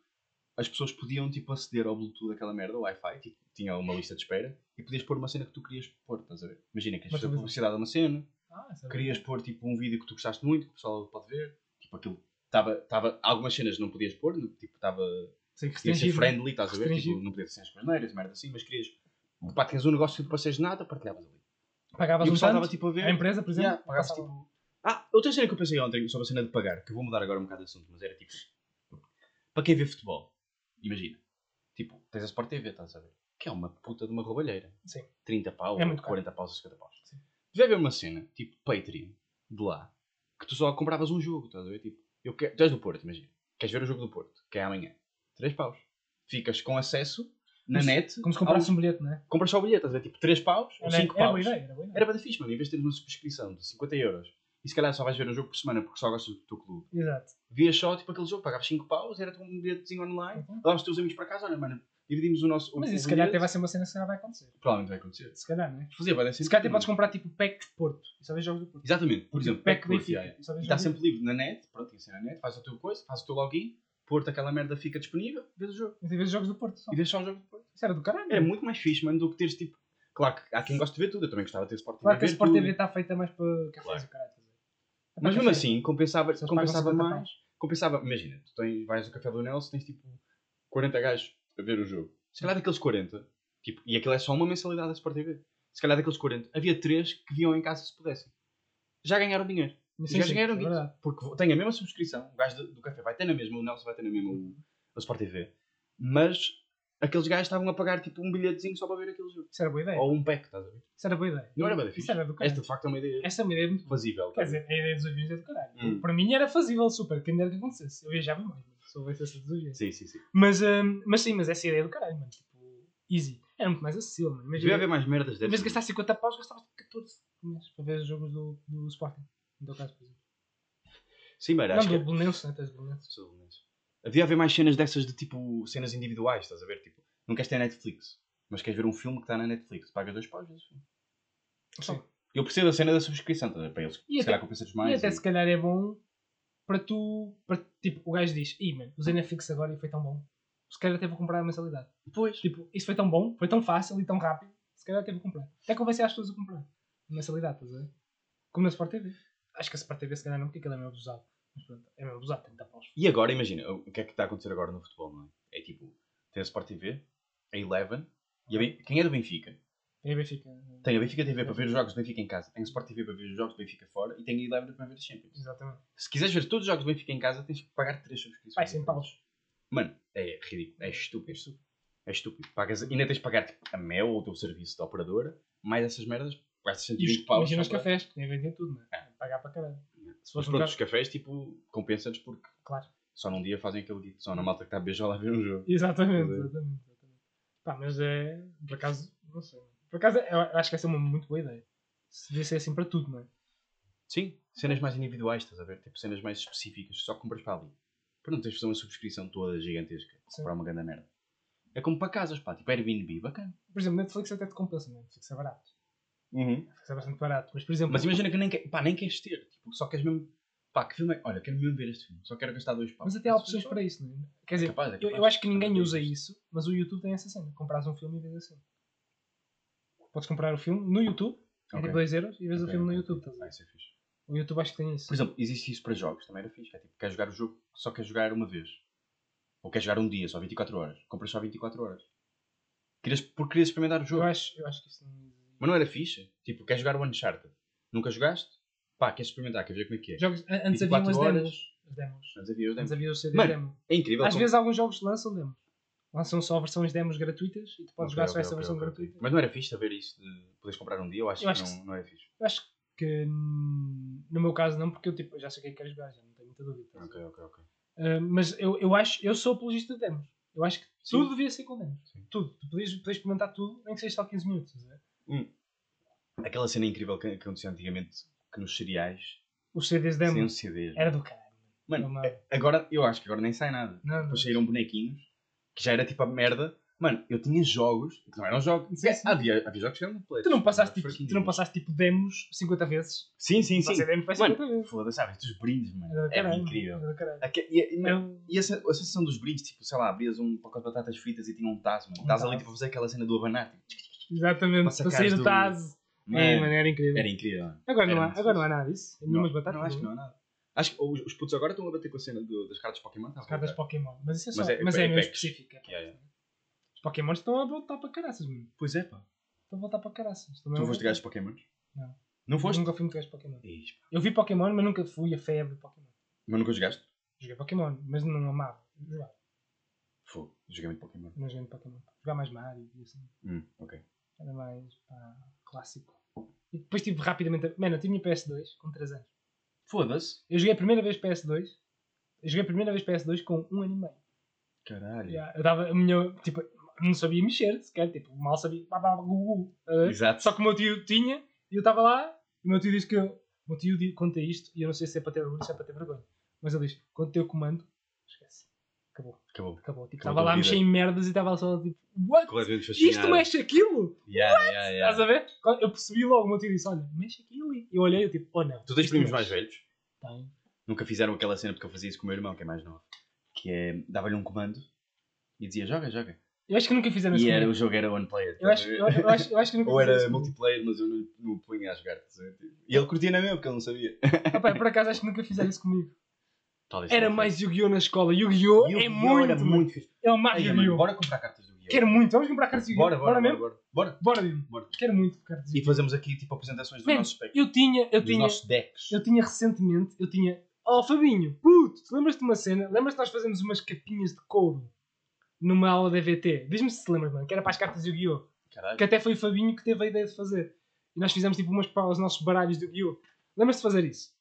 [SPEAKER 1] As pessoas podiam tipo aceder ao Bluetooth daquela merda, ao Wi-Fi, tipo, tinha uma lista de espera e podias pôr uma cena que tu querias pôr, estás a ver? Imagina que
[SPEAKER 2] televisão.
[SPEAKER 1] publicidade a uma cena,
[SPEAKER 2] Ah, é
[SPEAKER 1] querias pôr tipo um vídeo que tu gostaste muito, que o pessoal pode ver, tipo aquilo. Tava, tava, algumas cenas não podias pôr, tipo, estava
[SPEAKER 2] que
[SPEAKER 1] Queria ser
[SPEAKER 2] restringido.
[SPEAKER 1] friendly, estás a ver? Tipo, não podia ser cenas maneiras, merda assim, mas querias. Pá, tinhas um negócio de passeios de nada, partilhavas ali.
[SPEAKER 2] Pagavas
[SPEAKER 1] e
[SPEAKER 2] um tanto.
[SPEAKER 1] tipo a ver.
[SPEAKER 2] A empresa, por exemplo,
[SPEAKER 1] Yeah, pagavas,
[SPEAKER 2] passava-
[SPEAKER 1] tipo. Ah, outra cena que eu pensei ontem sobre a cena de pagar, que eu vou mudar agora um bocado de assunto, mas era tipo. Para quem vê futebol, imagina. Tipo, tens a Sport TV, estás a ver? Que é uma puta de uma roubalheira.
[SPEAKER 2] Sim.
[SPEAKER 1] 30 pau,
[SPEAKER 2] É muito caro.
[SPEAKER 1] 40 paus, 50 paus.
[SPEAKER 2] Sim.
[SPEAKER 1] Já ver uma cena, tipo Patreon, de lá, que tu só compravas um jogo, estás a ver? Tipo, eu quero, tu és do Porto, imagina. Queres ver o jogo do Porto, que é amanhã. 3 paus. Ficas com acesso na
[SPEAKER 2] Como se-
[SPEAKER 1] net.
[SPEAKER 2] Como se comprasse um bilhete, não é?
[SPEAKER 1] Compras só o bilhete, estás a ver? Tipo 3 paus ou
[SPEAKER 2] Era,
[SPEAKER 1] 5
[SPEAKER 2] era
[SPEAKER 1] paus.
[SPEAKER 2] boa ideia, era boa ideia.
[SPEAKER 1] Era para fixe, mano. Em vez de teres uma subscrição de 50 euros e se calhar só vais ver um jogo por semana porque só gostas do teu clube,
[SPEAKER 2] Exato.
[SPEAKER 1] vias só tipo aquele jogo, pagavas 5 paus, era um bilhetezinho online,
[SPEAKER 2] Uhum.
[SPEAKER 1] davas os teus amigos para casa, olha, mano, dividimos o nosso.
[SPEAKER 2] Mas isso se calhar até vai ser uma cena que se calhar vai acontecer.
[SPEAKER 1] Provavelmente vai acontecer.
[SPEAKER 2] Se calhar, não é?
[SPEAKER 1] Fazer, vai dar
[SPEAKER 2] Se calhar até podes comprar tipo pack de Porto. E só vês jogos do Porto.
[SPEAKER 1] Exatamente, por exemplo,
[SPEAKER 2] pack
[SPEAKER 1] Porto, yeah.
[SPEAKER 2] E
[SPEAKER 1] está sempre livre na net, pronto, tem que ser na net, faz a tua coisa, faz o teu login, Porto, aquela merda fica disponível, vês o jogo.
[SPEAKER 2] E vês jogos do Porto. Só.
[SPEAKER 1] E vês só o jogo de Porto.
[SPEAKER 2] Isso era do caralho.
[SPEAKER 1] Era muito mais fixe, mano, do que teres tipo. Claro que há quem goste de ver tudo, eu também gostava de ter Sport TV.
[SPEAKER 2] Claro que a Sport. TV está feita mais para cafés
[SPEAKER 1] Claro.
[SPEAKER 2] e caralho. É
[SPEAKER 1] Mas mesmo assim, compensava, compensava
[SPEAKER 2] 50
[SPEAKER 1] mais. Compensava, imagina, tu tens, vais ao café do Nelson, tens tipo 40 gajos a ver o jogo. Se calhar daqueles 40, tipo, e aquilo é só uma mensalidade da Sport TV. Se calhar daqueles 40, havia 3 que viam em casa se pudessem. Já ganharam dinheiro. Os gajos
[SPEAKER 2] sim,
[SPEAKER 1] ganharam
[SPEAKER 2] é
[SPEAKER 1] dinheiro.
[SPEAKER 2] verdade.
[SPEAKER 1] Porque tem a mesma subscrição, o gajo do, do café vai ter na mesma, o Nelson vai ter na mesma, o, o Sport TV. Mas aqueles gajos estavam a pagar tipo um bilhetezinho só para ver aquele jogo.
[SPEAKER 2] Isso era boa ideia.
[SPEAKER 1] Ou um pack, estás a ver?
[SPEAKER 2] Isso era boa ideia.
[SPEAKER 1] Não era bem
[SPEAKER 2] Isso
[SPEAKER 1] fixe.
[SPEAKER 2] era do caralho.
[SPEAKER 1] Esta de facto é uma ideia
[SPEAKER 2] Esta é uma ideia muito boa.
[SPEAKER 1] fazível.
[SPEAKER 2] Quer dizer, a ideia dos aviões é do caralho.
[SPEAKER 1] Hum.
[SPEAKER 2] Para mim era fazível super. Quem dera que acontecesse. Eu viajava mais. mano, Se houvesse essa dos aviões.
[SPEAKER 1] Sim, sim, sim.
[SPEAKER 2] Mas, hum, mas sim, mas essa ideia é do caralho, mano. Tipo, easy. Era muito mais acessível, mano.
[SPEAKER 1] Devia haver mais merdas
[SPEAKER 2] em vez de
[SPEAKER 1] dessas.
[SPEAKER 2] gastar 50 paus, gastavas tipo 14 por mês para ver os jogos do, do Sporting. No teu caso, por exemplo.
[SPEAKER 1] Sim, mas
[SPEAKER 2] Não,
[SPEAKER 1] acho
[SPEAKER 2] do
[SPEAKER 1] que...
[SPEAKER 2] Belenenses, né? Tens Belenenses.
[SPEAKER 1] Sou honesto. Devia haver mais cenas dessas de tipo cenas individuais, estás a ver? Tipo, não queres ter Netflix, mas queres ver um filme que está na Netflix, pagas dois paus, vezes o filme.
[SPEAKER 2] Sim.
[SPEAKER 1] Eu percebo a cena da subscrição, estás a ver? Para eles,
[SPEAKER 2] E
[SPEAKER 1] se
[SPEAKER 2] até-
[SPEAKER 1] calhar compensa-lhes mais.
[SPEAKER 2] e até
[SPEAKER 1] e-
[SPEAKER 2] se calhar é bom para tu. Para, tipo, o gajo diz: Ih, mano, usei Netflix agora e foi tão bom. Se calhar até vou comprar a mensalidade.
[SPEAKER 1] Depois.
[SPEAKER 2] Tipo, isso foi tão bom, foi tão fácil e tão rápido. Se calhar até vou comprar. Até convencer as pessoas a comprar. mensalidade, estás a ver? Como na Sport TV. Acho que a Sport TV se calhar não, porque aquilo é meio abusado. Mas pronto, é meio abusado, 30 paus.
[SPEAKER 1] E agora, imagina, o que é que está a acontecer agora no futebol, não é? É tipo, tem a Sport TV, a Eleven, e a Ben- quem é do Benfica?
[SPEAKER 2] Tem a Benfica.
[SPEAKER 1] Tem a Benfica TV para ver os jogos do Benfica em casa, tem a Sport TV para ver os jogos do Benfica fora e tem a Eleven para ver os Champions.
[SPEAKER 2] Exatamente.
[SPEAKER 1] Se quiseres ver todos os jogos do Benfica em casa, tens que pagar 3 subscrições.
[SPEAKER 2] Vai, 100 paus.
[SPEAKER 1] Mano, é ridículo, é estúpido.
[SPEAKER 2] É estúpido.
[SPEAKER 1] É estúpido. Pagas, ainda tens de pagar tipo, a Mel ou o teu serviço de operadora, mais essas merdas, gastas 120
[SPEAKER 2] os,
[SPEAKER 1] paus.
[SPEAKER 2] imagina os cafés, que nem vendem tudo, não é? Pagar para caralho. Se fosse um
[SPEAKER 1] pronto, os cafés, tipo, compensa-nos porque
[SPEAKER 2] claro.
[SPEAKER 1] só num dia fazem aquele dia. Só na malta que está a beijar lá ver um jogo.
[SPEAKER 2] Exatamente,
[SPEAKER 1] é.
[SPEAKER 2] exatamente, exatamente. Pá, mas é. Por acaso, não sei. Por acaso, eu acho que essa é uma muito boa ideia. Se devia ser assim para tudo, não é?
[SPEAKER 1] Sim, cenas mais individuais, estás a ver? Tipo, cenas mais específicas, só compras para ali. Para não teres de fazer uma subscrição toda gigantesca para uma grande merda. É como para casas, pá, tipo Airbnb, bacana.
[SPEAKER 2] Por exemplo, Netflix até te compensa, é? Netflix é barato. Netflix é bastante barato. Mas, por exemplo,
[SPEAKER 1] Mas imagina que nem, quer, pá, nem queres ter, tipo, só queres mesmo. Pá, que filme é? Olha, quero mesmo ver este filme, só quero gastar dois paus.
[SPEAKER 2] mas até há opções para isso, não é? Quer dizer,
[SPEAKER 1] capaz, é
[SPEAKER 2] eu,
[SPEAKER 1] capaz.
[SPEAKER 2] eu acho que ninguém
[SPEAKER 1] É
[SPEAKER 2] usa
[SPEAKER 1] capaz.
[SPEAKER 2] isso, mas o YouTube tem essa cena. Compras um filme e vês assim. Podes comprar o filme no YouTube, é
[SPEAKER 1] Ok.
[SPEAKER 2] tipo 2 euros, e vês o
[SPEAKER 1] Ok,
[SPEAKER 2] filme no YouTube. a
[SPEAKER 1] Ah, isso é fixe.
[SPEAKER 2] O YouTube acho que tem isso.
[SPEAKER 1] Por exemplo, existe isso para jogos, também era fixe. É tipo, queres jogar o jogo, só queres jogar uma vez. Ou queres jogar um dia, só 24 horas. Compras só 24 horas. Querias, porque querias experimentar o jogo.
[SPEAKER 2] eu, acho, eu acho que isso não.
[SPEAKER 1] Mas não era fixe? Tipo, queres jogar o Uncharted? Nunca jogaste? Pá, queres experimentar, queres ver como é que é?
[SPEAKER 2] Jogos, an- antes havia
[SPEAKER 1] 24
[SPEAKER 2] umas
[SPEAKER 1] horas.
[SPEAKER 2] demos. As demos.
[SPEAKER 1] Antes havia os
[SPEAKER 2] Antes
[SPEAKER 1] demos.
[SPEAKER 2] havia os CDs
[SPEAKER 1] Mano,
[SPEAKER 2] demo.
[SPEAKER 1] É incrível.
[SPEAKER 2] Às
[SPEAKER 1] como-
[SPEAKER 2] vezes alguns jogos lançam demos. Lançam só versões demos gratuitas e tu podes
[SPEAKER 1] Ok,
[SPEAKER 2] jogar só
[SPEAKER 1] ok,
[SPEAKER 2] essa
[SPEAKER 1] ok,
[SPEAKER 2] versão gratuita.
[SPEAKER 1] Mas não era fixe saber isso de poderes comprar um dia? Eu acho,
[SPEAKER 2] Eu acho
[SPEAKER 1] que
[SPEAKER 2] que
[SPEAKER 1] não, não é fixe.
[SPEAKER 2] Eu acho que no meu caso não, porque eu tipo, já sei o que é que quero jogar, já não tenho muita dúvida.
[SPEAKER 1] Ok, ok, ok.
[SPEAKER 2] Uh, mas eu, eu acho, eu sou apologista de demos. Eu acho que
[SPEAKER 1] Sim.
[SPEAKER 2] tudo devia ser com demos.
[SPEAKER 1] Sim.
[SPEAKER 2] Tudo. Tu podias, podias experimentar tudo, nem que seja só 15 minutos. estás a ver?
[SPEAKER 1] Aquela cena incrível que, que acontecia antigamente, que nos cereais
[SPEAKER 2] Os CDs demos
[SPEAKER 1] CDs.
[SPEAKER 2] era do caralho.
[SPEAKER 1] Mano, é- agora, eu acho que agora nem sai nada.
[SPEAKER 2] Não, não.
[SPEAKER 1] Depois saíram bonequinhos, que já era tipo a merda. Mano, eu tinha jogos, que não eram jogos.
[SPEAKER 2] Sim, sim.
[SPEAKER 1] Havia, havia jogos que eram completos.
[SPEAKER 2] Tu não passaste, tipo, tu não passaste tipo demos 50 vezes.
[SPEAKER 1] Sim, sim, sim.
[SPEAKER 2] Passei demos para
[SPEAKER 1] Mano,
[SPEAKER 2] 50 vezes.
[SPEAKER 1] Foda-se, sabes? Os brindes, mano.
[SPEAKER 2] Era
[SPEAKER 1] Era
[SPEAKER 2] caralho,
[SPEAKER 1] incrível.
[SPEAKER 2] Era
[SPEAKER 1] E, e, mano, e essa, a sensação dos brindes, tipo, sei lá, abrias um pacote de batatas fritas e tinha um tazo, mano.
[SPEAKER 2] Um
[SPEAKER 1] Estás ali tipo, a fazer aquela cena do abanar. Tipo,
[SPEAKER 2] Exatamente,
[SPEAKER 1] Para
[SPEAKER 2] para sair do
[SPEAKER 1] mano,
[SPEAKER 2] É, mano, era incrível.
[SPEAKER 1] era incrível. mano.
[SPEAKER 2] Agora, não
[SPEAKER 1] Era
[SPEAKER 2] há,
[SPEAKER 1] muito
[SPEAKER 2] agora não há nada disso. Nenhumas
[SPEAKER 1] Não,
[SPEAKER 2] batatas.
[SPEAKER 1] não, acho que não há nada. Acho que os, os putos agora estão a bater com a cena do- das cartas Pokémon. tá
[SPEAKER 2] As cartas Pokémon. Mas isso é só.
[SPEAKER 1] Mas
[SPEAKER 2] Mas
[SPEAKER 1] é-
[SPEAKER 2] é,
[SPEAKER 1] é
[SPEAKER 2] é
[SPEAKER 1] é, é.
[SPEAKER 2] Os Pokémons estão a voltar para caraças, mano.
[SPEAKER 1] Pois é, pá.
[SPEAKER 2] Estão a voltar para caraças. Também
[SPEAKER 1] Tu foste gajos de Pokémon?
[SPEAKER 2] Não.
[SPEAKER 1] Não foste?
[SPEAKER 2] Nunca fui muito gajo de Pokémon. Eu vi Pokémon, mas nunca fui a febre de Pokémon.
[SPEAKER 1] Mas nunca jogaste?
[SPEAKER 2] Joguei Pokémon, mas não amava. Jogar.
[SPEAKER 1] Fogo, joguei muito Pokémon.
[SPEAKER 2] Não joguei muito Pokémon. Jogar mais Mario e assim.
[SPEAKER 1] Hum, ok.
[SPEAKER 2] Era mais pá, clássico. E depois tive rapidamente. a- Mano, eu tinha PS2 com 3 anos.
[SPEAKER 1] Foda-se.
[SPEAKER 2] Eu joguei a primeira vez PS2. Eu joguei a primeira vez PS2 com um ano e meio.
[SPEAKER 1] Caralho.
[SPEAKER 2] Yeah, eu dava a minha. Tipo, não sabia mexer sequer. Tipo, mal sabia. Gu, gu,
[SPEAKER 1] Exato.
[SPEAKER 2] Só que o meu tio tinha e eu estava lá. E o meu tio disse que. eu- O meu tio conta isto e eu não sei se é para ter orgulho ou se é para ter vergonha. Mas ele diz: quando o comando, esquece. Acabou,
[SPEAKER 1] Acabou.
[SPEAKER 2] acabou. Tipo, estava lá a mexer em merdas e estava só tipo: What? Isto mexe aquilo?
[SPEAKER 1] Yeah, yeah, yeah.
[SPEAKER 2] Estás a ver? Eu percebi logo, o meu tio disse: Olha, mexe aquilo. E eu olhei, eu tipo: Oh não.
[SPEAKER 1] Tu tens primos
[SPEAKER 2] mexe."
[SPEAKER 1] mais velhos?
[SPEAKER 2] Tenho.
[SPEAKER 1] Nunca fizeram aquela cena porque eu fazia isso com o meu irmão, que é mais novo. Que é, dava-lhe um comando e dizia joga, joga.
[SPEAKER 2] Eu acho que nunca fizeram isso.
[SPEAKER 1] E era, o jogo era one player.
[SPEAKER 2] Eu acho, eu, eu acho, eu acho que nunca *laughs*
[SPEAKER 1] Ou era multiplayer, mas eu não, não punha a jogar. E ele curtia na mesma porque ele não sabia.
[SPEAKER 2] Ah, pá, por acaso acho que nunca fizeram isso comigo.
[SPEAKER 1] Talvez
[SPEAKER 2] Era mais Yu-Gi-Oh! na escola. Yu-Gi-Oh!
[SPEAKER 1] fosse.
[SPEAKER 2] é
[SPEAKER 1] Yu-Gi-Oh!
[SPEAKER 2] muito.
[SPEAKER 1] era muito fixe.
[SPEAKER 2] É o mais
[SPEAKER 1] Ai,
[SPEAKER 2] Yu-Gi-Oh!
[SPEAKER 1] Bora comprar cartas do Yu-Gi-Oh!
[SPEAKER 2] Quero muito. Vamos comprar cartas de Yu-Gi-Oh!
[SPEAKER 1] Bora, bora, bora,
[SPEAKER 2] mesmo?
[SPEAKER 1] bora. Bora.
[SPEAKER 2] Bora, Dino.
[SPEAKER 1] Bora.
[SPEAKER 2] Quero muito cartas de
[SPEAKER 1] E
[SPEAKER 2] Yu-Gi-Oh!
[SPEAKER 1] fazemos aqui tipo apresentações
[SPEAKER 2] Man,
[SPEAKER 1] nossos decks.
[SPEAKER 2] Eu tinha, eu tinha,
[SPEAKER 1] nossos decks.
[SPEAKER 2] eu tinha recentemente, eu tinha. Oh, Fabinho, puto, tu lembras-te de uma cena? Lembras-te nós fazemos umas capinhas de couro numa aula da EVT? Diz-me se te lembras, mano, que era para as cartas de Yu-Gi-Oh!
[SPEAKER 1] Caralho.
[SPEAKER 2] Que até foi o Fabinho que teve a ideia de fazer. E nós fizemos tipo umas para os nossos baralhos de Yu-Gi-Oh! Lembras-te de fazer isso?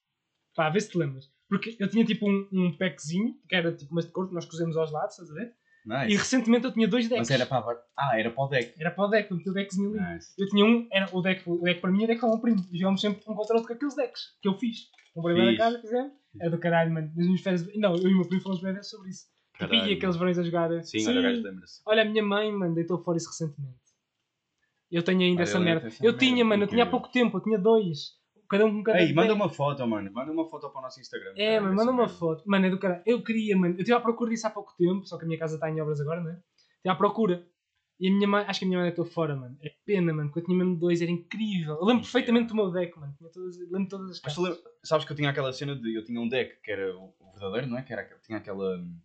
[SPEAKER 2] Pá, vê se te lembras. Porque eu tinha tipo um, um packzinho, que era tipo umas de couro que nós cozemos aos lados, estás a ver? E
[SPEAKER 1] Nice.
[SPEAKER 2] recentemente eu tinha dois decks.
[SPEAKER 1] Mas era para Ah, era para o deck.
[SPEAKER 2] Era para o deck, eu meti o deckzinho ali.
[SPEAKER 1] Nice.
[SPEAKER 2] Eu tinha um, era o deck, o deck para mim e o deck para o meu primo. E jogámos sempre um contra outro com aqueles decks que eu fiz. Comprei lá na casa, fizemos. Era do caralho, mano. Nas minhas férias. Não, eu e o meu primo falamos bem vezes sobre isso. Tipo,
[SPEAKER 1] Caralho.
[SPEAKER 2] e aqueles verões a jogar.
[SPEAKER 1] Sim, olha, o gajo lembra-se.
[SPEAKER 2] Olha, a minha mãe, mano, deitou fora isso recentemente. Eu tenho ainda
[SPEAKER 1] Olha,
[SPEAKER 2] essa merda. Eu
[SPEAKER 1] merda,
[SPEAKER 2] tinha, mano, eu tinha há pouco tempo, eu tinha dois. Cada um com cada
[SPEAKER 1] Ei, manda uma foto, mano. Manda uma foto para o nosso Instagram.
[SPEAKER 2] É, mano, manda uma
[SPEAKER 1] merda.
[SPEAKER 2] foto. Mano, é do caralho. Eu queria, mano. Eu estive à procura disso há pouco tempo, só que a minha casa está em obras agora, não é? Estive à procura. E a minha mãe, acho que a minha mãe deitou fora, mano. É pena, mano, porque eu tinha mesmo dois, era incrível. Eu lembro perfeitamente do meu deck, mano. Tinha todas, lembro todas as
[SPEAKER 1] Mas
[SPEAKER 2] cartas.
[SPEAKER 1] tu lembra- sabes que eu tinha aquela cena de. Eu tinha um deck que era o o verdadeiro, não é? Que era, tinha aquele hum,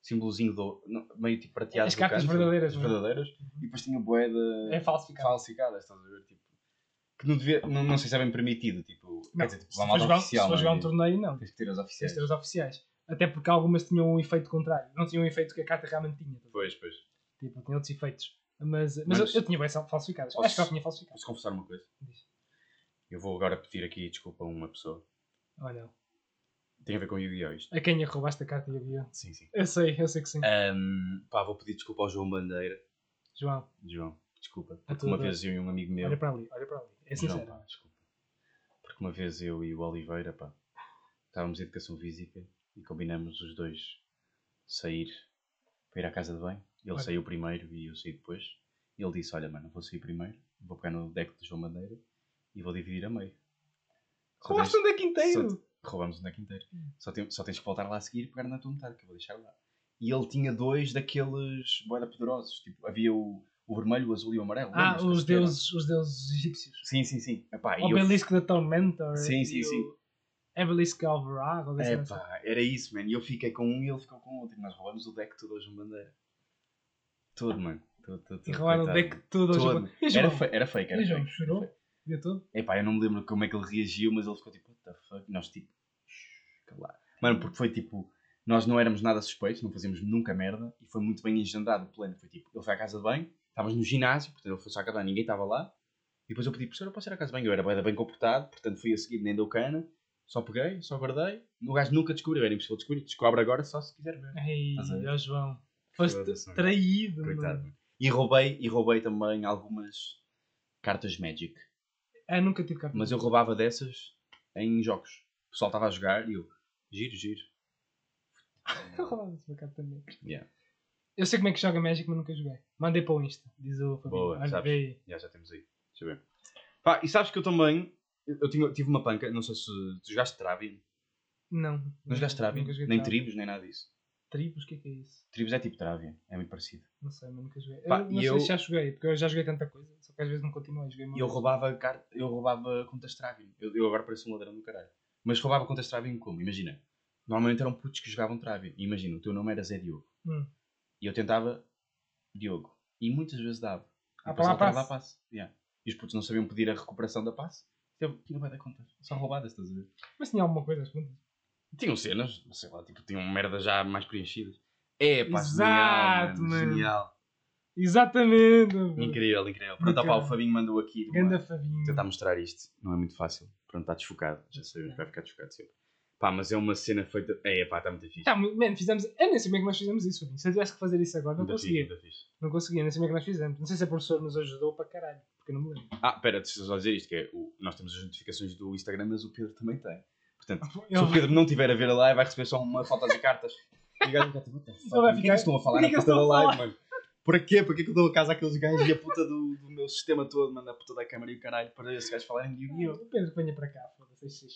[SPEAKER 1] símbolozinho do, não, meio tipo prateado.
[SPEAKER 2] As cartas
[SPEAKER 1] canto,
[SPEAKER 2] verdadeiras,
[SPEAKER 1] as
[SPEAKER 2] é?
[SPEAKER 1] verdadeiras. E depois tinha boeda
[SPEAKER 2] É falsificado.
[SPEAKER 1] falsificadas, estás a ver? Tipo, que não, devia, não, não sei se é bem permitido. Tipo,
[SPEAKER 2] Não,
[SPEAKER 1] quer dizer, tipo,
[SPEAKER 2] se for jogar,
[SPEAKER 1] oficial.
[SPEAKER 2] se for
[SPEAKER 1] é?
[SPEAKER 2] jogar um
[SPEAKER 1] Tipo,
[SPEAKER 2] torneio, não.
[SPEAKER 1] Tens que ter as
[SPEAKER 2] Tens
[SPEAKER 1] oficiais.
[SPEAKER 2] de ter os oficiais. Até porque algumas tinham um efeito contrário. Não tinham um efeito que a carta realmente tinha.
[SPEAKER 1] Pois, pois.
[SPEAKER 2] Tipo, tinha outros efeitos. Mas, mas,
[SPEAKER 1] Mas-
[SPEAKER 2] eu, eu tinha bem falsificadas.
[SPEAKER 1] Posso-
[SPEAKER 2] Acho que já tinha falsificado.
[SPEAKER 1] Posso confessar uma coisa?
[SPEAKER 2] Diz.
[SPEAKER 1] Eu vou agora pedir aqui desculpa a uma pessoa.
[SPEAKER 2] Oh, não.
[SPEAKER 1] Tem a ver com o Yu-Gi-Oh! isto.
[SPEAKER 2] A quem a roubaste a carta havia?
[SPEAKER 1] Sim, sim.
[SPEAKER 2] Eu sei, eu sei que sim.
[SPEAKER 1] Ahm, pá, vou pedir desculpa ao João Bandeira.
[SPEAKER 2] João,
[SPEAKER 1] João, desculpa. Porque uma vez eu e um amigo meu.
[SPEAKER 2] olha para ali, olha para ali. É sincero.
[SPEAKER 1] pá, desculpa. Porque uma vez eu e o Oliveira, pá, estávamos em educação física e combinamos os dois sair para ir à casa de banho. Ele
[SPEAKER 2] Olha.
[SPEAKER 1] saiu primeiro e eu saí depois. E ele disse: Olha, mano, vou sair primeiro, vou pegar no deck de João Bandeira e vou dividir a meio.
[SPEAKER 2] Roubaste um deck inteiro!
[SPEAKER 1] só Roubamos um deck inteiro.
[SPEAKER 2] Hum.
[SPEAKER 1] Só, tem- só tens que voltar lá a seguir e pegar na tua metade, que eu vou deixar lá. E ele tinha dois daqueles boeda poderosos. Tipo, havia o, o vermelho, o azul e o amarelo.
[SPEAKER 2] Ah, os deuses, os deuses egípcios.
[SPEAKER 1] Sim, sim, sim. Epá, e
[SPEAKER 2] O
[SPEAKER 1] eu-
[SPEAKER 2] Obelisco da Tormentor.
[SPEAKER 1] Sim, sim,
[SPEAKER 2] e
[SPEAKER 1] sim.
[SPEAKER 2] O Obelisco Alvarado. desse assim.
[SPEAKER 1] era isso, mano. E eu fiquei com um e ele ficou com outro. E nós roubamos o deck todo hoje bandeira. Tudo, mano. Tudo, tudo,
[SPEAKER 2] E
[SPEAKER 1] tudo,
[SPEAKER 2] roubaram o deck todo. Hoje. E
[SPEAKER 1] Era, fe- era fake, era
[SPEAKER 2] E
[SPEAKER 1] fake.
[SPEAKER 2] chorou? O dia todo?
[SPEAKER 1] Epá, eu não me lembro como é que ele reagiu, mas ele ficou tipo, what the fuck? E nós tipo, "Shh, calado. Mano, porque foi tipo, nós não éramos nada suspeitos, não fazíamos nunca merda e foi muito bem engendrado o plano. Foi tipo, ele foi à casa de banho, estávamos no ginásio, portanto ele foi só à casa de banho, ninguém estava lá. E depois eu pedi, professor, eu posso ir à casa de banho? Eu era bem, bem comportado, portanto fui a seguir, nem deu cana, só peguei, só guardei. O gajo nunca descobriu, era impossível descobrir, descobre agora só se quiser ver.
[SPEAKER 2] Ei, ó João. Foste traído,
[SPEAKER 1] Coitado.
[SPEAKER 2] mano.
[SPEAKER 1] E roubei, e roubei também algumas cartas Magic.
[SPEAKER 2] Ah, nunca tive carta.
[SPEAKER 1] Mas eu roubava dessas em jogos. O pessoal estava a jogar e eu, giro, giro.
[SPEAKER 2] Eu *laughs* roubava-se uma carta também.
[SPEAKER 1] Yeah.
[SPEAKER 2] Eu sei como é que joga Magic, mas nunca joguei. Mandei para o Insta, diz o Fabinho.
[SPEAKER 1] Boa, sabes? Já, já temos aí. Deixa eu ver. Pá, e sabes que eu também. Eu tinha, tive uma panca, não sei se tu jogaste Travian.
[SPEAKER 2] Não.
[SPEAKER 1] Não jogaste
[SPEAKER 2] joguei
[SPEAKER 1] Nem
[SPEAKER 2] Travian.
[SPEAKER 1] tribos, nem nada disso.
[SPEAKER 2] Tribos? O que é que é isso?
[SPEAKER 1] Tribos é tipo Travian, é muito parecido.
[SPEAKER 2] Não sei, mas nunca joguei.
[SPEAKER 1] Pá,
[SPEAKER 2] eu não
[SPEAKER 1] e
[SPEAKER 2] sei
[SPEAKER 1] eu-
[SPEAKER 2] se já joguei, porque eu já joguei tanta coisa, só que às vezes não continuei. Joguei
[SPEAKER 1] E eu roubava, car... eu roubava contas Travian. Eu, eu agora pareço um ladrão do caralho. Mas roubava contas Travian como? Imagina. Normalmente eram putos que jogavam Travian. E imagina, o teu nome era Zé Diogo.
[SPEAKER 2] Hum.
[SPEAKER 1] E eu tentava Diogo. E muitas vezes dava.
[SPEAKER 2] Ah, para lá passe.
[SPEAKER 1] a passe. Yeah. E os putos não sabiam pedir a recuperação da passe. Eu tinha vai dar contas. Só roubadas, estás a ver?
[SPEAKER 2] Mas tinha alguma coisa, as contas.
[SPEAKER 1] Tinham cenas, sei lá, tipo, tinham merda já mais preenchidas. É, pá,
[SPEAKER 2] Exato,
[SPEAKER 1] genial, mano.
[SPEAKER 2] mano.
[SPEAKER 1] Genial.
[SPEAKER 2] Exatamente.
[SPEAKER 1] Incrível, incrível. Pronto, opá, o. Fabinho mandou aqui.
[SPEAKER 2] Ganda Fabinho.
[SPEAKER 1] tentar mostrar isto. Não é muito fácil. Pronto, está desfocado. Já sabemos que vai ficar desfocado sempre. Pá, mas é uma cena feita. É, pá, está muito fixe.
[SPEAKER 2] Tá, man, fizemos. Eu nem sei como é que nós fizemos isso. Se eu tivesse que fazer isso agora, não
[SPEAKER 1] Muito
[SPEAKER 2] conseguia.
[SPEAKER 1] fixe.
[SPEAKER 2] Não conseguia, nem sei como é que nós fizemos. Não sei se a professora nos ajudou para caralho, porque eu não me lembro.
[SPEAKER 1] Ah, pera, deixa eu só dizer isto: que é, o, nós temos as notificações do Instagram, mas o Pedro também tem. Portanto, *laughs* se
[SPEAKER 2] Ele
[SPEAKER 1] o Pedro não estiver a ver a live, vai receber só uma foto de cartas. E o gajo vai tipo?
[SPEAKER 2] Ele vai
[SPEAKER 1] Por que é
[SPEAKER 2] ficar-
[SPEAKER 1] que estão a falar
[SPEAKER 2] por
[SPEAKER 1] na puta da live, mano? Para quê? Para que é que eu dou a casa àqueles gajos e a puta do, do meu sistema todo, manda a puta da câmara e o caralho para esses gajos falarem de Yu-Gi-Oh!
[SPEAKER 2] O Pedro que venha para cá, foda-se.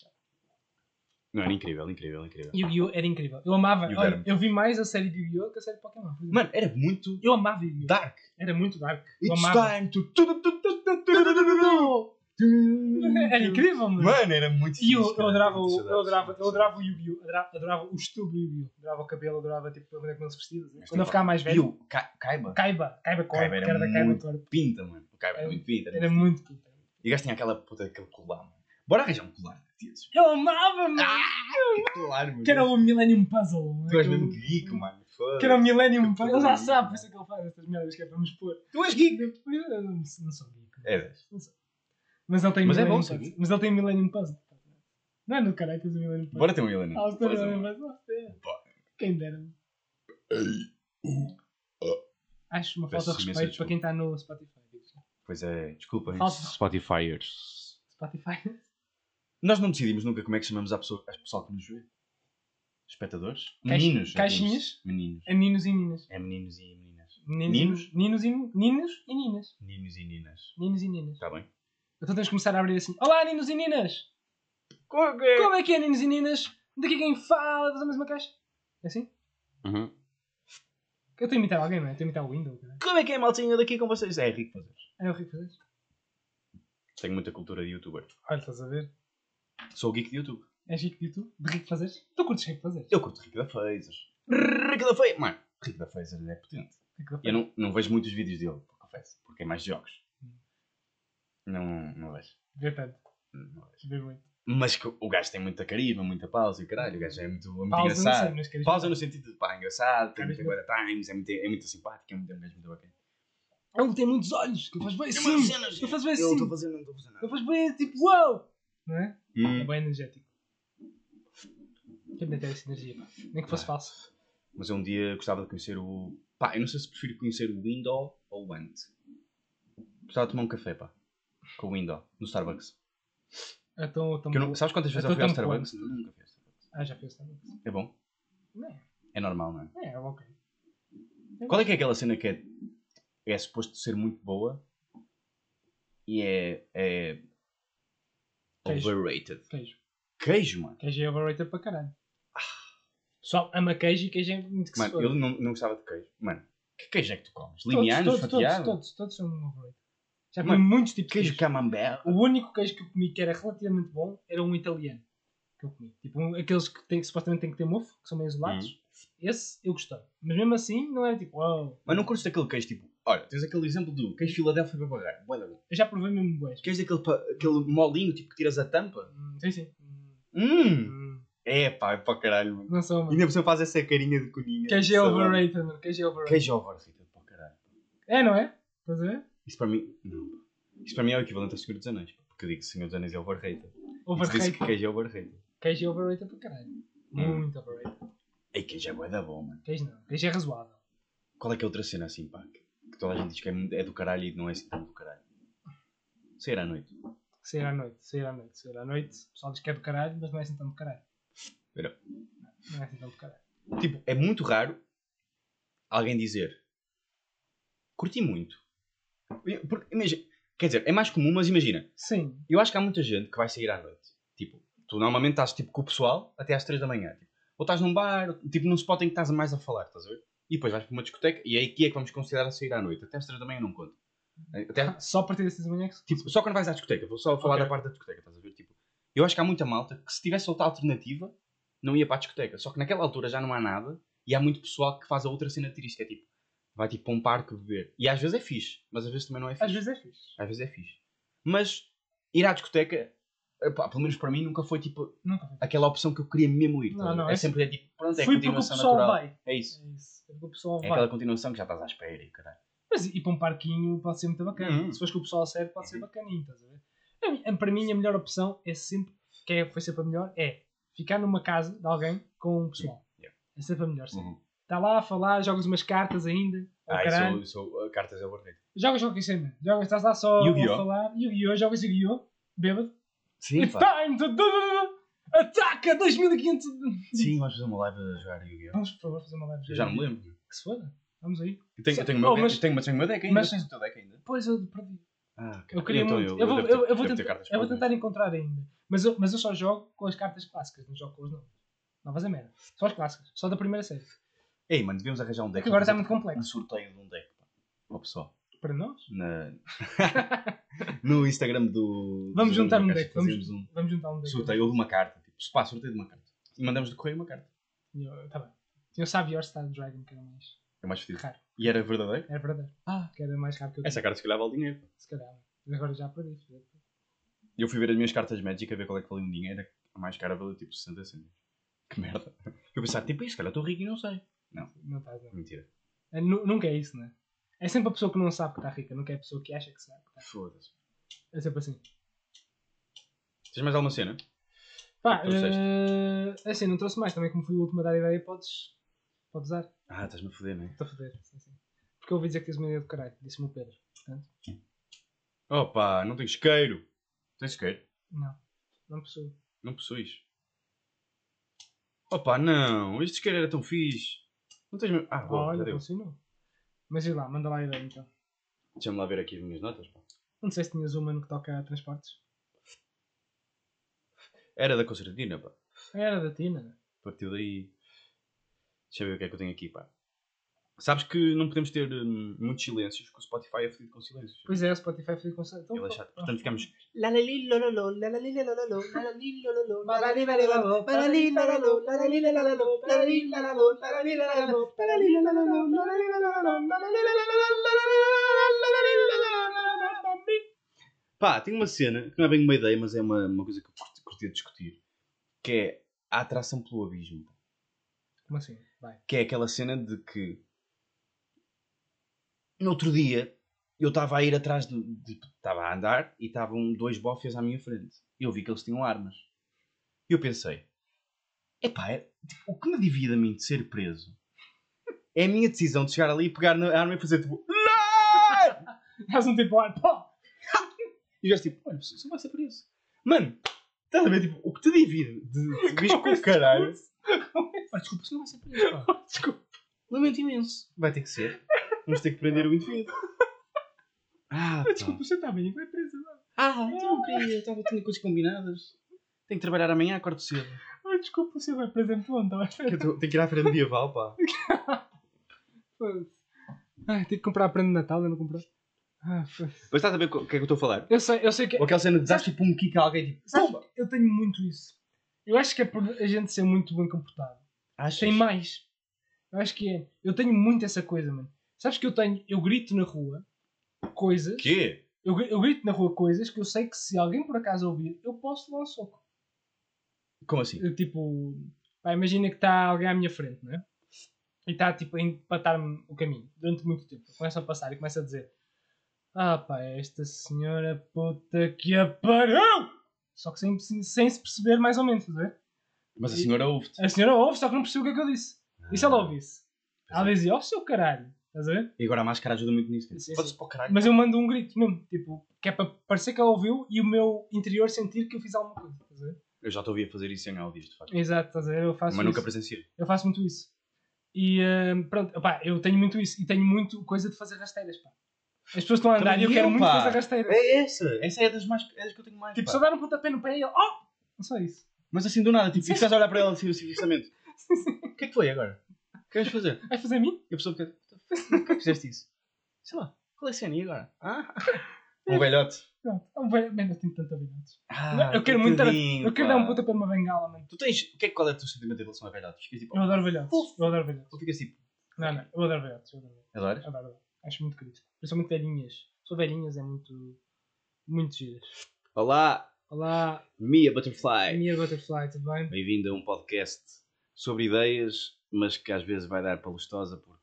[SPEAKER 1] Não, era incrível, incrível, incrível.
[SPEAKER 2] Yu-Gi-Oh! era incrível. Eu amava. Olha, eu vi mais a série de Yu-Gi-Oh! que a série de Pokémon.
[SPEAKER 1] Mano, era muito
[SPEAKER 2] Eu amava Yu-Gi-Oh!
[SPEAKER 1] dark.
[SPEAKER 2] Era muito dark. Eu
[SPEAKER 1] It's
[SPEAKER 2] amava.
[SPEAKER 1] time to.
[SPEAKER 2] Era incrível, mano.
[SPEAKER 1] Mano, era muito
[SPEAKER 2] E eu, eu adorava, o- eu adorava, eu adorava o Yu-Gi-Oh! Adorava, adorava o estilo do Yu-Gi-Oh! Adorava o cabelo, adorava tipo, a maneira como eles se
[SPEAKER 1] vestia. assim.
[SPEAKER 2] Quando eu ficava mais velho,
[SPEAKER 1] o Caiba. Kaiba,
[SPEAKER 2] Kaiba Corp,
[SPEAKER 1] Kaiba era
[SPEAKER 2] que
[SPEAKER 1] era
[SPEAKER 2] da Kaiba
[SPEAKER 1] muito-
[SPEAKER 2] Corp.
[SPEAKER 1] Pinta, mano. O Caiba era
[SPEAKER 2] Era-
[SPEAKER 1] muito pinta.
[SPEAKER 2] Era muito pinta.
[SPEAKER 1] E o gajo tinha aquela puta, aquele colar. mano. Bora arranjar um colar, tios.
[SPEAKER 2] Eu amava, mano!
[SPEAKER 1] Colar, mano.
[SPEAKER 2] que era o Millennium Puzzle.
[SPEAKER 1] Tu és mesmo geek, mano.
[SPEAKER 2] Que era o Millennium Puzzle. Ele já sabe, por isso é que ele faz estas merdas que é para me expor.
[SPEAKER 1] Tu és geek.
[SPEAKER 2] Eu não, não sou geek.
[SPEAKER 1] É, dez.
[SPEAKER 2] Mas ele tem
[SPEAKER 1] Mas é
[SPEAKER 2] Millennium
[SPEAKER 1] bom ser
[SPEAKER 2] Puzzle. Mas ele tem Millennium Puzzle. Não é no caralho, tens o Millennium Puzzle.
[SPEAKER 1] Bora ter um.
[SPEAKER 2] Ah, Millennium Puzzle. sei.
[SPEAKER 1] Bora.
[SPEAKER 2] Quem dera. Acho uma falta de respeito para
[SPEAKER 1] desculpa.
[SPEAKER 2] quem está no Spotify.
[SPEAKER 1] Pois é, desculpem.
[SPEAKER 2] Falta-
[SPEAKER 1] Spotifyers. Nós não decidimos nunca como é que chamamos a pessoa, as pessoal que nos vê. Espectadores?
[SPEAKER 2] Caix-
[SPEAKER 1] Meninos.
[SPEAKER 2] caixinhas?
[SPEAKER 1] Meninos.
[SPEAKER 2] É ninos e ninas.
[SPEAKER 1] É meninos e meninas.
[SPEAKER 2] Ninos,
[SPEAKER 1] Ninos?
[SPEAKER 2] E, ninos e ninos e ninas.
[SPEAKER 1] Ninos e ninas.
[SPEAKER 2] Ninos e ninas.
[SPEAKER 1] Está bem?
[SPEAKER 2] Então temos que começar a abrir assim. Olá, ninos e ninas!
[SPEAKER 1] Como é
[SPEAKER 2] Como é que é, ninos e ninas? Daqui quem fala, fazemos uma caixa. É assim?
[SPEAKER 1] Uhum.
[SPEAKER 2] Eu estou a imitar alguém, não é? Estou a imitar o Windows. Não é?
[SPEAKER 1] Como é que é, maltinha, daqui com vocês? É rico fazer.
[SPEAKER 2] É o Rico fazer.
[SPEAKER 1] Tenho muita cultura de youtuber.
[SPEAKER 2] Olha, estás a ver?
[SPEAKER 1] Sou geek de YouTube.
[SPEAKER 2] És Rico de YouTube? De Rico fazeres? Tu curtes Rico fazeres?
[SPEAKER 1] Eu curto Rico da Fazers. Rico da Fazers. Mano, Rico da Fazers é potente.
[SPEAKER 2] Rico da
[SPEAKER 1] Eu não, não vejo muitos vídeos dele, confesso. Porque é mais jogos. Não, não vejo.
[SPEAKER 2] Vê tanto.
[SPEAKER 1] Não vejo.
[SPEAKER 2] Vê muito.
[SPEAKER 1] Mas que o gajo tem muita carisma, muita pausa e caralho. O gajo é muito, é muito
[SPEAKER 2] Pausa, não sei,
[SPEAKER 1] engraçado.
[SPEAKER 2] mas queres
[SPEAKER 1] Pausa no sentido de pá, engraçado, tem muita
[SPEAKER 2] Carisma.
[SPEAKER 1] agora times, é muito, é muito simpático, é muito, é muito bacana.
[SPEAKER 2] Ele tem muitos olhos. Que faz bem assim. Ele faz bem
[SPEAKER 1] Eu não estou
[SPEAKER 2] assim.
[SPEAKER 1] fazendo, não estou fazendo nada.
[SPEAKER 2] Ele faz bem tipo, uau! Não é? É
[SPEAKER 1] Hum,
[SPEAKER 2] bem energético. Quem ter essa energia, pá. Nem que fosse
[SPEAKER 1] Ah.
[SPEAKER 2] falso.
[SPEAKER 1] mas eu um dia gostava de conhecer o. Pá, eu não sei se prefiro conhecer o Window ou o Ant. Gostava de tomar um café, pá. Com o Window, no Starbucks.
[SPEAKER 2] Então,
[SPEAKER 1] eu não- sabes quantas vezes
[SPEAKER 2] Então
[SPEAKER 1] eu fui ao Starbucks? Nunca fui ao Starbucks.
[SPEAKER 2] Ah, já fez Starbucks.
[SPEAKER 1] É bom?
[SPEAKER 2] Não é?
[SPEAKER 1] É normal, não é?
[SPEAKER 2] É, é ok.
[SPEAKER 1] Qual é que é aquela cena que é, é suposto ser muito boa e é, é
[SPEAKER 2] Queijo.
[SPEAKER 1] overrated?
[SPEAKER 2] Queijo.
[SPEAKER 1] Queijo, mano.
[SPEAKER 2] Queijo é overrated para caralho. Só ama queijo e queijo é muito que
[SPEAKER 1] Mano, eu não, não gostava de queijo. Mano, que queijo é que tu comes? Limianos,
[SPEAKER 2] todos, todos,
[SPEAKER 1] fatiado?
[SPEAKER 2] todos, todos são overrated. Já comi muitos tipos de
[SPEAKER 1] Queijo
[SPEAKER 2] queijo.
[SPEAKER 1] camembert?
[SPEAKER 2] O único queijo que eu comi que era relativamente bom era um italiano. Que eu comi. Tipo, um- aqueles que, que supostamente têm que ter mofo, que são meio isolados.
[SPEAKER 1] Hum.
[SPEAKER 2] Esse eu gostei. Mas mesmo assim, não era tipo, uau.
[SPEAKER 1] Mas não curtes daquele queijo tipo. Olha, tens aquele exemplo do queijo Filadélfia para pagar. Bué da bom.
[SPEAKER 2] Eu já provei mesmo boas.
[SPEAKER 1] Queijo daquele pa- aquele molinho tipo que tiras a tampa?
[SPEAKER 2] Hum, sim, sim. Hum,
[SPEAKER 1] Hum! É pá, é para caralho, mano.
[SPEAKER 2] Não sou,
[SPEAKER 1] E
[SPEAKER 2] mano.
[SPEAKER 1] ainda você faz essa carinha de coninha.
[SPEAKER 2] Queijo é overrated, mano. Queijo é overrated.
[SPEAKER 1] Queijo overrated para caralho.
[SPEAKER 2] É, não é? Estás a ver?
[SPEAKER 1] Isso para mim. Não. Isso para mim é o equivalente ao Senhor dos Anéis. Porque eu digo que Senhor dos Anéis é overrated. Diz
[SPEAKER 2] Overrated.
[SPEAKER 1] que queijo é overrated.
[SPEAKER 2] Queijo é overrated para caralho.
[SPEAKER 1] Hum.
[SPEAKER 2] Muito overrated.
[SPEAKER 1] Ei, queijo é bué da bom, mano.
[SPEAKER 2] Queijo não. Queijo é razoável.
[SPEAKER 1] Qual é que é outra cena assim, pá? Que que toda a gente diz que é, é do caralho e não é assim tão do caralho. Sair à noite.
[SPEAKER 2] Sair à noite, sair à noite, sair à noite. O pessoal diz que é do caralho, mas não é assim tão do caralho.
[SPEAKER 1] Espera.
[SPEAKER 2] Não, não é assim tão do caralho.
[SPEAKER 1] Tipo, é muito raro alguém dizer curti muito. Porque, imagina, quer dizer, é mais comum, mas imagina,
[SPEAKER 2] Sim.
[SPEAKER 1] eu acho que há muita gente que vai sair à noite. Tipo, tu normalmente estás tipo, com o pessoal até às 3 da manhã. Tipo, ou estás num bar, tipo num spot em que estás mais a falar, estás a ver? E depois vais para uma discoteca e é aqui é que vamos considerar sair à noite. Até às 3 da manhã não conta. Até,
[SPEAKER 2] Só a partir dessas manhã que se
[SPEAKER 1] Tipo, só quando vais à discoteca, vou só falar
[SPEAKER 2] Ok.
[SPEAKER 1] da parte da discoteca, estás a ver? Tipo, eu acho que há muita malta que se tivesse outra alternativa, não ia para a discoteca. Só que naquela altura já não há nada e há muito pessoal que faz a outra cena turística, é tipo, vai tipo para um parque beber. E às vezes é fixe, mas às vezes também não é fixe.
[SPEAKER 2] Às vezes é fixe.
[SPEAKER 1] Às vezes é fixe. Mas ir à discoteca, epá, pelo menos para mim, nunca foi tipo
[SPEAKER 2] Nunca
[SPEAKER 1] aquela opção que eu queria mesmo ir.
[SPEAKER 2] Não,
[SPEAKER 1] a ver?
[SPEAKER 2] não,
[SPEAKER 1] é
[SPEAKER 2] é
[SPEAKER 1] sempre é tipo, pronto, é a
[SPEAKER 2] Fui o
[SPEAKER 1] continuação
[SPEAKER 2] pessoal
[SPEAKER 1] natural.
[SPEAKER 2] vai.
[SPEAKER 1] É isso.
[SPEAKER 2] É isso. É o
[SPEAKER 1] É
[SPEAKER 2] vai.
[SPEAKER 1] aquela continuação que já estás à espera e caralho.
[SPEAKER 2] Mas ir para um parquinho pode ser muito bacana.
[SPEAKER 1] Uhum.
[SPEAKER 2] Se fores com o pessoal sério, pode ser bacaninho, estás a ver? A Para mim, a melhor opção é sempre, que é, foi sempre a melhor, é ficar numa casa de alguém com o pessoal.
[SPEAKER 1] Yeah.
[SPEAKER 2] É sempre a melhor, sim.
[SPEAKER 1] Uhum.
[SPEAKER 2] Está lá a falar, jogas umas cartas ainda. Oh,
[SPEAKER 1] Ah,
[SPEAKER 2] caralho.
[SPEAKER 1] isso, isso, uh, cartas é overrated.
[SPEAKER 2] Jogas qualquer cena. Jogas, estás lá só
[SPEAKER 1] Yu-Gi-Oh!
[SPEAKER 2] a falar. Yu-Gi-Oh! Jogas Yu-Gi-Oh! Bêbado.
[SPEAKER 1] Sim,
[SPEAKER 2] It's
[SPEAKER 1] pá.
[SPEAKER 2] time to do... Ataca 2500...
[SPEAKER 1] Sim, vamos fazer uma live a jogar Yu-Gi-Oh!
[SPEAKER 2] Vamos, por favor, fazer uma live. de
[SPEAKER 1] Eu já não me lembro.
[SPEAKER 2] Que se foda. Vamos aí.
[SPEAKER 1] Eu tenho, eu tenho, o meu,
[SPEAKER 2] Oh,
[SPEAKER 1] deck-
[SPEAKER 2] mas-
[SPEAKER 1] eu tenho, tenho o meu deck ainda.
[SPEAKER 2] mas-
[SPEAKER 1] tens o teu deck ainda?
[SPEAKER 2] Pois eu perdi.
[SPEAKER 1] Ah,
[SPEAKER 2] Eu queria
[SPEAKER 1] então
[SPEAKER 2] muito. Eu, vou, eu,
[SPEAKER 1] ter-
[SPEAKER 2] eu vou tentar, eu vou tentar encontrar ainda. Mas eu, mas eu só jogo com as cartas clássicas, não jogo com as novas. Novas é merda. Só as clássicas. Só da primeira série.
[SPEAKER 1] Ei, mano, devíamos arranjar um deck.
[SPEAKER 2] Porque agora está
[SPEAKER 1] fazer
[SPEAKER 2] muito complexo.
[SPEAKER 1] Um sorteio de um deck, pá. Ó pessoal.
[SPEAKER 2] Para nós?
[SPEAKER 1] Na... *laughs* no Instagram do.
[SPEAKER 2] Vamos
[SPEAKER 1] do
[SPEAKER 2] juntar um deck. Vamos,
[SPEAKER 1] um
[SPEAKER 2] vamos juntar um deck.
[SPEAKER 1] sorteio ou de uma carta. Tipo, pá, sorteio de uma carta. E mandamos de correio uma carta.
[SPEAKER 2] Eu- Tá bem. Eu sabia o Star Dragon, que era mais
[SPEAKER 1] É mais fedido.
[SPEAKER 2] raro.
[SPEAKER 1] E era verdadeiro?
[SPEAKER 2] Era verdade.
[SPEAKER 1] Ah.
[SPEAKER 2] Que era mais raro que eu
[SPEAKER 1] Essa carta se calhar vale dinheiro.
[SPEAKER 2] Se calhar. Agora já perdi.
[SPEAKER 1] Eu fui ver as minhas cartas Magic a ver qual é que valia um dinheiro. A mais cara valeu tipo 60 cêntimos. Que merda. Eu pensava, tipo, isso, cara, eu estou rico e não sei.
[SPEAKER 2] Não estás, não.
[SPEAKER 1] Mentira.
[SPEAKER 2] É, nu- nunca é isso, né? É sempre a pessoa que não sabe que está rica, nunca é a pessoa que acha que sabe. que está
[SPEAKER 1] Foda-se.
[SPEAKER 2] É sempre assim.
[SPEAKER 1] Tens mais alguma cena?
[SPEAKER 2] Pá, eh, assim, não trouxe mais. Também, como fui o último a dar ideia, podes, podes usar.
[SPEAKER 1] Ah, estás-me a foder, não é?
[SPEAKER 2] Estou a foder. Sim, sim. Porque eu ouvi dizer que tens uma ideia do caralho. Disse-me o Pedro. Portanto,
[SPEAKER 1] Opa, não tens isqueiro. Tens isqueiro?
[SPEAKER 2] não. Não possuo.
[SPEAKER 1] Não possuis. Opa, não. Este isqueiro era tão fixe. Não tens mesmo... Ah, boa, já
[SPEAKER 2] Olha,
[SPEAKER 1] deu.
[SPEAKER 2] funcionou. Mas e lá, manda lá a ideia então.
[SPEAKER 1] Deixa-me lá ver aqui as minhas notas. pá.
[SPEAKER 2] Não sei se tinhas uma no que toca a transportes.
[SPEAKER 1] Era da concertina, pá.
[SPEAKER 2] Era da Tina.
[SPEAKER 1] Partiu daí. Deixa eu ver o que é que eu tenho aqui, pá. Sabes que não podemos ter hum, muitos silêncios, porque o Spotify é fedido com silêncios.
[SPEAKER 2] Pois é, o Spotify fez com então,
[SPEAKER 1] Ele é chato. Portanto, ficamos. Pá, tem uma cena que não é bem uma ideia, mas é uma, uma coisa que eu curti- curtia discutir. Que é a atração pelo abismo.
[SPEAKER 2] Como assim? Vai.
[SPEAKER 1] Que é aquela cena de que. No outro dia, eu estava a ir atrás de. Estava a andar e estavam dois bófias à minha frente. Eu vi que eles tinham armas. E eu pensei: epá, é, tipo, o que me divide a mim de ser preso é a minha decisão de chegar ali e pegar na arma e fazer tipo. "Não!" *laughs*
[SPEAKER 2] Faz um tipo, olha, pô! *laughs*
[SPEAKER 1] E já tipo, olha, você vai ser preso. Mano, estás a ver? Tipo, o que te divide de, de *laughs* com o caralho.
[SPEAKER 2] Desculpa, você não vai ser preso, pá.
[SPEAKER 1] Desculpa. Lamento imenso. Vai ter que ser. Vamos ter que prender o indivíduo. Ah, pá.
[SPEAKER 2] Desculpa, você está bem, vai preso agora.
[SPEAKER 1] Ah, então queria. Eu estava tendo coisas combinadas. Tenho que trabalhar amanhã, acordo cedo.
[SPEAKER 2] Ai, desculpa, você vai preso em ponto?
[SPEAKER 1] Que eu tô- Tenho que ir à feira medieval, pá.
[SPEAKER 2] Foda-se. Ai, tenho que comprar a prenda de Natal, eu não comprei. Ah, foda-se.
[SPEAKER 1] Mas estás a ver o que é que eu estou a falar?
[SPEAKER 2] Eu sei, eu sei que.
[SPEAKER 1] Ou aquela cena de desastre e pum, kick a alguém tipo.
[SPEAKER 2] Sabes,
[SPEAKER 1] Pumba!
[SPEAKER 2] eu tenho muito isso. Eu acho que é por a gente ser muito bem comportado.
[SPEAKER 1] Achas?
[SPEAKER 2] Tem mais. Eu acho que é. Eu tenho muito essa coisa, mano. Sabes que eu tenho. Eu grito na rua coisas.
[SPEAKER 1] Quê?
[SPEAKER 2] Eu, eu grito na rua coisas que eu sei que se alguém por acaso ouvir, eu posso dar um soco.
[SPEAKER 1] Como assim?
[SPEAKER 2] Eu, tipo, pá, imagina que está alguém à minha frente, não é? E está tipo a empatar-me o caminho durante muito tempo. Começa a passar e começa a dizer: Ah, pá, esta senhora puta que a pariu! Só que sem, sem se perceber, mais ou menos, a ver?
[SPEAKER 1] Mas a senhora ouve-te.
[SPEAKER 2] A senhora ouve, só que não percebeu o que é que eu disse. E se ela ouvisse? Ela dizia: Oh, seu caralho, estás a ver?
[SPEAKER 1] E agora a máscara ajuda muito nisso.
[SPEAKER 2] Sim,
[SPEAKER 1] Foda-se
[SPEAKER 2] sim.
[SPEAKER 1] para o caralho.
[SPEAKER 2] Mas eu mando um grito mesmo, tipo, que é para parecer que ela ouviu e o meu interior sentir que eu fiz alguma coisa, estás a ver?
[SPEAKER 1] Eu já te ouvi a fazer isso em áudios, de facto.
[SPEAKER 2] Exato, estás a ver? Eu faço
[SPEAKER 1] Mas nunca
[SPEAKER 2] isso.
[SPEAKER 1] presenciei.
[SPEAKER 2] Eu faço muito isso. E hum, pronto, opá, eu tenho muito isso. E tenho muito coisa de fazer rasteiras, pá. As pessoas estão a andar
[SPEAKER 1] Também
[SPEAKER 2] e eu quero
[SPEAKER 1] eu,
[SPEAKER 2] muito
[SPEAKER 1] pá.
[SPEAKER 2] fazer rasteiras.
[SPEAKER 1] É essa. Essa é das mais. É das que eu tenho mais.
[SPEAKER 2] Tipo,
[SPEAKER 1] pá.
[SPEAKER 2] só dar um pontapé no pé e ele, oh! É só isso.
[SPEAKER 1] Mas assim do nada, tipo,
[SPEAKER 2] Sim.
[SPEAKER 1] e estás a olhar para ela assim, seriosamente. *laughs* O que é que foi agora? O que vais fazer?
[SPEAKER 2] Vai fazer a mim?
[SPEAKER 1] E a pessoa fica. Por que é fizeste isso? Sei lá, é a cena e agora? Ah? Um velhote.
[SPEAKER 2] Pronto. Oh, velho, man, eu tenho tanto habilidades.
[SPEAKER 1] Ah,
[SPEAKER 2] eu quero muito eu quero dar um pontapé numa bengala, mano.
[SPEAKER 1] Tu tens. O que é que qual é o teu sentimento em relação a velhotes? Ficas tipo.
[SPEAKER 2] Eu adoro velhotes. Eu adoro velhotes.
[SPEAKER 1] Tu ficas tipo.
[SPEAKER 2] Não, não, eu adoro velhotes. Eu adoro velhotes.
[SPEAKER 1] Adoras?
[SPEAKER 2] Adoro, adoro. Acho muito querido. Principalmente velhinhas. Sou velhinhas, é muito. Muito giras.
[SPEAKER 1] Olá,
[SPEAKER 2] Olá,
[SPEAKER 1] Mia Butterfly.
[SPEAKER 2] minha Butterfly, tudo bem?
[SPEAKER 1] Bem-vindo a um podcast sobre ideias, mas que às vezes vai dar para lustosa porque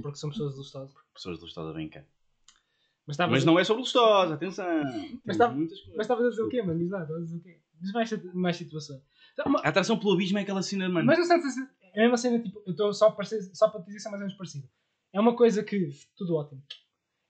[SPEAKER 2] Porque são pessoas gostosas.
[SPEAKER 1] pessoas de lustosa vêm cá.
[SPEAKER 2] Mas estavas
[SPEAKER 1] Mas não é sobre atenção.
[SPEAKER 2] Tá-
[SPEAKER 1] muitas coisas.
[SPEAKER 2] Mas estavas a dizer o quê, mano? Exato, estavas a dizer o quê? Diz mais, mais situações. Então, uma-
[SPEAKER 1] A atração pelo abismo é aquela cena, mano.
[SPEAKER 2] Mas não sei se é a mesma cena, tipo, eu estou só, só para te dizer se é mais ou menos parecido. É uma coisa que. Tudo ótimo.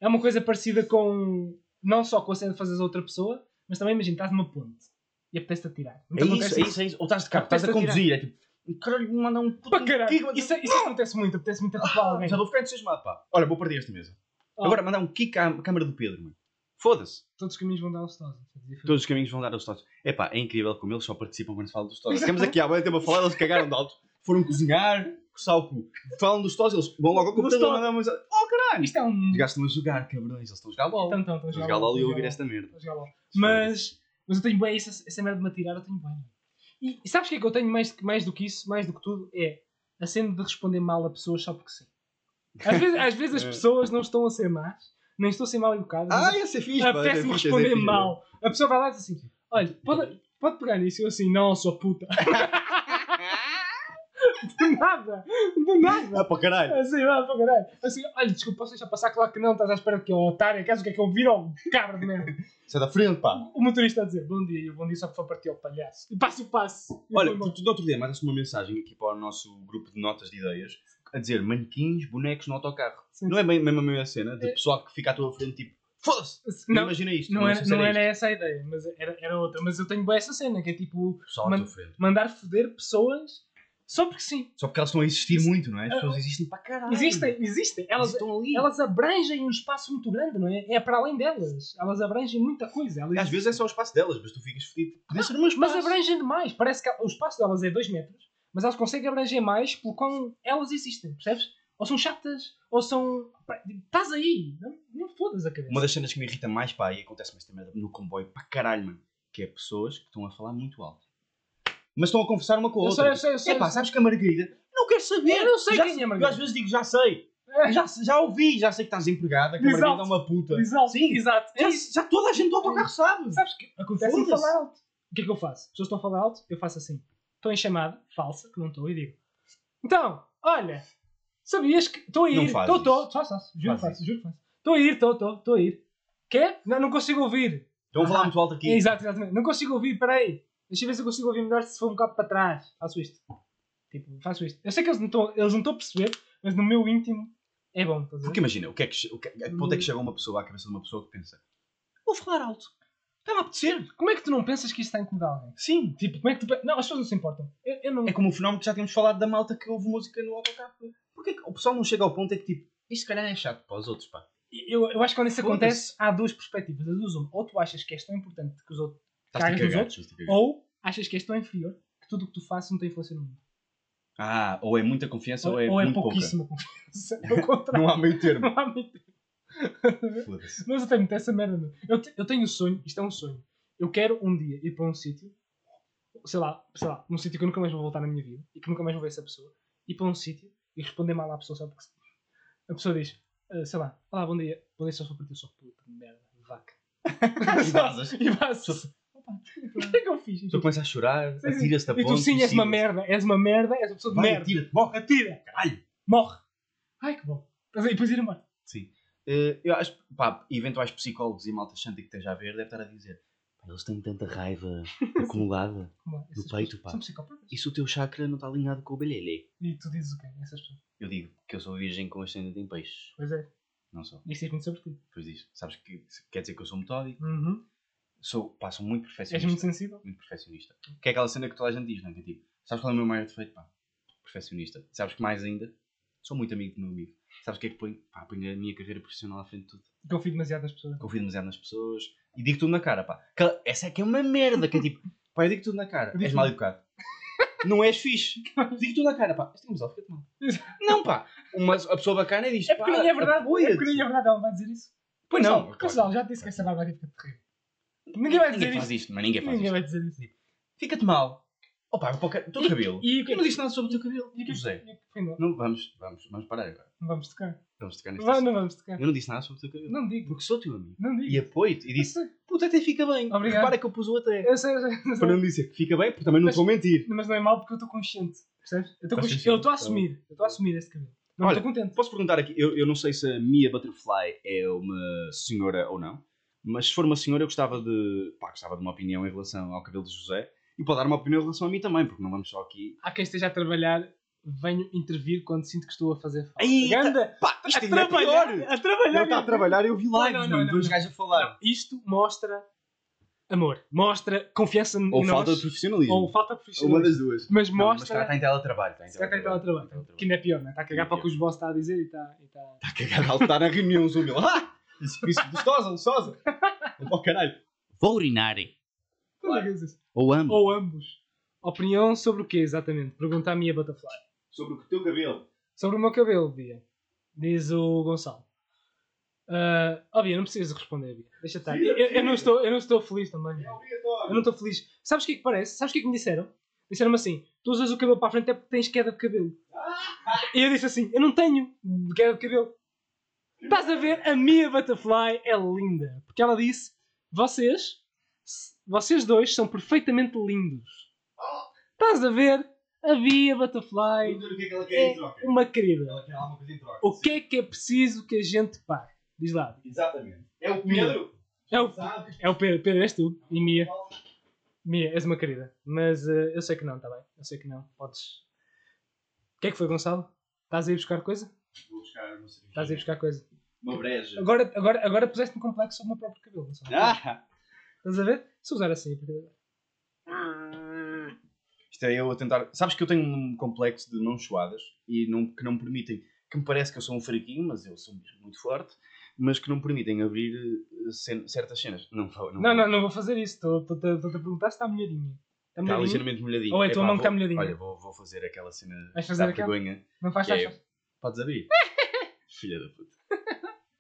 [SPEAKER 2] É uma coisa parecida com. Não só com a cena de fazeres a outra pessoa, mas também imagina, estás numa ponte e apetece-te atirar. Não te
[SPEAKER 1] É isso, é isso, é isso. Ou estás de carro, estás a conduzir, é tipo, caralho, me manda um puto
[SPEAKER 2] Pá, caralho,
[SPEAKER 1] kick,
[SPEAKER 2] isso, isso acontece muito, apetece muito atirar
[SPEAKER 1] Ah,
[SPEAKER 2] alguém.
[SPEAKER 1] Já vou ficar entusiasmado, pá. Olha, vou perder esta mesa.
[SPEAKER 2] Oh,
[SPEAKER 1] Agora mandar um kick à câmara do Pedro, mano. Foda-se.
[SPEAKER 2] Todos os caminhos vão dar ao Stosa.
[SPEAKER 1] Todos os caminhos vão dar aos todos. É pá, é incrível como eles só participam quando se fala dos todos. Temos aqui há bem tempo a falar, eles cagaram de alto. Foram cozinhar, coçar o cu. Falam dos todos, eles vão logo ao computador, mandam uma mensagem. Oh caralho!
[SPEAKER 2] Isto é um.
[SPEAKER 1] Estão a jogar, cabrões. Eles estão a jogar LOL.
[SPEAKER 2] Então, então,
[SPEAKER 1] Estão
[SPEAKER 2] estão
[SPEAKER 1] a jogar LOL e eu ouvir esta merda.
[SPEAKER 2] A. Mas, mas eu tenho bem essa, essa merda de me atirar, eu tenho bem. E, e sabes o que é que eu tenho mais, mais do que isso, mais do que tudo? É a cena de responder mal a pessoas só porque sim. Às vezes, às vezes as *laughs*
[SPEAKER 1] É.
[SPEAKER 2] pessoas não estão a ser más, nem estão a ser mal educadas.
[SPEAKER 1] Ah, esse é fixe,
[SPEAKER 2] apetece-me responder mal. A pessoa vai lá e diz assim: Olha, pode, pode pegar nisso? Eu assim, não, sua puta. *laughs* nada, do nada.
[SPEAKER 1] Ah, para caralho.
[SPEAKER 2] Assim, vai para caralho. Assim, olha, desculpa, posso deixar passar? Claro que não, estás à espera que eu, otário, queres o que é que eu viro ao cabra de merda?
[SPEAKER 1] Sai da frente, pá.
[SPEAKER 2] O motorista a dizer, bom dia, e o bom dia só que foi partir ao palhaço. E passo o passo. E
[SPEAKER 1] Olha, tu, tu no outro dia mandaste uma mensagem aqui para o nosso grupo de notas de ideias a dizer manequins, bonecos no autocarro.
[SPEAKER 2] Sim.
[SPEAKER 1] Não é bem mesmo a mesma cena de
[SPEAKER 2] É.
[SPEAKER 1] pessoal que fica à tua frente tipo, foda-se!
[SPEAKER 2] não,
[SPEAKER 1] Imagina isto.
[SPEAKER 2] não, era,
[SPEAKER 1] sei se
[SPEAKER 2] não era essa a ideia, mas era, era outra. Mas eu tenho bem essa cena, que é tipo, Man-
[SPEAKER 1] frente.
[SPEAKER 2] mandar foder pessoas só porque sim.
[SPEAKER 1] Só porque elas estão a existir muito, não é? As
[SPEAKER 2] Ah,
[SPEAKER 1] pessoas existem para caralho.
[SPEAKER 2] Existem, existem.
[SPEAKER 1] Elas estão ali.
[SPEAKER 2] elas abrangem um espaço muito grande, não é? É para além delas. Elas abrangem muita coisa. Elas
[SPEAKER 1] às vezes é só o espaço delas, mas tu ficas fedido. Podia ser meu
[SPEAKER 2] Mas abrangem demais. Parece que o espaço delas é 2 metros, mas elas conseguem abranger mais pelo quão elas existem, percebes? ou são chatas, ou são. Estás aí, não, não fodas a cabeça.
[SPEAKER 1] Uma das cenas que me irrita mais, pá, e acontece-me esta merda no comboio, pá, caralho, mano, que é pessoas que estão a falar muito alto. Mas estão a conversar uma com a
[SPEAKER 2] Eu
[SPEAKER 1] outra.
[SPEAKER 2] sei, eu sei, eu sei.
[SPEAKER 1] É pá, sabes que a Margarida não quer saber.
[SPEAKER 2] Eu não sei
[SPEAKER 1] já,
[SPEAKER 2] quem é a
[SPEAKER 1] Eu
[SPEAKER 2] Margarida.
[SPEAKER 1] às vezes digo, já sei.
[SPEAKER 2] É.
[SPEAKER 1] Já, já ouvi, já sei que estás empregada, que a
[SPEAKER 2] Exato.
[SPEAKER 1] Margarida é uma puta.
[SPEAKER 2] Exato,
[SPEAKER 1] Sim.
[SPEAKER 2] exato. É
[SPEAKER 1] Já,
[SPEAKER 2] isso.
[SPEAKER 1] já toda a gente do autocarro sabe.
[SPEAKER 2] Sabes que acontece
[SPEAKER 1] Foda-se.
[SPEAKER 2] falar alto. O que é que eu faço? As pessoas estão a falar alto, eu faço assim. Estou em chamada, falsa, que não estou, e digo. Então, olha, sabias que. Estou a ir. Estou, estou.
[SPEAKER 1] isso.
[SPEAKER 2] Faço, faço. Juro faço, juro faço. Estou a ir, estou, estou, estou a ir. Quer? Não, não consigo ouvir.
[SPEAKER 1] Estão a falar
[SPEAKER 2] Ah,
[SPEAKER 1] muito alto aqui.
[SPEAKER 2] Exato, exatamente. Não consigo ouvir, peraí. Deixa eu ver se eu consigo ouvir melhor se for um bocado para trás. Faço isto. Tipo, faço isto. Eu sei que eles não estão, eles não estão a perceber, mas no meu íntimo é bom.
[SPEAKER 1] Porque imagina, o que é que, o que, a que ponto é que chega uma pessoa à cabeça de uma pessoa que pensa vou falar alto. Está-me a apetecer.
[SPEAKER 2] Como é que tu não pensas que isto está a incomodar alguém?
[SPEAKER 1] Sim.
[SPEAKER 2] Tipo, como é que tu. Não, as pessoas não se importam. Eu, eu não.
[SPEAKER 1] É como o fenómeno que já tínhamos falado da malta que ouve música no autocarro. Porquê que o pessoal não chega ao ponto é que tipo, isto se calhar é chato para os outros, pá.
[SPEAKER 2] Eu, eu acho que quando isso acontece, há duas perspectivas. As duas, uma. Ou tu achas que és tão importante que os outros. Cagas nos outros? Ou achas que és tão inferior que tudo o que tu fazes não tem influência no mundo.
[SPEAKER 1] Ah, ou é muita confiança
[SPEAKER 2] Ou,
[SPEAKER 1] ou é,
[SPEAKER 2] ou é
[SPEAKER 1] muito
[SPEAKER 2] pouquíssima confiança. Ao *laughs* contrário.
[SPEAKER 1] pouca. *laughs* Não há meio termo.
[SPEAKER 2] Não há muito.
[SPEAKER 1] Foda-se.
[SPEAKER 2] Mas eu tenho muito essa merda. meu. Eu, te- eu tenho um sonho, isto é um sonho. Eu quero um dia ir para um sítio, sei lá, sei lá, num sítio que eu nunca mais vou voltar na minha vida e que nunca mais vou ver essa pessoa, ir para um sítio e responder mal à pessoa só porque a pessoa diz, ah, sei lá, olá, bom dia, bom dia, só sou para ti, eu sou puta merda, vaca. *laughs*
[SPEAKER 1] E vazas.
[SPEAKER 2] E vazas. O que é que eu fiz?
[SPEAKER 1] A pessoa começa a chorar,
[SPEAKER 2] Sim, sim.
[SPEAKER 1] atira-se da
[SPEAKER 2] E
[SPEAKER 1] ponte.
[SPEAKER 2] tu sim, és uma merda, és uma merda, és uma pessoa de
[SPEAKER 1] Vai,
[SPEAKER 2] merda.
[SPEAKER 1] atira-te, morre.
[SPEAKER 2] Atira,
[SPEAKER 1] Caralho.
[SPEAKER 2] morre. Ai que bom. Estás aí, depois ir embora.
[SPEAKER 1] Sim. Eh, eu acho, pá, eventuais psicólogos e malta chanta que esteja a ver deve estar a dizer "Pá, eles têm tanta raiva *laughs* acumulada
[SPEAKER 2] Como é? Essas
[SPEAKER 1] peito,
[SPEAKER 2] pessoas
[SPEAKER 1] pá.
[SPEAKER 2] São psicopatas.
[SPEAKER 1] e se o teu chakra não está alinhado com o belhelhe?
[SPEAKER 2] E tu dizes o quê? Essas pessoas.
[SPEAKER 1] Eu digo que eu sou virgem com ascendente em peixes.
[SPEAKER 2] Pois é.
[SPEAKER 1] Não sou.
[SPEAKER 2] Isto diz muito sobre ti.
[SPEAKER 1] Depois diz. Sabes que quer dizer que eu sou metódico?
[SPEAKER 2] Uhum.
[SPEAKER 1] Sou, pá, sou muito
[SPEAKER 2] És
[SPEAKER 1] perfeccionista.
[SPEAKER 2] muito sensível.
[SPEAKER 1] muito perfeccionista. Que é aquela cena que toda a gente diz, não é? Que é tipo, sabes qual é o meu maior defeito? Pá, perfeccionista. Sabes que mais ainda? Sou muito amigo do meu amigo. Sabes o que é que põe? Pá, ponho a minha carreira profissional à frente de tudo.
[SPEAKER 2] Confio demasiado nas pessoas.
[SPEAKER 1] Confio demasiado nas pessoas e digo tudo na cara, pá. Que- Essa é que é uma merda, que é tipo, *laughs* pá, eu digo tudo na cara.
[SPEAKER 2] Diz
[SPEAKER 1] És mal educado. Não és fixe. *laughs* Digo tudo na cara, pá. Este casal fica mal. Não, pá. Uma, a pessoa bacana diz,
[SPEAKER 2] É porque
[SPEAKER 1] pá,
[SPEAKER 2] nem é verdade. É porque nem é verdade. Ela vai dizer isso.
[SPEAKER 1] Pois não.
[SPEAKER 2] Casal, já te disse que essa barba fica terrível. Ninguém vai dizer
[SPEAKER 1] Ninguém faz isto, mas ninguém faz
[SPEAKER 2] Ninguém
[SPEAKER 1] isto.
[SPEAKER 2] vai dizer isso.
[SPEAKER 1] Fica-te mal. Opa, o teu
[SPEAKER 2] E-
[SPEAKER 1] cabelo.
[SPEAKER 2] e o que-
[SPEAKER 1] não disse nada sobre o teu cabelo.
[SPEAKER 2] E o que
[SPEAKER 1] José.
[SPEAKER 2] e o que foi, não?
[SPEAKER 1] Não, vamos, vamos, vamos parar agora.
[SPEAKER 2] Não vamos tocar.
[SPEAKER 1] Vamos tocar neste assunto.
[SPEAKER 2] não vamos tocar.
[SPEAKER 1] Eu não disse nada sobre o teu cabelo.
[SPEAKER 2] Não digo.
[SPEAKER 1] Porque sou teu amigo.
[SPEAKER 2] Não digo.
[SPEAKER 1] E apoio-te. E disse, puta, até fica bem.
[SPEAKER 2] Obrigado.
[SPEAKER 1] Repara que eu pus o até.
[SPEAKER 2] Eu sei, eu sei. eu sei.
[SPEAKER 1] Para não dizer que fica bem, porque também não
[SPEAKER 2] Mas-
[SPEAKER 1] te vou mentir.
[SPEAKER 2] Mas não é mal porque eu estou consciente. Percebes? Eu estou
[SPEAKER 1] Estás consciente,
[SPEAKER 2] eu estou a assumir. Eu estou a assumir este cabelo. Não
[SPEAKER 1] Olha,
[SPEAKER 2] estou contente.
[SPEAKER 1] Posso perguntar aqui, eu, eu não sei se a Mia Butterfly é uma senhora ou não, mas se for uma senhora eu gostava de, pá, gostava de uma opinião em relação ao cabelo de José e pode dar uma opinião em relação a mim também, porque não vamos só aqui...
[SPEAKER 2] Há quem esteja a trabalhar, venho intervir quando sinto que estou a fazer falta.
[SPEAKER 1] Ai,
[SPEAKER 2] Ganda!
[SPEAKER 1] Pá, isto
[SPEAKER 2] a
[SPEAKER 1] é
[SPEAKER 2] trabalhar,
[SPEAKER 1] pior!
[SPEAKER 2] a trabalhar.
[SPEAKER 1] Ele está a trabalhar e eu vi
[SPEAKER 2] Não,
[SPEAKER 1] lives,
[SPEAKER 2] não, não,
[SPEAKER 1] mano,
[SPEAKER 2] não,
[SPEAKER 1] dois gajos a falar.
[SPEAKER 2] Isto mostra amor, mostra confiança
[SPEAKER 1] Ou
[SPEAKER 2] em
[SPEAKER 1] falta
[SPEAKER 2] nós,
[SPEAKER 1] de profissionalismo.
[SPEAKER 2] ou falta de
[SPEAKER 1] Uma
[SPEAKER 2] profissionalismo.
[SPEAKER 1] das duas.
[SPEAKER 2] Mas
[SPEAKER 1] Não, mas
[SPEAKER 2] mostra.
[SPEAKER 1] cara está em teletrabalho. Está em
[SPEAKER 2] Se calhar tem teletrabalho. Que ainda é pior, não é? Está a cagar para o que os boss está a dizer e está. Está...
[SPEAKER 1] Está a cagar, está na reunião Zoom. Ah! Isso, isso, gostosa, gostosa. Oh, caralho. Vou urinar.
[SPEAKER 2] Tudo o que dizes.
[SPEAKER 1] Ou amo.
[SPEAKER 2] Ou ambos. Opinião sobre o quê, exatamente? Pergunta a minha Butterfly.
[SPEAKER 1] Sobre o teu cabelo.
[SPEAKER 2] Sobre o meu cabelo, Bia. Diz o Gonçalo. Ah, ó, Bia, não precisas responder, Bia. Deixa estar.
[SPEAKER 1] Sim,
[SPEAKER 2] Eu, eu- eu não estou, eu não estou feliz também. Bia.
[SPEAKER 1] obrigatório.
[SPEAKER 2] Eu não estou feliz. Sabes o que é que parece? Sabes o que é que me disseram? Disseram-me assim: tu usas o cabelo para a frente é porque tens queda de cabelo. E eu disse assim: eu não tenho queda de cabelo. Estás a ver? A minha butterfly é linda. Porque ela disse: vocês, vocês dois são perfeitamente lindos. Estás a ver? A Bia Butterfly
[SPEAKER 1] o que é que ela
[SPEAKER 2] é uma querida.
[SPEAKER 1] Ela quer alguma coisa em troca.
[SPEAKER 2] O que é que é preciso que a gente pague? Diz lá.
[SPEAKER 1] Exatamente. É o Pedro.
[SPEAKER 2] É o, é o Pedro. Pedro, és tu. E Mia. Mia, és uma querida. Mas eh, eu sei que não, está bem? Eu sei que não. Podes. O que é que foi, Gonçalo? Estás a ir buscar coisa?
[SPEAKER 1] Vou buscar uma cerveja.
[SPEAKER 2] Estás a ir buscar coisa.
[SPEAKER 1] Uma breja.
[SPEAKER 2] Agora, agora, agora puseste-me complexo sobre o meu próprio cabelo.
[SPEAKER 1] Ah!
[SPEAKER 2] Estás a ver? Se usar assim, porque...
[SPEAKER 1] Isto é eu a tentar. Sabes que eu tenho um complexo de não choadas e não, que não me permitem. Que me parece que eu sou um fraquinho, mas eu sou mesmo muito forte. Mas que não me permitem abrir eh, cen- certas cenas. Não vou. Não,
[SPEAKER 2] Não,
[SPEAKER 1] vou.
[SPEAKER 2] não, não vou fazer isso. Estou- Estou-te a perguntar se está molhadinho. Está
[SPEAKER 1] Está ligeiramente molhadinho.
[SPEAKER 2] Ou é a tua mão que está molhadinha?
[SPEAKER 1] Olha, vou, vou fazer aquela cena
[SPEAKER 2] Vais fazer
[SPEAKER 1] da
[SPEAKER 2] aquela?
[SPEAKER 1] vergonha.
[SPEAKER 2] Não faz, faz,
[SPEAKER 1] é-
[SPEAKER 2] faz.
[SPEAKER 1] Podes abrir. *laughs* Filha da puta.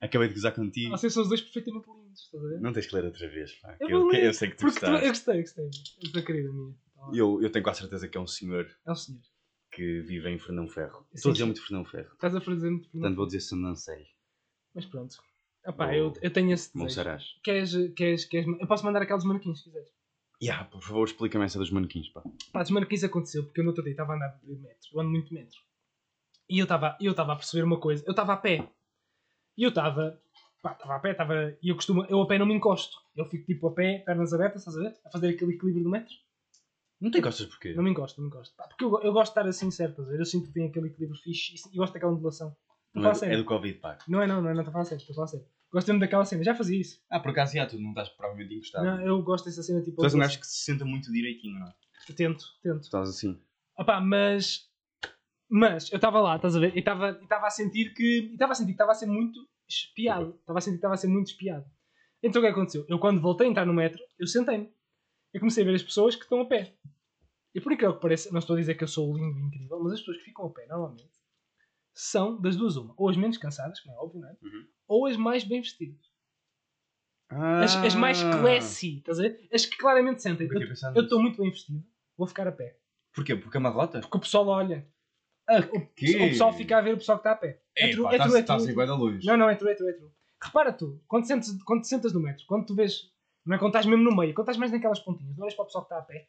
[SPEAKER 1] Acabei de gozar contigo.
[SPEAKER 2] Vocês são os dois perfeitamente lindos, estás a ver?
[SPEAKER 1] Não tens que ler outra vez, pá.
[SPEAKER 2] Eu
[SPEAKER 1] Eu, eu sei que tu
[SPEAKER 2] Porque tu, eu
[SPEAKER 1] gostaste.
[SPEAKER 2] gostei, gostei. Eu sou querida minha.
[SPEAKER 1] Eu, eu tenho quase certeza que é um senhor
[SPEAKER 2] É um senhor.
[SPEAKER 1] que vive em Fernão Ferro.
[SPEAKER 2] Sim,
[SPEAKER 1] Estou a dizer muito Fernão Ferro.
[SPEAKER 2] Estás a fazer muito
[SPEAKER 1] Portanto, vou dizer Sandancei.
[SPEAKER 2] Mas pronto. Epá,
[SPEAKER 1] Ou
[SPEAKER 2] eu, eu tenho esse desejo. Queres, queres, queres... Eu posso mandar aqueles manequins, se quiseres.
[SPEAKER 1] Ya, por favor, explica-me essa dos manequins, pá.
[SPEAKER 2] Pá, dos manequins aconteceu, porque eu no outro dia estava a andar de metro. Eu ando muito de metro. E eu estava eu estava a perceber uma coisa. Eu estava a pé. E eu estava... Pá, estava a pé, estava... E eu costumo... Eu a pé não me encosto. Eu fico tipo a pé, pernas abertas, estás a ver? A fazer aquele equilíbrio do metro.
[SPEAKER 1] Não tem costas porquê?
[SPEAKER 2] Não me encosto, não me encosto. Pá, porque eu, eu gosto de estar assim certo, estás a ver? Eu sinto que tem aquele equilíbrio fixe e, e gosto daquela ondulação.
[SPEAKER 1] Não
[SPEAKER 2] falar
[SPEAKER 1] é, do-
[SPEAKER 2] sério.
[SPEAKER 1] é do Covid, pá.
[SPEAKER 2] Não é não, não não, estou a falar sério, estou a falar sério. Gosto mesmo daquela cena, já fazia isso.
[SPEAKER 1] Ah, por acaso, já, tu não estás provavelmente encostado.
[SPEAKER 2] Não, eu gosto dessa cena tipo.
[SPEAKER 1] Tu és um gajo que se senta muito direitinho, não é?
[SPEAKER 2] Tento, tento.
[SPEAKER 1] Estás assim.
[SPEAKER 2] Opá, mas. Mas eu estava lá, estás a ver? E estava a sentir que. Estava a sentir que estava a ser muito espiado. Estava a sentir que estava a ser muito espiado. Então o que aconteceu? Eu quando voltei a entrar no metro, eu sentei-me. Eu comecei a ver as pessoas que estão a pé. E por incrível que pareça, não estou a dizer que eu sou lindo e incrível, mas as pessoas que ficam a pé normalmente são das duas uma. Ou as menos cansadas, como é óbvio, não é?
[SPEAKER 1] Uhum.
[SPEAKER 2] Ou as mais bem vestidas.
[SPEAKER 1] Ah,
[SPEAKER 2] As, as mais classy, estás a ver? As que claramente sentem.
[SPEAKER 1] Eu
[SPEAKER 2] estou muito bem vestido, vou ficar a pé.
[SPEAKER 1] Porquê? Porque é uma rota?
[SPEAKER 2] Porque o pessoal olha.
[SPEAKER 1] Ah,
[SPEAKER 2] O, o pessoal fica a ver o pessoal que está a pé. É true, é true, é true.
[SPEAKER 1] igual da luz.
[SPEAKER 2] Não, não, é true, é true, é true. Repara tu, quando, sentes, quando te sentas no metro, quando tu vês, não é quando estás mesmo no meio, quando estás mais naquelas pontinhas, não olhas para o pessoal que está a pé.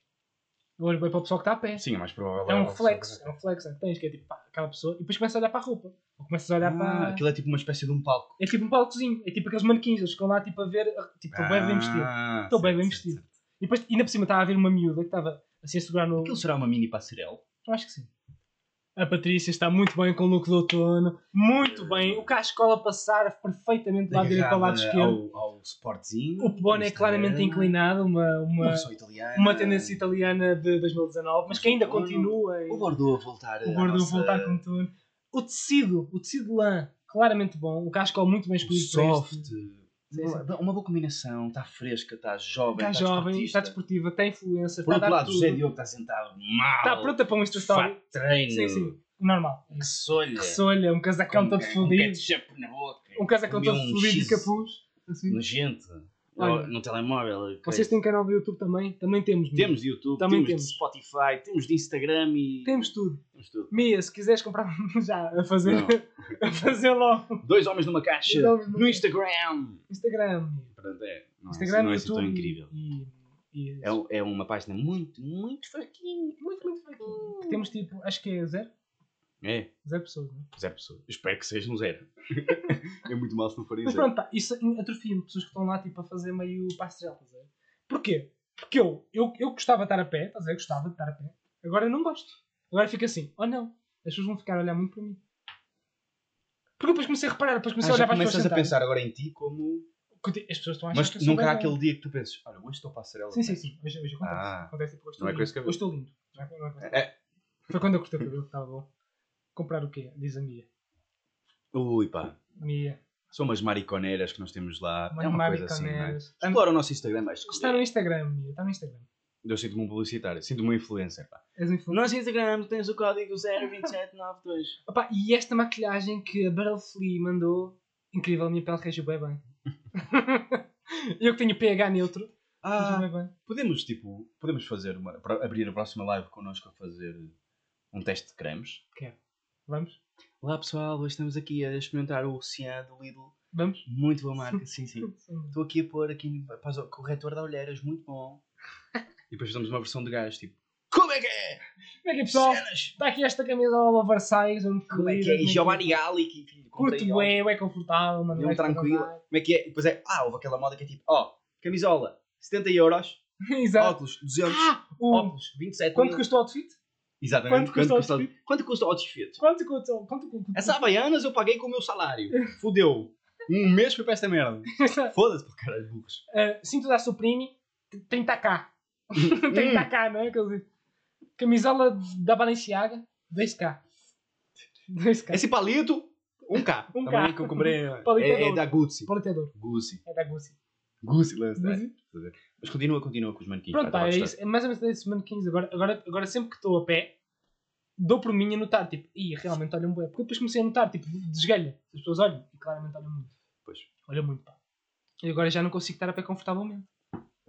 [SPEAKER 2] Eu olho bem para o pessoal que está a pé.
[SPEAKER 1] Sim, é mais provável.
[SPEAKER 2] É um reflexo, é um reflexo é que tens, que é tipo, pá, aquela pessoa, e depois começas a olhar para a roupa. Ou começas a olhar
[SPEAKER 1] Ah,
[SPEAKER 2] para.
[SPEAKER 1] aquilo é tipo uma espécie de um palco.
[SPEAKER 2] É tipo um palcozinho, é tipo aqueles manequins, eles ficam lá tipo a ver, tipo, estou bem bem vestido.
[SPEAKER 1] Ah,
[SPEAKER 2] Estou bem bem vestido. E depois, ainda por cima, estava a ver uma miúda que estava assim a segurar no.
[SPEAKER 1] Aquilo será uma mini passarela?
[SPEAKER 2] Eu acho que sim. A Patrícia está muito bem com o look do outono. Muito bem. O cascola a passar perfeitamente lado direito para o lado esquerdo.
[SPEAKER 1] Ao, ao sportzinho.
[SPEAKER 2] O boné é claramente inclinado. Uma,
[SPEAKER 1] Uma
[SPEAKER 2] uma, uma tendência italiana de 2019, mas que ainda continua.
[SPEAKER 1] O Bordeaux a voltar.
[SPEAKER 2] O Bordeaux
[SPEAKER 1] nossa-
[SPEAKER 2] voltar como tudo. O tecido. O tecido de lã. Claramente bom. O cascola muito bem
[SPEAKER 1] o
[SPEAKER 2] escolhido para
[SPEAKER 1] soft.
[SPEAKER 2] este.
[SPEAKER 1] Uma boa combinação. Está fresca, está jovem.
[SPEAKER 2] Está jovem, está desportiva, está influencer,
[SPEAKER 1] Por
[SPEAKER 2] está a
[SPEAKER 1] outro lado,
[SPEAKER 2] tudo.
[SPEAKER 1] José Diogo está sentado mal.
[SPEAKER 2] Está pronta para um.
[SPEAKER 1] Fato treino.
[SPEAKER 2] Sim, sim. Normal.
[SPEAKER 1] Que solha.
[SPEAKER 2] Que solha, um casacão todo
[SPEAKER 1] Um
[SPEAKER 2] fodido.
[SPEAKER 1] ketchup na boca.
[SPEAKER 2] Um casacão todo
[SPEAKER 1] um
[SPEAKER 2] fodido de capuz. Assim.
[SPEAKER 1] Nojento.
[SPEAKER 2] Olha.
[SPEAKER 1] No telemóvel.
[SPEAKER 2] Vocês têm canal do YouTube também? Também temos. Mia.
[SPEAKER 1] Temos de YouTube,
[SPEAKER 2] Também
[SPEAKER 1] temos,
[SPEAKER 2] temos.
[SPEAKER 1] de Spotify, temos de Instagram e.
[SPEAKER 2] Temos tudo.
[SPEAKER 1] Temos tudo.
[SPEAKER 2] Mia, se quiseres comprar *laughs* já a fazer, *laughs* a fazer logo.
[SPEAKER 1] Dois homens numa caixa.
[SPEAKER 2] Homens
[SPEAKER 1] no. Instagram.
[SPEAKER 2] Instagram.
[SPEAKER 1] Pronto, é. Não
[SPEAKER 2] Instagram,
[SPEAKER 1] é, não é assim
[SPEAKER 2] YouTube.
[SPEAKER 1] tão incrível.
[SPEAKER 2] E, e-
[SPEAKER 1] É, é uma página muito, muito fraquinha.
[SPEAKER 2] muito, muito fraquinho. Que temos tipo, acho que é zero.
[SPEAKER 1] É,
[SPEAKER 2] Zero pessoas, não é?
[SPEAKER 1] zero pessoas. Espero que seja um zero. *laughs* é muito mal se não forem
[SPEAKER 2] Mas
[SPEAKER 1] zero.
[SPEAKER 2] pronto, pá, isso atrofia-me. Pessoas que estão lá tipo a fazer meio estás a ver? Porquê? Porque eu, eu, eu gostava de estar a pé, estás a ver? Gostava de estar a pé. Agora eu não gosto. Agora fica assim, oh não, as pessoas vão ficar a olhar muito para mim. Porque depois comecei a reparar, depois comecei
[SPEAKER 1] Ah,
[SPEAKER 2] a olhar
[SPEAKER 1] já
[SPEAKER 2] para as pessoas
[SPEAKER 1] começas a pensar agora em ti como.
[SPEAKER 2] As pessoas estão a achar
[SPEAKER 1] Mas
[SPEAKER 2] que
[SPEAKER 1] nunca há aquele dia que tu pensas, olha, hoje estou para a passarela.
[SPEAKER 2] Sim, sim, sim. Hoje, hoje acontece.
[SPEAKER 1] Ah.
[SPEAKER 2] acontece tipo, hoje estou
[SPEAKER 1] Não é com
[SPEAKER 2] lindo.
[SPEAKER 1] cabelo.
[SPEAKER 2] Hoje estou lindo. Não é- é
[SPEAKER 1] É.
[SPEAKER 2] Foi quando eu cortei o cabelo que estava bom. Comprar o quê? Diz a Mia.
[SPEAKER 1] Ui pá.
[SPEAKER 2] Mia.
[SPEAKER 1] São umas mariconeiras que nós temos lá.
[SPEAKER 2] Uma
[SPEAKER 1] é uma coisa assim, não é? Explora o nosso Instagram, vais
[SPEAKER 2] Está no Instagram, Mia. Está no Instagram.
[SPEAKER 1] Eu sinto-me um publicitário, sinto-me um influencer, pá.
[SPEAKER 2] És um influencer.
[SPEAKER 1] Instagram tens o código 02792. *laughs*
[SPEAKER 2] Opa, e esta maquilhagem que a Battle Flea mandou, incrível, a minha pele reagiu bem bem. *laughs* eu que tenho pH neutro,
[SPEAKER 1] Ah,
[SPEAKER 2] bem bem.
[SPEAKER 1] podemos, tipo, podemos fazer uma, abrir a próxima live connosco a fazer um teste de cremes.
[SPEAKER 2] Vamos?
[SPEAKER 1] Olá pessoal, hoje estamos aqui a experimentar o Cian do Lidl.
[SPEAKER 2] Vamos?
[SPEAKER 1] Muito boa marca, sim, sim. *laughs* Estou aqui a pôr aqui para o corretor de olheiras, muito bom. E depois fazemos uma versão de gajo, tipo, como é que é?
[SPEAKER 2] Como é que é, pessoal? Está aqui esta all oversize, um
[SPEAKER 1] Como é que é? Giovanni Galli, que enfim,
[SPEAKER 2] Curto bué, é confortável, mano. Para
[SPEAKER 1] tranquilo. Como é que é? E depois é, ah, houve aquela moda que é tipo, ó, camisola, 70 euros, *laughs*
[SPEAKER 2] Exato.
[SPEAKER 1] óculos, 200,
[SPEAKER 2] Ah, o...
[SPEAKER 1] óculos, 27
[SPEAKER 2] Quanto
[SPEAKER 1] mil.
[SPEAKER 2] custou o outfit?
[SPEAKER 1] Exatamente.
[SPEAKER 2] quanto custa o
[SPEAKER 1] custa,
[SPEAKER 2] outfit?
[SPEAKER 1] quanto custa o outfit?
[SPEAKER 2] Quanto custou? Quanto custou?
[SPEAKER 1] Essa Havaianas eu paguei com o meu salário. *laughs* Fudeu. Um mês foi para esta merda. *laughs* Foda-se para caralho, burros.
[SPEAKER 2] uh, cinto da Supreme, 30k. *laughs*
[SPEAKER 1] Hum.
[SPEAKER 2] 30k, não é? Quer dizer, camisola da Balenciaga, 2k. 2k.
[SPEAKER 1] Esse palito, 1K.
[SPEAKER 2] Um
[SPEAKER 1] Também
[SPEAKER 2] K.
[SPEAKER 1] que eu comprei. É, é
[SPEAKER 2] bom.
[SPEAKER 1] da Gucci.
[SPEAKER 2] Politeador.
[SPEAKER 1] Gucci.
[SPEAKER 2] É da Gucci.
[SPEAKER 1] Está.
[SPEAKER 2] Gucci.
[SPEAKER 1] Mas continua, continua com os manequins.
[SPEAKER 2] Pronto,
[SPEAKER 1] pá, a
[SPEAKER 2] é, isso, é mais ou menos desses manequins. Agora, agora, agora sempre que estou a pé, dou por mim a notar, tipo, ih, realmente olham bué. Porque depois comecei a notar, tipo, desgalha. As pessoas olham e claramente olham muito.
[SPEAKER 1] Pois.
[SPEAKER 2] Olham muito, pá. E agora já não consigo estar a pé confortavelmente.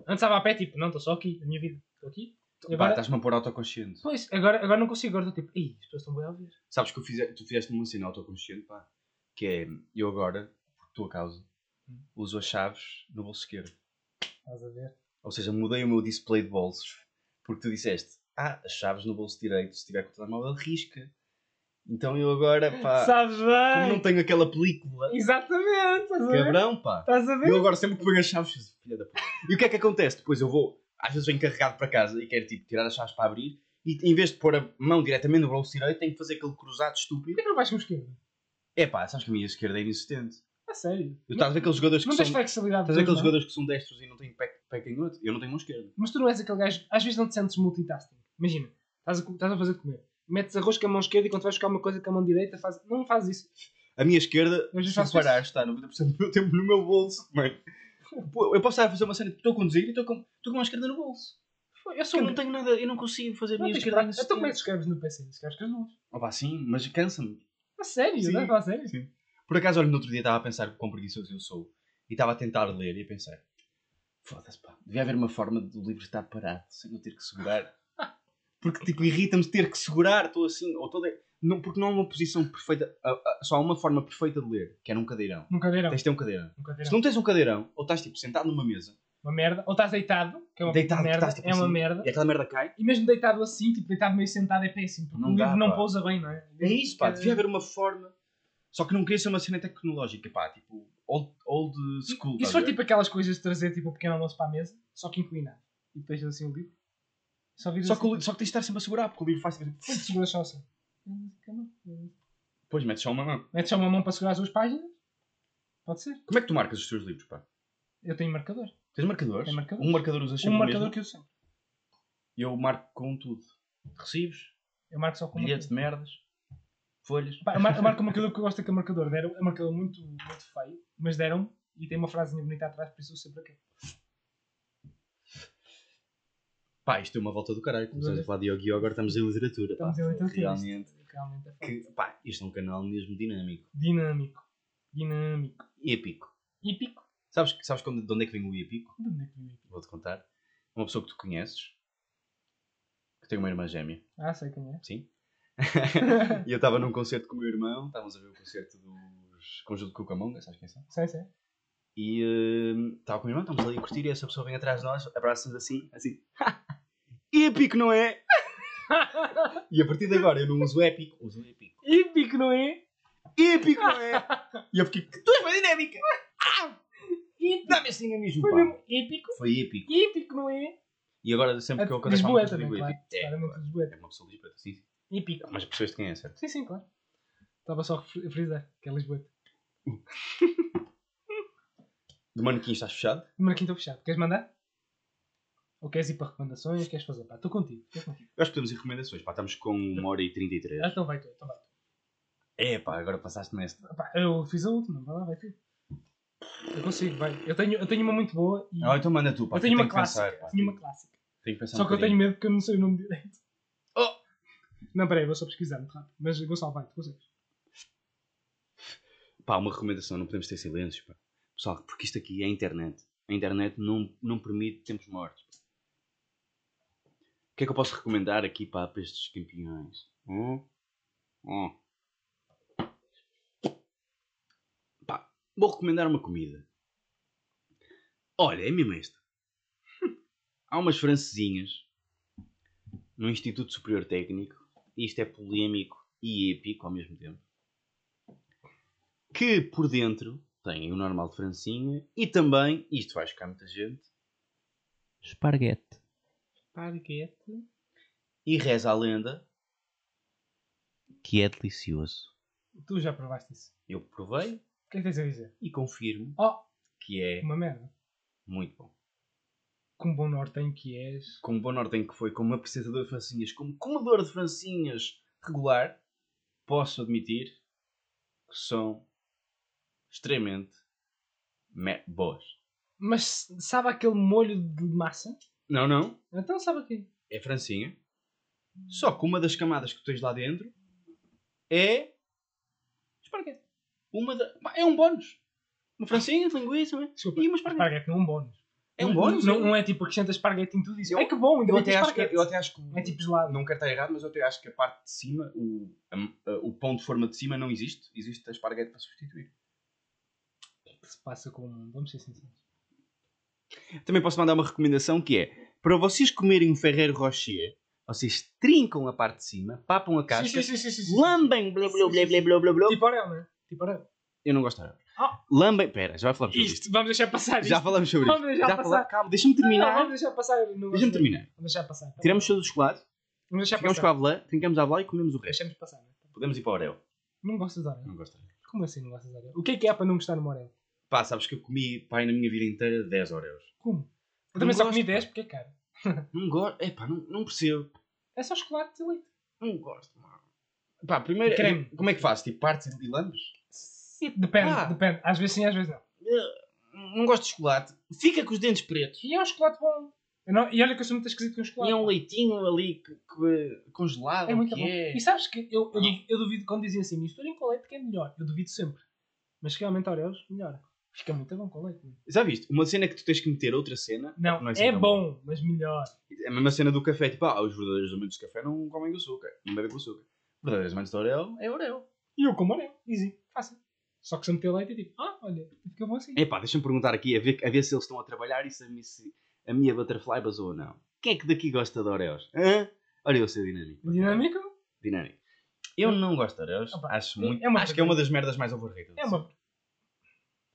[SPEAKER 2] Antes estava a pé, tipo, não, estou só aqui, na minha vida. Estou aqui. E
[SPEAKER 1] Pá,
[SPEAKER 2] agora,
[SPEAKER 1] estás-me a pôr autoconsciente.
[SPEAKER 2] pois, agora, agora não consigo, agora estou tipo, ih, as pessoas estão bem a ouvir.
[SPEAKER 1] Sabes que eu fize, tu fizeste uma cena autoconsciente, pá. Que é, eu agora, por tua causa. Uso as chaves no bolso esquerdo.
[SPEAKER 2] Estás a ver?
[SPEAKER 1] Ou seja, mudei o meu display de bolsos. Porque tu disseste, ah, as chaves no bolso direito, se tiver com o telemóvel, risca. Então eu agora, pá,
[SPEAKER 2] Sabes
[SPEAKER 1] como
[SPEAKER 2] bem!
[SPEAKER 1] não tenho aquela película,
[SPEAKER 2] Exatamente! Estás a ver?
[SPEAKER 1] cabrão, pá.
[SPEAKER 2] Estás a ver?
[SPEAKER 1] Eu agora sempre que ponho as chaves, fiz, filha da puta. E o que é que acontece? Depois eu vou, às vezes venho carregado para casa e quero tipo tirar as chaves para abrir e em vez de pôr a mão diretamente no bolso direito, tenho que fazer aquele cruzado estúpido.
[SPEAKER 2] Porquê que não vais com o esquerdo?
[SPEAKER 1] É pá, sabes que a minha esquerda é inexistente.
[SPEAKER 2] A sério?
[SPEAKER 1] Eu estás a ver aqueles jogadores que
[SPEAKER 2] Não
[SPEAKER 1] são.
[SPEAKER 2] tens flexibilidade.
[SPEAKER 1] Estás a ver aqueles
[SPEAKER 2] não? é?
[SPEAKER 1] jogadores que são destros e não têm pé, pé canhoto? Eu não tenho mão esquerda.
[SPEAKER 2] Mas tu não és aquele gajo. Às vezes não te sentes multitasking. Imagina, estás a, estás a fazer de comer. Metes arroz com a mão esquerda e quando vais buscar uma coisa com a mão direita, faz... não fazes isso.
[SPEAKER 1] A minha esquerda, se reparar, está 90% do meu tempo no meu bolso. Mano. Eu posso estar a fazer uma cena, estou a conduzir e estou com, estou com a mão esquerda no bolso.
[SPEAKER 2] Eu sou
[SPEAKER 1] eu não tenho nada, eu não consigo fazer a
[SPEAKER 2] Não,
[SPEAKER 1] minha
[SPEAKER 2] que
[SPEAKER 1] esquerda
[SPEAKER 2] parar. Então como é que escreves no PC? Escreves com as mãos.
[SPEAKER 1] Opa, sim, mas cansa-me.
[SPEAKER 2] A sério?
[SPEAKER 1] Sim.
[SPEAKER 2] Não é a sério?
[SPEAKER 1] Sim. Por acaso, olha, no outro dia estava a pensar quão preguiçoso eu sou. E estava a tentar ler e a pensar: foda-se, pá, devia haver uma forma do livro estar parado, sem eu ter que segurar. *laughs* Porque, tipo, irrita-me ter que segurar, estou assim, ou toda. Não, porque não há uma posição perfeita, só há uma forma perfeita de ler, que é num cadeirão.
[SPEAKER 2] Num cadeirão.
[SPEAKER 1] Tens de ter um cadeirão.
[SPEAKER 2] Num cadeirão.
[SPEAKER 1] Se não tens um cadeirão, ou estás tipo sentado numa mesa,
[SPEAKER 2] Uma merda. Ou estás deitado, que é uma
[SPEAKER 1] deitado,
[SPEAKER 2] merda.
[SPEAKER 1] estás tipo
[SPEAKER 2] é uma
[SPEAKER 1] assim,
[SPEAKER 2] merda.
[SPEAKER 1] e aquela merda cai.
[SPEAKER 2] E mesmo deitado assim, tipo deitado meio sentado é péssimo. Porque
[SPEAKER 1] Não
[SPEAKER 2] o
[SPEAKER 1] dá,
[SPEAKER 2] livro não
[SPEAKER 1] pá.
[SPEAKER 2] pousa bem, não é?
[SPEAKER 1] É isso, pá,
[SPEAKER 2] É-
[SPEAKER 1] devia haver uma forma. Só que não queria ser uma cena tecnológica, pá, tipo, old, old school.
[SPEAKER 2] E
[SPEAKER 1] a
[SPEAKER 2] for
[SPEAKER 1] ver?
[SPEAKER 2] tipo aquelas coisas de trazer tipo o pequeno almoço para a mesa, só que inclinado. E depois assim o livro. Só
[SPEAKER 1] Só que,
[SPEAKER 2] assim.
[SPEAKER 1] só que tens de estar sempre a segurar, porque o livro faz tipo.
[SPEAKER 2] Quando seguras só assim.
[SPEAKER 1] Depois metes só uma mão.
[SPEAKER 2] Metes só uma mão para segurar as duas páginas. Pode ser.
[SPEAKER 1] Como é que tu marcas os teus livros, pá?
[SPEAKER 2] Eu tenho marcador.
[SPEAKER 1] Tens marcadores?
[SPEAKER 2] Tem marcador.
[SPEAKER 1] Um marcador usas
[SPEAKER 2] Um
[SPEAKER 1] sempre o
[SPEAKER 2] marcador
[SPEAKER 1] mesmo?
[SPEAKER 2] que eu sempre.
[SPEAKER 1] Eu marco com tudo. Recibos,
[SPEAKER 2] Eu marco só com
[SPEAKER 1] bilhetes de merdas, folhas.
[SPEAKER 2] Pá, eu mar- eu marco o marcador porque eu gosto daquele marcador. Deram, é um marcador muito, muito feio, mas deram e tem uma frasinha bonita atrás, por isso eu sei para quê.
[SPEAKER 1] Pá, isto é uma volta do caralho. Começamos a falar de Yu-Gi-Oh! agora estamos em literatura.
[SPEAKER 2] Estamos
[SPEAKER 1] pá.
[SPEAKER 2] em literatura.
[SPEAKER 1] Realmente.
[SPEAKER 2] Isto Realmente é
[SPEAKER 1] Que, pá, isto é um canal mesmo dinâmico.
[SPEAKER 2] Dinâmico. Dinâmico.
[SPEAKER 1] Épico.
[SPEAKER 2] Hípico.
[SPEAKER 1] Sabes, sabes de onde é que vem o épico?
[SPEAKER 2] De onde é que vem hípico?
[SPEAKER 1] Vou-te contar. Uma pessoa que tu conheces, que tem uma irmã gêmea,
[SPEAKER 2] Ah, sei quem é.
[SPEAKER 1] sim? *laughs* e eu estava num concerto com o meu irmão, estávamos a ver o concerto dos Conjunto Cucamonga, sabes quem são?
[SPEAKER 2] sei, sei.
[SPEAKER 1] E hum, estava com o meu irmão, estamos ali a curtir e essa pessoa vem atrás de nós, abraça-nos assim, assim. *laughs* épico, não é? E a partir de agora eu não uso épico, uso épico.
[SPEAKER 2] Hípico, não é?
[SPEAKER 1] Épico, não é? E eu fiquei, tu és uma dinâmica! Ah! Dá-me esse dinamismo,
[SPEAKER 2] Foi
[SPEAKER 1] pá.
[SPEAKER 2] mesmo épico.
[SPEAKER 1] Foi épico.
[SPEAKER 2] Hípico, não é?
[SPEAKER 1] E agora sempre que eu alguma coisa, digo
[SPEAKER 2] claro.
[SPEAKER 1] épico. É, é uma pessoa de Lisboa, sim, sim.
[SPEAKER 2] Hípico.
[SPEAKER 1] Mas percebeste quem é, certo?
[SPEAKER 2] Sim, sim, claro. Estava só a fri- a frisar, que é Lisboa. *laughs*
[SPEAKER 1] Do manequim estás fechado?
[SPEAKER 2] O Marquinhos estou fechado. Queres mandar? Ou queres ir para recomendações? Queres fazer? Pá, estou contigo. Estou contigo.
[SPEAKER 1] Eu acho que podemos ir recomendações, pá, estamos com uma hora e 33.
[SPEAKER 2] Ah, então vai tu, então vai tu.
[SPEAKER 1] É pá, agora passaste-me esta.
[SPEAKER 2] Pá, eu fiz a última, vai lá, vai tu. Eu consigo, vai. Eu tenho, eu tenho uma muito boa e
[SPEAKER 1] Ah, então manda tu, pá.
[SPEAKER 2] eu tenho uma
[SPEAKER 1] que
[SPEAKER 2] clássica.
[SPEAKER 1] pensar, pá.
[SPEAKER 2] tenho uma clássica.
[SPEAKER 1] Tenho que pensar
[SPEAKER 2] Só
[SPEAKER 1] um
[SPEAKER 2] que eu tenho medo porque eu não sei o nome direito. Não, peraí, vou só pesquisar muito rápido. Mas Gonçalo, vai, tu consegues.
[SPEAKER 1] Pá, uma recomendação, não podemos ter silêncio, pá. Pessoal, porque isto aqui é a internet. A internet não, não permite tempos mortos. O que é que eu posso recomendar aqui pá, para estes campeões? Hum? Hum. Pá, vou recomendar uma comida. Olha, é mesmo esta. *laughs* Há umas francesinhas no Instituto Superior Técnico. Isto é polémico e épico ao mesmo tempo que por dentro têm o normal de francinha e também, isto vai chocar muita gente, esparguete.
[SPEAKER 2] Parguete.
[SPEAKER 1] E reza a lenda que é delicioso.
[SPEAKER 2] Tu já provaste isso.
[SPEAKER 1] Eu provei
[SPEAKER 2] O que é que tens a dizer?
[SPEAKER 1] e confirmo
[SPEAKER 2] Oh,
[SPEAKER 1] que é
[SPEAKER 2] uma merda.
[SPEAKER 1] muito bom.
[SPEAKER 2] Com bom nortenho que és.
[SPEAKER 1] Como bom ordem que foi, como apreciador de francinhas, como comedor de francinhas regular, posso admitir que são extremamente me- boas.
[SPEAKER 2] Mas sabe aquele molho de massa?
[SPEAKER 1] Não, não.
[SPEAKER 2] Então sabe o quê?
[SPEAKER 1] É francinha. Só que uma das camadas que tens lá dentro é esparguete. Uma da... É um bónus. Uma francinha, de linguiça né?
[SPEAKER 2] Desculpa,
[SPEAKER 1] e uma esparguete.
[SPEAKER 2] esparguete não é um bónus.
[SPEAKER 1] É um bónus?
[SPEAKER 2] Não,
[SPEAKER 1] é.
[SPEAKER 2] não é tipo acrescenta esparguete em tudo isso.
[SPEAKER 1] Eu-
[SPEAKER 2] é que bom,
[SPEAKER 1] Eu até, acho que,
[SPEAKER 2] esparguete.
[SPEAKER 1] eu até acho que.
[SPEAKER 2] É tipo gelado.
[SPEAKER 1] Não quero estar errado, mas eu até acho que a parte de cima, o, a- o pão de forma de cima não existe. Existe a esparguete para substituir.
[SPEAKER 2] O que se passa com o mundo? Vamos ser sinceros.
[SPEAKER 1] Também posso mandar uma recomendação que é para vocês comerem um Ferreiro Rocher, vocês trincam a parte de cima, papam a casca,
[SPEAKER 2] Sim, sim, sim, sim, sim,
[SPEAKER 1] lambem blá blá blá blá blá blá.
[SPEAKER 2] Tipo Orel, né? Tipo Orel.
[SPEAKER 1] Eu não gosto de
[SPEAKER 2] Ah.
[SPEAKER 1] Lambem, pera, já falamos sobre isto.
[SPEAKER 2] Isto, vamos deixar passar.
[SPEAKER 1] Já
[SPEAKER 2] isto.
[SPEAKER 1] falamos sobre
[SPEAKER 2] Vamos
[SPEAKER 1] isto.
[SPEAKER 2] deixar
[SPEAKER 1] Já
[SPEAKER 2] passar.
[SPEAKER 1] Calma, deixa-me
[SPEAKER 2] Não,
[SPEAKER 1] terminar.
[SPEAKER 2] vamos deixar passar. não
[SPEAKER 1] Deixa-me
[SPEAKER 2] de-
[SPEAKER 1] terminar.
[SPEAKER 2] Vamos deixar passar. tá
[SPEAKER 1] Tiramos
[SPEAKER 2] bom.
[SPEAKER 1] todo o chocolate,
[SPEAKER 2] Vamos deixar
[SPEAKER 1] ficamos com
[SPEAKER 2] passar.
[SPEAKER 1] a avelã, trincamos a avelã e comemos o resto.
[SPEAKER 2] Deixamos passar. né?
[SPEAKER 1] Podemos ir para o Oreo.
[SPEAKER 2] Não gostas de Orel?
[SPEAKER 1] Não gosto. de.
[SPEAKER 2] Como assim não gostas de Orel? O que é que há para não gostar no Orel?
[SPEAKER 1] Pá, sabes que eu comi, pai, na minha vida inteira 10 Oreos.
[SPEAKER 2] Como? Eu
[SPEAKER 1] Não
[SPEAKER 2] também só
[SPEAKER 1] gosto,
[SPEAKER 2] comi
[SPEAKER 1] pá.
[SPEAKER 2] 10 porque é caro. *laughs*
[SPEAKER 1] Não gosto. É pá, não, não percebo.
[SPEAKER 2] É só chocolate de leite.
[SPEAKER 1] Não gosto, mano. Pá, primeiro,
[SPEAKER 2] Creme.
[SPEAKER 1] como é que faz? Tipo, partes e lambes?
[SPEAKER 2] Depende,
[SPEAKER 1] Ah.
[SPEAKER 2] depende. Às vezes sim, às vezes não.
[SPEAKER 1] Não gosto de chocolate. Fica com os dentes pretos.
[SPEAKER 2] E é um chocolate bom. Não- E olha que eu sou muito esquisito com
[SPEAKER 1] E
[SPEAKER 2] chocolate.
[SPEAKER 1] é um leitinho ali que- que- congelado.
[SPEAKER 2] É muito bom.
[SPEAKER 1] é.
[SPEAKER 2] E sabes que eu, eu, duvido- eu duvido quando dizem assim, misturem com leite que é melhor. Eu duvido sempre. Mas realmente Oreos, melhor. Fica muito bom com leite.
[SPEAKER 1] Já viste? Uma cena que tu tens que meter outra cena.
[SPEAKER 2] Não,
[SPEAKER 1] Não é
[SPEAKER 2] é,
[SPEAKER 1] assim tão
[SPEAKER 2] bom, mas melhor.
[SPEAKER 1] É a mesma cena do café. Tipo, ah, os verdadeiros amantes de café não comem açúcar. Não bebem com açúcar. Os verdadeiros amantes de Oreo é Oreo.
[SPEAKER 2] E eu como Oreo. Easy. Fácil. Só que se eu meter leite é tipo, ah, olha, fica bom assim.
[SPEAKER 1] Epá, deixa-me perguntar aqui, a ver, a ver se eles estão a trabalhar e se a, mi- se a minha butterfly basou ou não. Quem é que daqui gosta de Oreos? Hã? Olha eu ser dinâmico.
[SPEAKER 2] Dinâmico
[SPEAKER 1] Dinâmico. Eu não gosto de Oreos.
[SPEAKER 2] Opa,
[SPEAKER 1] acho
[SPEAKER 2] é-
[SPEAKER 1] muito,
[SPEAKER 2] é
[SPEAKER 1] acho que é uma das merdas mais overrated.
[SPEAKER 2] é uma.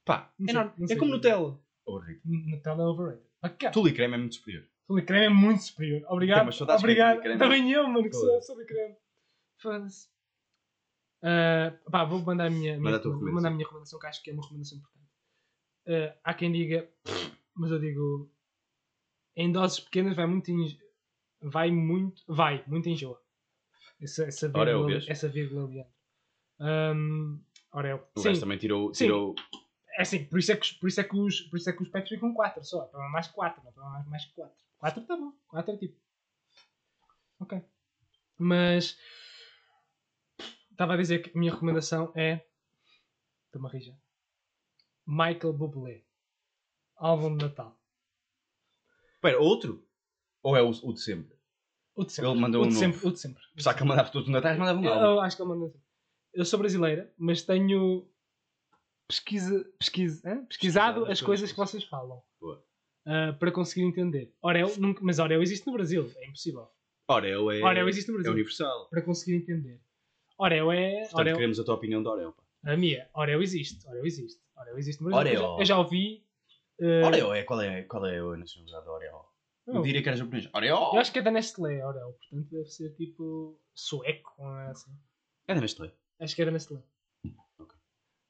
[SPEAKER 1] Pá, é,
[SPEAKER 2] sei- não
[SPEAKER 1] é como. Nutella. Overrated.
[SPEAKER 2] Nutella é overrated. Ok.
[SPEAKER 1] Tule creme é muito superior.
[SPEAKER 2] Tule creme é muito superior. Obrigado. Obrigado. Também eu, mano, que sou de creme. Foda-se. Ah, pá, vou mandar a minha, minha vou mandar a minha recomendação, que acho que é uma recomendação importante. Ah, há quem diga, *sniffs* mas eu digo, em doses pequenas vai muito, enjo- vai muito, vai, muito enjoa. Essa, essa
[SPEAKER 1] Oreo,
[SPEAKER 2] vírgula,
[SPEAKER 1] vês?
[SPEAKER 2] essa vírgula ali. Um, Oreo.
[SPEAKER 1] O
[SPEAKER 2] Sim,
[SPEAKER 1] também tirou.
[SPEAKER 2] Sim.
[SPEAKER 1] tirou
[SPEAKER 2] é assim, por isso é que, por isso é que, os, por isso é que os packs ficam 4 só. É para mais 4, não é para mais, mais que 4. 4 tá bom. 4 é tipo. Ok. Mas. Estava a dizer que a minha recomendação é. Estou-me a rir já. Michael Bublé. Álbum de Natal.
[SPEAKER 1] Espera, outro? Ou é o, o de sempre?
[SPEAKER 2] O de sempre.
[SPEAKER 1] Ele mandou
[SPEAKER 2] o
[SPEAKER 1] um
[SPEAKER 2] de
[SPEAKER 1] novo.
[SPEAKER 2] sempre. O de sempre.
[SPEAKER 1] Só que ele mandava todos os natais, mandava um álbum.
[SPEAKER 2] eu acho que ele mandou. Eu sou brasileira, mas tenho pesquisa, pesquisa, hã? pesquisado as
[SPEAKER 1] as
[SPEAKER 2] coisas que vocês falam. Ah, para conseguir entender. Oreo, nunca, mas Oreo existe no Brasil, é impossível.
[SPEAKER 1] Oreo é,
[SPEAKER 2] Oreo existe no
[SPEAKER 1] é
[SPEAKER 2] Brasil.
[SPEAKER 1] universal.
[SPEAKER 2] Para conseguir entender. Oreo é.
[SPEAKER 1] Portanto,
[SPEAKER 2] Oreo,
[SPEAKER 1] queremos a tua opinião de Oreo. Pá.
[SPEAKER 2] a minha. Oreo existe. Oreo existe. Oreo existe. Eu
[SPEAKER 1] Oreo.
[SPEAKER 2] já, eu já ouvi. ah,
[SPEAKER 1] Oreo é qual, é qual é a nacionalidade de Oreo? Eu diria que era japonês. Oreo!
[SPEAKER 2] eu acho que é da Nestlé, Oreo. Portanto, deve ser tipo. sueco, não é assim.
[SPEAKER 1] É da Nestlé.
[SPEAKER 2] Acho que era Nestlé.
[SPEAKER 1] Ok.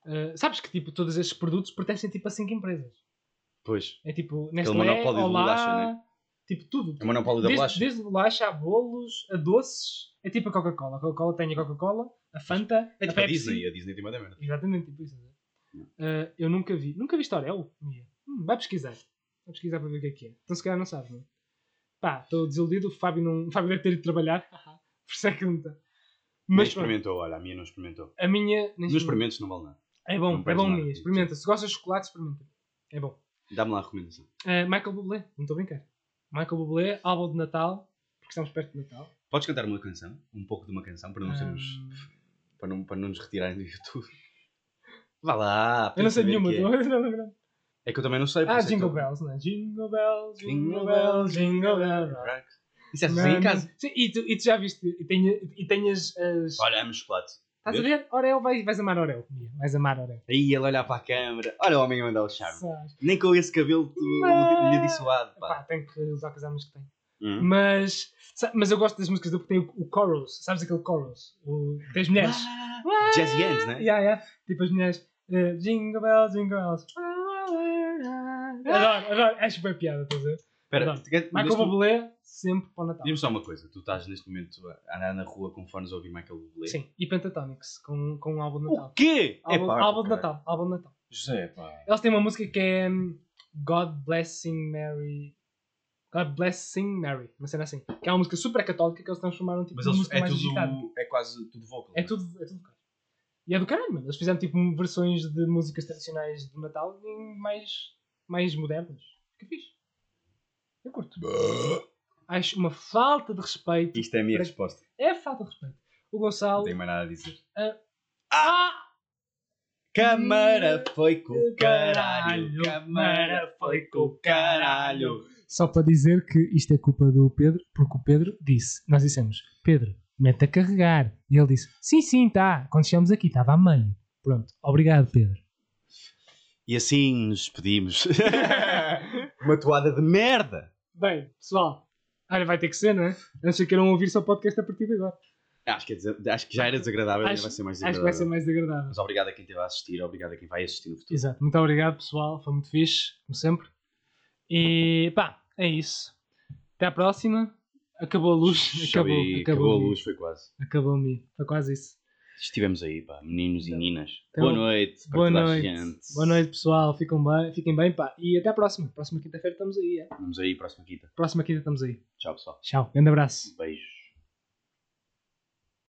[SPEAKER 2] Ah, sabes que tipo, todos esses produtos pertencem tipo a 5 empresas.
[SPEAKER 1] Pois.
[SPEAKER 2] É tipo Nestlé, Olá,
[SPEAKER 1] bolacha, né?
[SPEAKER 2] Tipo tudo.
[SPEAKER 1] É monopólio da
[SPEAKER 2] desde,
[SPEAKER 1] bolacha.
[SPEAKER 2] desde bolacha a bolos, a doces. É tipo a Coca-Cola. A Coca-Cola tem a Coca-Cola, a Fanta,
[SPEAKER 1] É
[SPEAKER 2] a
[SPEAKER 1] tipo a
[SPEAKER 2] Pepsi.
[SPEAKER 1] Disney. A Disney tem uma da merda.
[SPEAKER 2] Exatamente, tipo isso. Ah, eu nunca vi. Nunca viste Orel? Mia? Hum, vai pesquisar. Vai pesquisar para ver o que é que é. Então se calhar não sabes, não é? Pá, estou desiludido. O Fábio, não... o Fábio deve ter ido trabalhar. *laughs* Por isso é que não está. Mas
[SPEAKER 1] experimentou, olha, a minha não experimentou.
[SPEAKER 2] a minha. sei-
[SPEAKER 1] experimentes, não vale nada.
[SPEAKER 2] É bom, é bom. Mia. Experimenta. Se gostas de chocolate, experimenta. É bom.
[SPEAKER 1] Dá-me lá a recomendação.
[SPEAKER 2] Uh, Michael Bublé, não estou a brincar. Michael Bublé, álbum de Natal, porque estamos perto de Natal.
[SPEAKER 1] Podes cantar uma canção? Um pouco de uma canção para não sermos.
[SPEAKER 2] Um,
[SPEAKER 1] Para não, para não nos retirarem do YouTube. *laughs* Vá lá.
[SPEAKER 2] eu não sei nenhuma.
[SPEAKER 1] que É. *laughs*
[SPEAKER 2] não lembro.
[SPEAKER 1] é que eu também não sei.
[SPEAKER 2] Ah,
[SPEAKER 1] é que
[SPEAKER 2] Jingle
[SPEAKER 1] eu-
[SPEAKER 2] Bells, não é? Jingle Bells, Jingle Bells, Jingle Bells.
[SPEAKER 1] Isso é assim em casa.
[SPEAKER 2] Sim, e, tu, e tu já viste, e tem, e tem as... as...
[SPEAKER 1] Olha, amo chocolate.
[SPEAKER 2] Estás a ver? Orel, vais, vais amar Orel. Vais amar Orel.
[SPEAKER 1] Aí ele olhar para a câmera. Olha o homem a mandar o charme.
[SPEAKER 2] Sabes?
[SPEAKER 1] Nem com esse cabelo tu
[SPEAKER 2] Não.
[SPEAKER 1] lhe dissuado,
[SPEAKER 2] Pá,
[SPEAKER 1] pá.
[SPEAKER 2] tenho que usar com as armas que tenho.
[SPEAKER 1] Hum.
[SPEAKER 2] Mas, mas eu gosto das músicas dele porque tem o, o chorus. Sabes aquele chorus? O, tem as mulheres.
[SPEAKER 1] Ah, Jazzy Hands, né?
[SPEAKER 2] Yeah, yeah. Tipo as mulheres. eh, jingle bells, jingle bells. Adoro, adoro. Acho bem piada, estás a ver?
[SPEAKER 1] Espera,
[SPEAKER 2] Michael
[SPEAKER 1] neste-
[SPEAKER 2] Bublé, sempre para o Natal.
[SPEAKER 1] Diz-me só uma coisa. Tu estás neste momento a andar na rua com fones a ouvir Michael Bublé?
[SPEAKER 2] Sim, e Pentatonix, com, com um álbum de
[SPEAKER 1] O
[SPEAKER 2] Natal.
[SPEAKER 1] quê?
[SPEAKER 2] Álbum,
[SPEAKER 1] Epá,
[SPEAKER 2] álbum de. Natal, álbum de Natal.
[SPEAKER 1] José, pá.
[SPEAKER 2] Eles têm uma música que é hum, God Blessing Mary. God Bless Sing Mary, uma cena assim. Que é uma música super católica que eles transformaram tipo,
[SPEAKER 1] Mas eles,
[SPEAKER 2] música
[SPEAKER 1] é
[SPEAKER 2] mais agitada.
[SPEAKER 1] tudo. É quase tudo vocal.
[SPEAKER 2] É
[SPEAKER 1] não
[SPEAKER 2] tudo, é tudo caralho. E é do caralho, mano. Eles fizeram tipo versões de músicas tradicionais de Natal em mais, mais modernas. Que fixe. Eu curto. Acho uma falta de respeito.
[SPEAKER 1] Isto é a minha
[SPEAKER 2] Para-
[SPEAKER 1] resposta.
[SPEAKER 2] É falta de respeito. O Gonçalo.
[SPEAKER 1] Não tenho mais nada a dizer.
[SPEAKER 2] Ah!
[SPEAKER 1] Câmara foi com o
[SPEAKER 2] caralho.
[SPEAKER 1] Câmara foi com o caralho.
[SPEAKER 2] Só para dizer que isto é culpa do Pedro, porque o Pedro disse, nós dissemos, Pedro, mete a carregar. E ele disse, sim, sim, tá. Quando chegamos aqui, estava a meio. Pronto, obrigado, Pedro.
[SPEAKER 1] E assim nos despedimos. *laughs* Uma toada de merda.
[SPEAKER 2] Bem, pessoal, olha, vai ter que ser, não é? Antes que queiram ouvir só podcast a partir de agora.
[SPEAKER 1] Acho que, é desa- acho que já era desagradável,
[SPEAKER 2] Acho-
[SPEAKER 1] vai ser mais
[SPEAKER 2] Acho que
[SPEAKER 1] desagradável.
[SPEAKER 2] vai ser mais agradável.
[SPEAKER 1] Mas obrigado a quem esteve a assistir, obrigado a quem vai assistir no futuro.
[SPEAKER 2] Exato, muito obrigado, pessoal. Foi muito fixe, como sempre. E pá, é isso. Até à próxima. Acabou a luz. Acabou, acabou,
[SPEAKER 1] acabou a
[SPEAKER 2] a
[SPEAKER 1] luz, foi quase.
[SPEAKER 2] Acabou-me. Foi quase isso.
[SPEAKER 1] Estivemos aí, pá, meninos e meninas.
[SPEAKER 2] Então,
[SPEAKER 1] boa noite. para
[SPEAKER 2] Boa
[SPEAKER 1] toda a
[SPEAKER 2] noite.
[SPEAKER 1] gente.
[SPEAKER 2] Boa noite, pessoal. Fiquem bem, fiquem bem, pá. E até à próxima. Próxima quinta-feira estamos aí, é?
[SPEAKER 1] Vamos aí, próxima quinta.
[SPEAKER 2] Próxima quinta estamos aí.
[SPEAKER 1] Tchau, pessoal.
[SPEAKER 2] Tchau. Grande abraço.
[SPEAKER 1] Beijos.